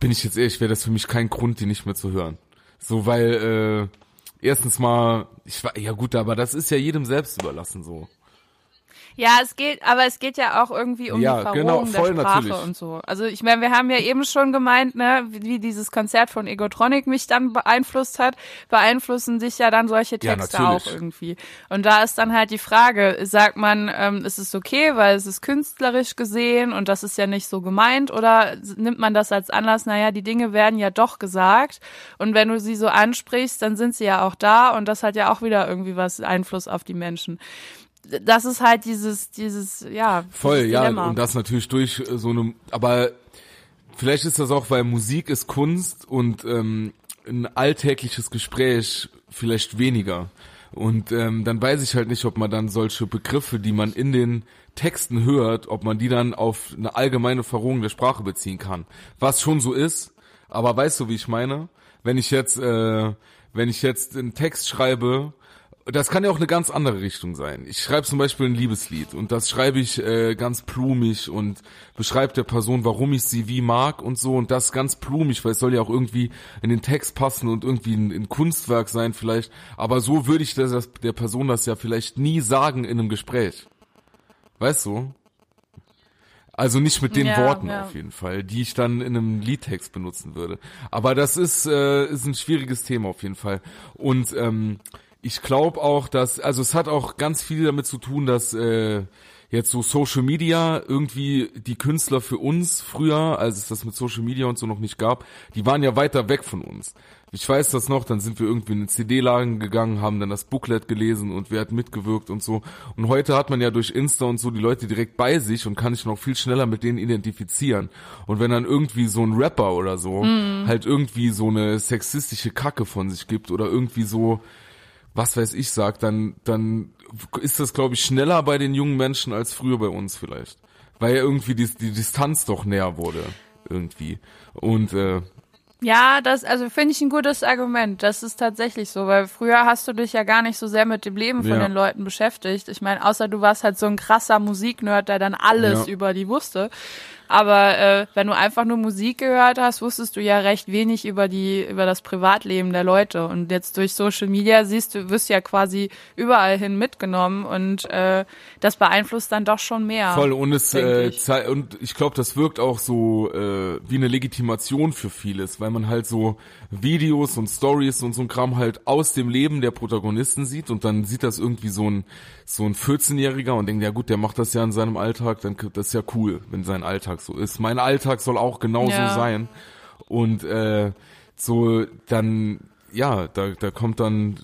bin ich jetzt ehrlich, wäre das für mich kein Grund, die nicht mehr zu hören. So, weil äh, erstens mal, ich war ja gut, aber das ist ja jedem selbst überlassen so. Ja, es geht, aber es geht ja auch irgendwie um Ja, die Verrohung genau, voll der Sprache natürlich. und so. Also ich meine, wir haben ja eben schon gemeint, ne, wie, dieses Konzert von Egotronic mich dann beeinflusst hat, beeinflussen dich ja dann solche Ja, Texte natürlich. auch irgendwie. Und da ist dann halt die Frage, sagt man, ähm, ist es okay, weil es ist künstlerisch gesehen und das ist ja nicht so gemeint, oder nimmt man das als Anlass, naja, die Dinge werden ja doch gesagt und wenn du sie so ansprichst, dann sind sie ja auch da und das hat ja auch wieder irgendwie was Einfluss auf die Menschen das ist halt dieses, dieses, ja, Voll, dieses ja, und das natürlich durch äh, so eine, aber vielleicht ist das auch, weil Musik ist Kunst und ähm, ein alltägliches Gespräch vielleicht weniger. Und ähm, dann weiß ich halt nicht, ob man dann solche Begriffe, die man in den Texten hört, ob man die dann auf eine allgemeine Verrohung der Sprache beziehen kann. Was schon so ist, aber weißt du, wie ich meine? Wenn ich jetzt, äh, wenn ich jetzt einen Text schreibe, das kann ja auch eine ganz andere Richtung sein. Ich schreibe zum Beispiel ein Liebeslied und das schreibe ich äh, ganz blumig und beschreibe der Person, warum ich sie wie mag und so und das ganz blumig, weil es soll ja auch irgendwie in den Text passen und irgendwie ein, ein Kunstwerk sein vielleicht. Aber so würde ich das der Person das ja vielleicht nie sagen in einem Gespräch. Weißt du? Also nicht mit den Ja, Worten ja. auf jeden Fall, die ich dann in einem Liedtext benutzen würde. Aber das ist, äh, ist ein schwieriges Thema auf jeden Fall. Und ähm, ich glaube auch, dass, also es hat auch ganz viel damit zu tun, dass äh, jetzt so Social Media irgendwie die Künstler für uns früher, als es das mit Social Media und so noch nicht gab, die waren ja weiter weg von uns. Ich weiß das noch, dann sind wir irgendwie in den CD-Lagen gegangen, haben dann das Booklet gelesen und wer hat mitgewirkt und so. Und heute hat man ja durch Insta und so die Leute direkt bei sich und kann sich noch viel schneller mit denen identifizieren. Und wenn dann irgendwie so ein Rapper oder so halt irgendwie so eine sexistische Kacke von sich gibt oder irgendwie so, was weiß ich sagt, dann, dann ist das, glaube ich, schneller bei den jungen Menschen als früher bei uns vielleicht. Weil ja irgendwie die, die Distanz doch näher wurde. Irgendwie. Und äh, Ja, das, also finde ich ein gutes Argument. Das ist tatsächlich so, weil früher hast du dich ja gar nicht so sehr mit dem Leben von Ja. den Leuten beschäftigt. Ich meine, außer du warst halt so ein krasser Musiknerd, der dann alles Ja. über die wusste. Aber äh, wenn du einfach nur Musik gehört hast, wusstest du ja recht wenig über die über das Privatleben der Leute. Und jetzt durch Social Media siehst du, wirst ja quasi überall hin mitgenommen und äh, das beeinflusst dann doch schon mehr. Voll und es äh, ich. und ich glaube, das wirkt auch so äh, wie eine Legitimation für vieles, weil man halt so Videos und Stories und so ein Kram halt aus dem Leben der Protagonisten sieht und dann sieht das irgendwie so ein so ein 14-Jähriger und denkt, ja gut, der macht das ja in seinem Alltag, dann das ist ja cool, wenn sein Alltag so ist. Mein Alltag soll auch genauso Ja. sein und äh, so dann ja, da da kommt dann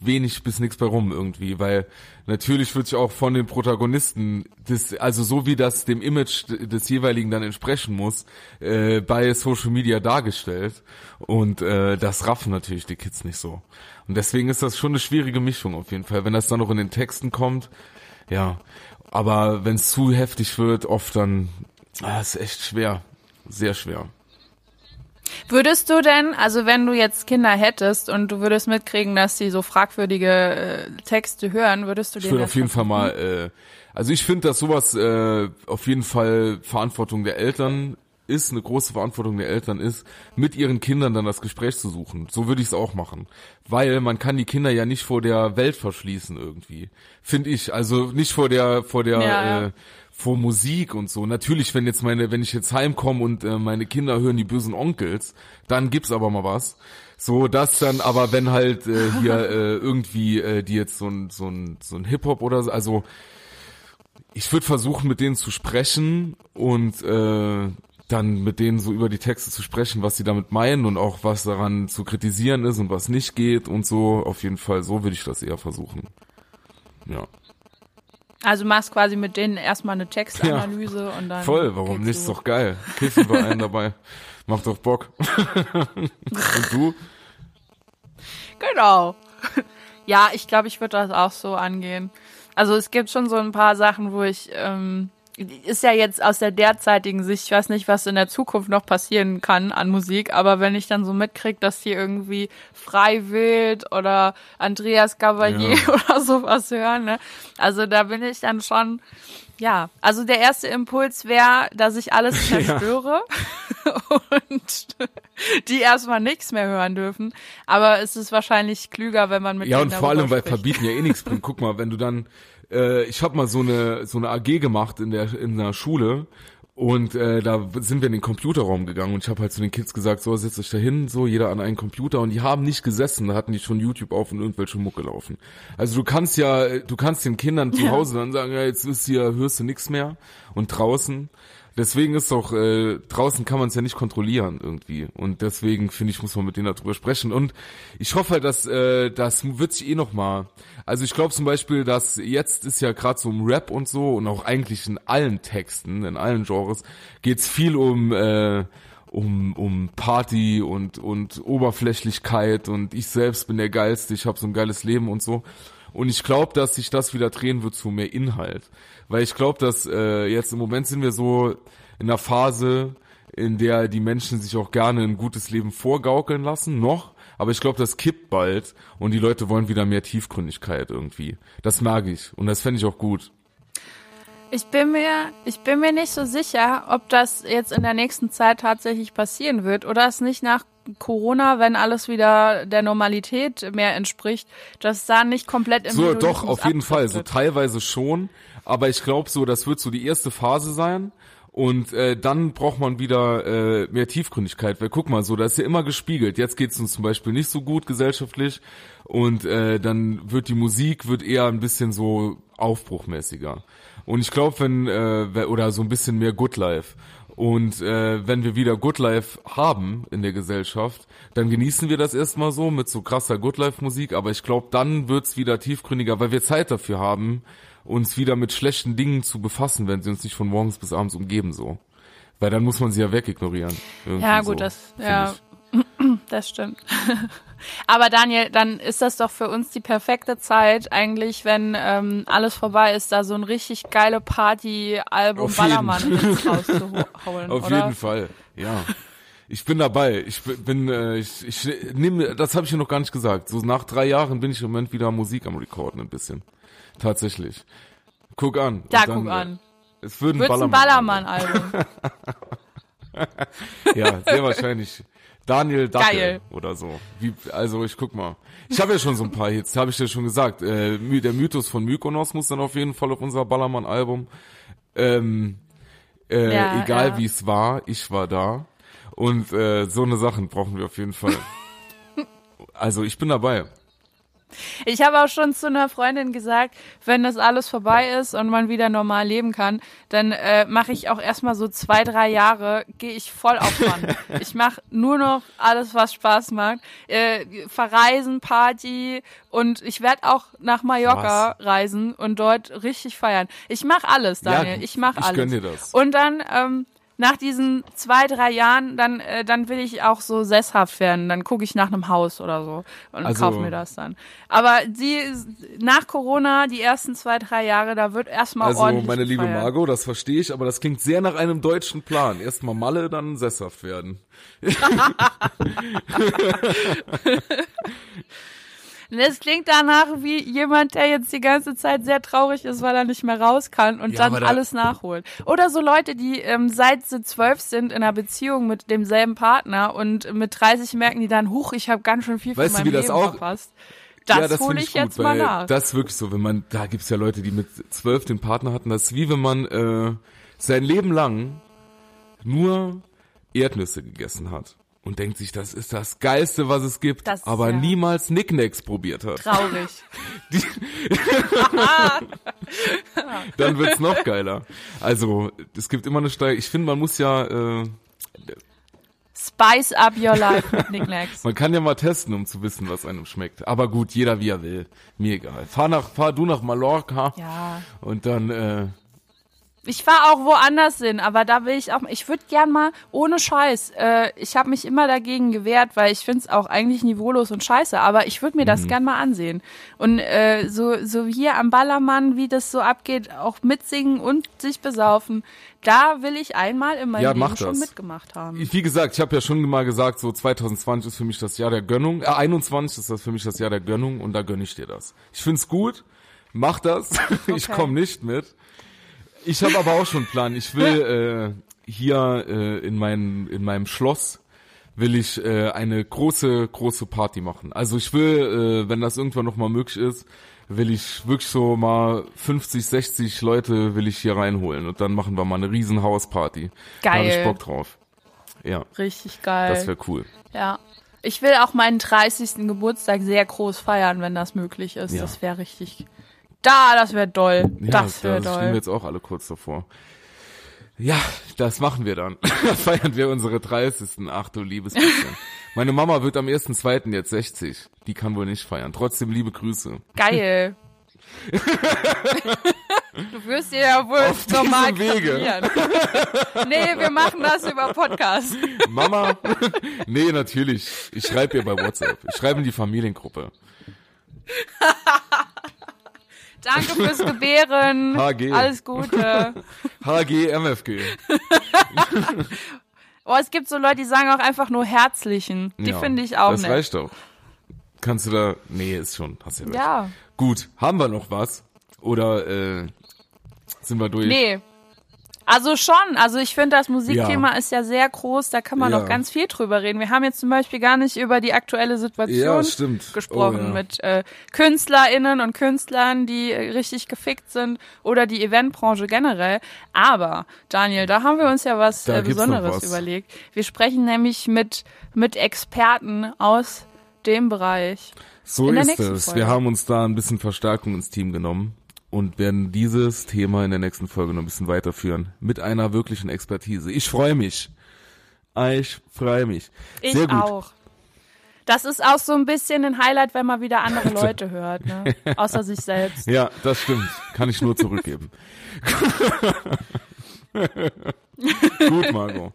wenig bis nichts bei rum irgendwie, weil natürlich wird sich auch von den Protagonisten, das, also so wie das dem Image des jeweiligen dann entsprechen muss, äh, bei Social Media dargestellt. Und äh, das raffen natürlich die Kids nicht so. Und deswegen ist das schon eine schwierige Mischung auf jeden Fall. Wenn das dann noch in den Texten kommt, ja. Aber wenn es zu heftig wird, oft dann, ah, ist echt schwer. Sehr schwer. Würdest du denn, also wenn du jetzt Kinder hättest und du würdest mitkriegen, dass sie so fragwürdige äh, Texte hören, würdest du Ich denen würde auf jeden Fall mal, äh, also ich finde, dass sowas äh, auf jeden Fall Verantwortung der Eltern ist, eine große Verantwortung der Eltern ist, mit ihren Kindern dann das Gespräch zu suchen. So würde ich es auch machen. Weil man kann die Kinder ja nicht vor der Welt verschließen irgendwie. Finde ich. Also nicht vor der, vor der, Ja, ja. Äh, vor Musik und so. Natürlich, wenn jetzt meine, wenn ich jetzt heimkomme und äh, meine Kinder hören die bösen Onkels, dann gibt's aber mal was. So, das dann, aber wenn halt äh, hier [laughs] äh, irgendwie äh, die jetzt so ein, so ein, so ein Hip-Hop oder so, also ich würde versuchen, mit denen zu sprechen und äh, dann mit denen so über die Texte zu sprechen, was sie damit meinen und auch was daran zu kritisieren ist und was nicht geht und so. Auf jeden Fall, so würde ich das eher versuchen. Ja. Also machst quasi mit denen erstmal eine Textanalyse und dann. Voll, warum nicht? Ist doch geil. Kiffen bei einen dabei. Macht doch Bock. [laughs] und du? Genau. Ja, ich glaube, ich würde das auch so angehen. Also es gibt schon so ein paar Sachen, wo ich, ähm, ist ja jetzt aus der derzeitigen Sicht, ich weiß nicht, was in der Zukunft noch passieren kann an Musik, aber wenn ich dann so mitkrieg, dass die irgendwie frei wild oder Andreas Gabalier Ja. [laughs] oder sowas hören, ne? Also da bin ich dann schon, ja, also der erste Impuls wäre, dass ich alles [laughs] zerstöre [laughs] und die erstmal nichts mehr hören dürfen. Aber es ist wahrscheinlich klüger, wenn man mit Ja, und vor allem, darüber weil spricht. verbieten ja eh nichts bringt. Guck mal, wenn du dann, äh, ich habe mal so eine so eine AG gemacht in der in der Schule und äh, da sind wir in den Computerraum gegangen und ich habe halt zu den Kids gesagt, so setzt euch da hin, so jeder an einen Computer und die haben nicht gesessen, da hatten die schon YouTube auf und irgendwelche Mucke laufen. Also du kannst ja, du kannst den Kindern zu Hause dann sagen, ja, jetzt ist hier, hörst du nichts mehr und draußen. Deswegen ist doch, äh, draußen kann man es ja nicht kontrollieren irgendwie. Und deswegen, finde ich, muss man mit denen darüber sprechen. Und ich hoffe halt, dass äh, das wird sich eh noch mal. Also ich glaube zum Beispiel, dass jetzt ist ja gerade so im Rap und so und auch eigentlich in allen Texten, in allen Genres, geht's viel um äh, um, um Party und, und Oberflächlichkeit und ich selbst bin der Geilste, ich habe so ein geiles Leben und so. Und ich glaube, dass sich das wieder drehen wird zu mehr Inhalt. Weil ich glaube, dass äh, jetzt im Moment sind wir so in einer Phase, in der die Menschen sich auch gerne ein gutes Leben vorgaukeln lassen, noch. Aber ich glaube, das kippt bald und die Leute wollen wieder mehr Tiefgründigkeit irgendwie. Das mag ich und das fände ich auch gut. Ich bin mir, ich bin mir nicht so sicher, ob das jetzt in der nächsten Zeit tatsächlich passieren wird oder es nicht nach Corona, wenn alles wieder der Normalität mehr entspricht, dass da nicht komplett im So, doch, auf jeden Fall. So teilweise schon. Aber ich glaube so, das wird so die erste Phase sein. Und äh, dann braucht man wieder äh, mehr Tiefgründigkeit. Weil guck mal, so, das ist ja immer gespiegelt. Jetzt geht's uns zum Beispiel nicht so gut gesellschaftlich. Und äh, dann wird die Musik wird eher ein bisschen so aufbruchmäßiger. Und ich glaube, wenn, äh, oder so ein bisschen mehr Good Life. Und äh, wenn wir wieder Good Life haben in der Gesellschaft, dann genießen wir das erstmal so mit so krasser Good Life Musik. Aber ich glaube, dann wird's wieder tiefgründiger, weil wir Zeit dafür haben, uns wieder mit schlechten Dingen zu befassen, wenn sie uns nicht von morgens bis abends umgeben so. Weil dann muss man sie ja wegignorieren. Ja, so, gut, das, find ja, ich. [clears throat] das stimmt. [laughs] Aber Daniel, dann ist das doch für uns die perfekte Zeit, eigentlich, wenn ähm, alles vorbei ist, da so ein richtig geile Party-Album. Ballermann rauszuholen, [laughs] Auf oder? jeden Fall, ja. Ich bin dabei. Ich bin, äh, ich, ich nehme, das habe ich dir noch gar nicht gesagt. So nach drei Jahren bin ich im Moment wieder Musik am Recorden ein bisschen. Tatsächlich. Guck an. Da Und dann, guck an. Äh, es wird ein ein Ballermann. Ballermann-Album? [laughs] Ja, sehr wahrscheinlich. Daniel Dackel Geil. oder so. Wie, also ich guck mal. Ich habe ja schon so ein paar Hits, habe ich dir schon gesagt. Äh, der Mythos von Mykonos muss dann auf jeden Fall auf unser Ballermann-Album. Ähm, äh, Ja, egal ja. wie es war, ich war da. Und äh, so eine Sachen brauchen wir auf jeden Fall. [laughs] also ich bin dabei. Ich habe auch schon zu einer Freundin gesagt, wenn das alles vorbei ist und man wieder normal leben kann, dann äh, mache ich auch erstmal so zwei, drei Jahre, gehe ich voll auf Mann. [laughs] ich mache nur noch alles, was Spaß macht. Äh, verreisen, Party und ich werde auch nach Mallorca Was? reisen und dort richtig feiern. Ich mache alles, Ja, Daniel. ich mache ich alles. gönn dir das. Und dann ähm, nach diesen zwei, drei Jahren, dann, äh, dann will ich auch so sesshaft werden. Dann gucke ich nach einem Haus oder so und Also- kaufe mir das dann. Aber die nach Corona, die ersten zwei, drei Jahre, da wird erstmal Also, ordentlich meine liebe gefeiert. Margot, das verstehe ich, aber das klingt sehr nach einem deutschen Plan. Erstmal Malle, dann sesshaft werden. [laughs] [laughs] Das klingt danach wie jemand, der jetzt die ganze Zeit sehr traurig ist, weil er nicht mehr raus kann und Ja, dann alles nachholt. Oder so Leute, die ähm, seit sie zwölf sind in einer Beziehung mit demselben Partner und mit 30 merken die dann, huch, ich habe ganz schön viel von Weißt du, meinem wie das Leben auch- verpasst. Das, ja, das hole ich ich jetzt gut, mal weil nach. das ist wirklich so, wenn man, da gibt's ja Leute, die mit zwölf den Partner hatten, das ist wie wenn man äh, sein Leben lang nur Erdnüsse gegessen hat und denkt sich, das ist das Geilste, was es gibt, Das aber ja- niemals Knickknacks probiert hat. Traurig. [laughs] [laughs] Dann wird's noch geiler. Also, es gibt immer eine Steigerung. Ich finde, man muss ja, äh, Spice up your life mit Knickknacks. [laughs] man kann ja mal testen, um zu wissen, was einem schmeckt. Aber gut, jeder wie er will. Mir egal. Fahr nach, fahr du nach Mallorca Ja. und dann, äh, Ich fahre auch woanders hin, aber da will ich auch, ich würde gern mal, ohne Scheiß, äh, ich habe mich immer dagegen gewehrt, weil ich finde es auch eigentlich niveaulos und scheiße, aber ich würde mir das Mhm. gern mal ansehen. Und äh, so, so hier am Ballermann, wie das so abgeht, auch mitsingen und sich besaufen, da will ich einmal in meinem Ja, Leben schon das. mitgemacht haben. Wie gesagt, ich habe ja schon mal gesagt, so 2020 ist für mich das Jahr der Gönnung. Äh, 21 ist das für mich das Jahr der Gönnung und da gönn ich dir das. Ich find's gut, mach das. [laughs] Ich Okay. komme nicht mit. Ich habe aber auch schon einen Plan. Ich will äh, hier äh, in, mein, in meinem Schloss will ich äh, eine große, große Party machen. Also ich will, äh, wenn das irgendwann noch mal möglich ist, will ich wirklich so mal 50, 60 Leute will ich hier reinholen und dann machen wir mal eine riesen Hausparty. Da hab ich Geil. Bock drauf. Ja, Richtig geil. das wäre cool. ja. Ich will auch meinen 30. Geburtstag sehr groß feiern, wenn das möglich ist. Ja. Das wäre richtig. Da, das wäre doll. Ja, das wäre da stehen wir doll. jetzt auch alle kurz davor. Ja, das machen wir dann. [laughs] Feiern wir unsere 30. Ach du liebes bisschen. [laughs] Meine Mama wird am 1.2. jetzt 60. Die kann wohl nicht feiern. Trotzdem liebe Grüße. Geil. [laughs] du wirst dir ja wohl Auf normal Wege. Nee, wir machen das über Podcast. Mama? nee, natürlich. Ich schreibe ihr bei WhatsApp. Ich schreibe in die Familiengruppe. Danke fürs Gebären. [laughs] HG. Alles Gute. [laughs] HG, MFG. [laughs] Oh, es gibt so Leute, die sagen auch einfach nur herzlichen. Die Ja, finde ich auch Das nett. reicht doch. Kannst du da... Nee, ist schon. Hast ja recht. Ja. Gut, haben wir noch was? Oder äh, sind wir durch? Nee. Also schon, also ich finde, das Musikthema Ja. ist ja sehr groß, da kann man Ja. noch ganz viel drüber reden. Wir haben jetzt zum Beispiel gar nicht über die aktuelle Situation Ja, stimmt. gesprochen Oh, mit äh, KünstlerInnen und Künstlern, die äh, richtig gefickt sind oder die Eventbranche generell. Aber, Daniel, da haben wir uns ja was äh, Besonderes was. überlegt. Wir sprechen nämlich mit, mit Experten aus dem Bereich. So ist es. Folge. Wir haben uns da ein bisschen Verstärkung ins Team genommen und werden dieses Thema in der nächsten Folge noch ein bisschen weiterführen. Mit einer wirklichen Expertise. Ich freue mich. Ich freue mich. Ich Sehr gut. auch. Das ist auch so ein bisschen ein Highlight, wenn man wieder andere [laughs] Leute hört, ne? [laughs] Außer sich selbst. Ja, das stimmt. Kann ich nur zurückgeben. [laughs] Gut, Margot.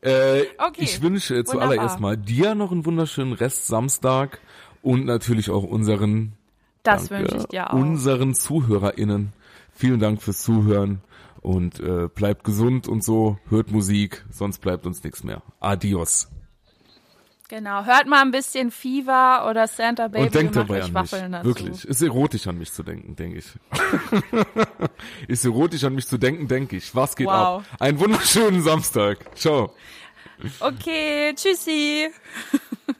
Äh, Okay, ich wünsche wunderbar. zuallererst mal dir noch einen wunderschönen Rest Samstag und natürlich auch unseren Das Danke. wünsche ich dir auch. Unseren ZuhörerInnen. Vielen Dank fürs Zuhören und äh, bleibt gesund und so, hört Musik, sonst bleibt uns nichts mehr. Adios. Genau. Hört mal ein bisschen Fever oder Santa Baby und denkt dabei an mich. Dazu. Wirklich. Ist erotisch an mich zu denken, denke ich. [laughs] Ist erotisch an mich zu denken, denke ich. Was geht Wow. ab? Einen wunderschönen Samstag. Ciao. Okay, tschüssi. [laughs]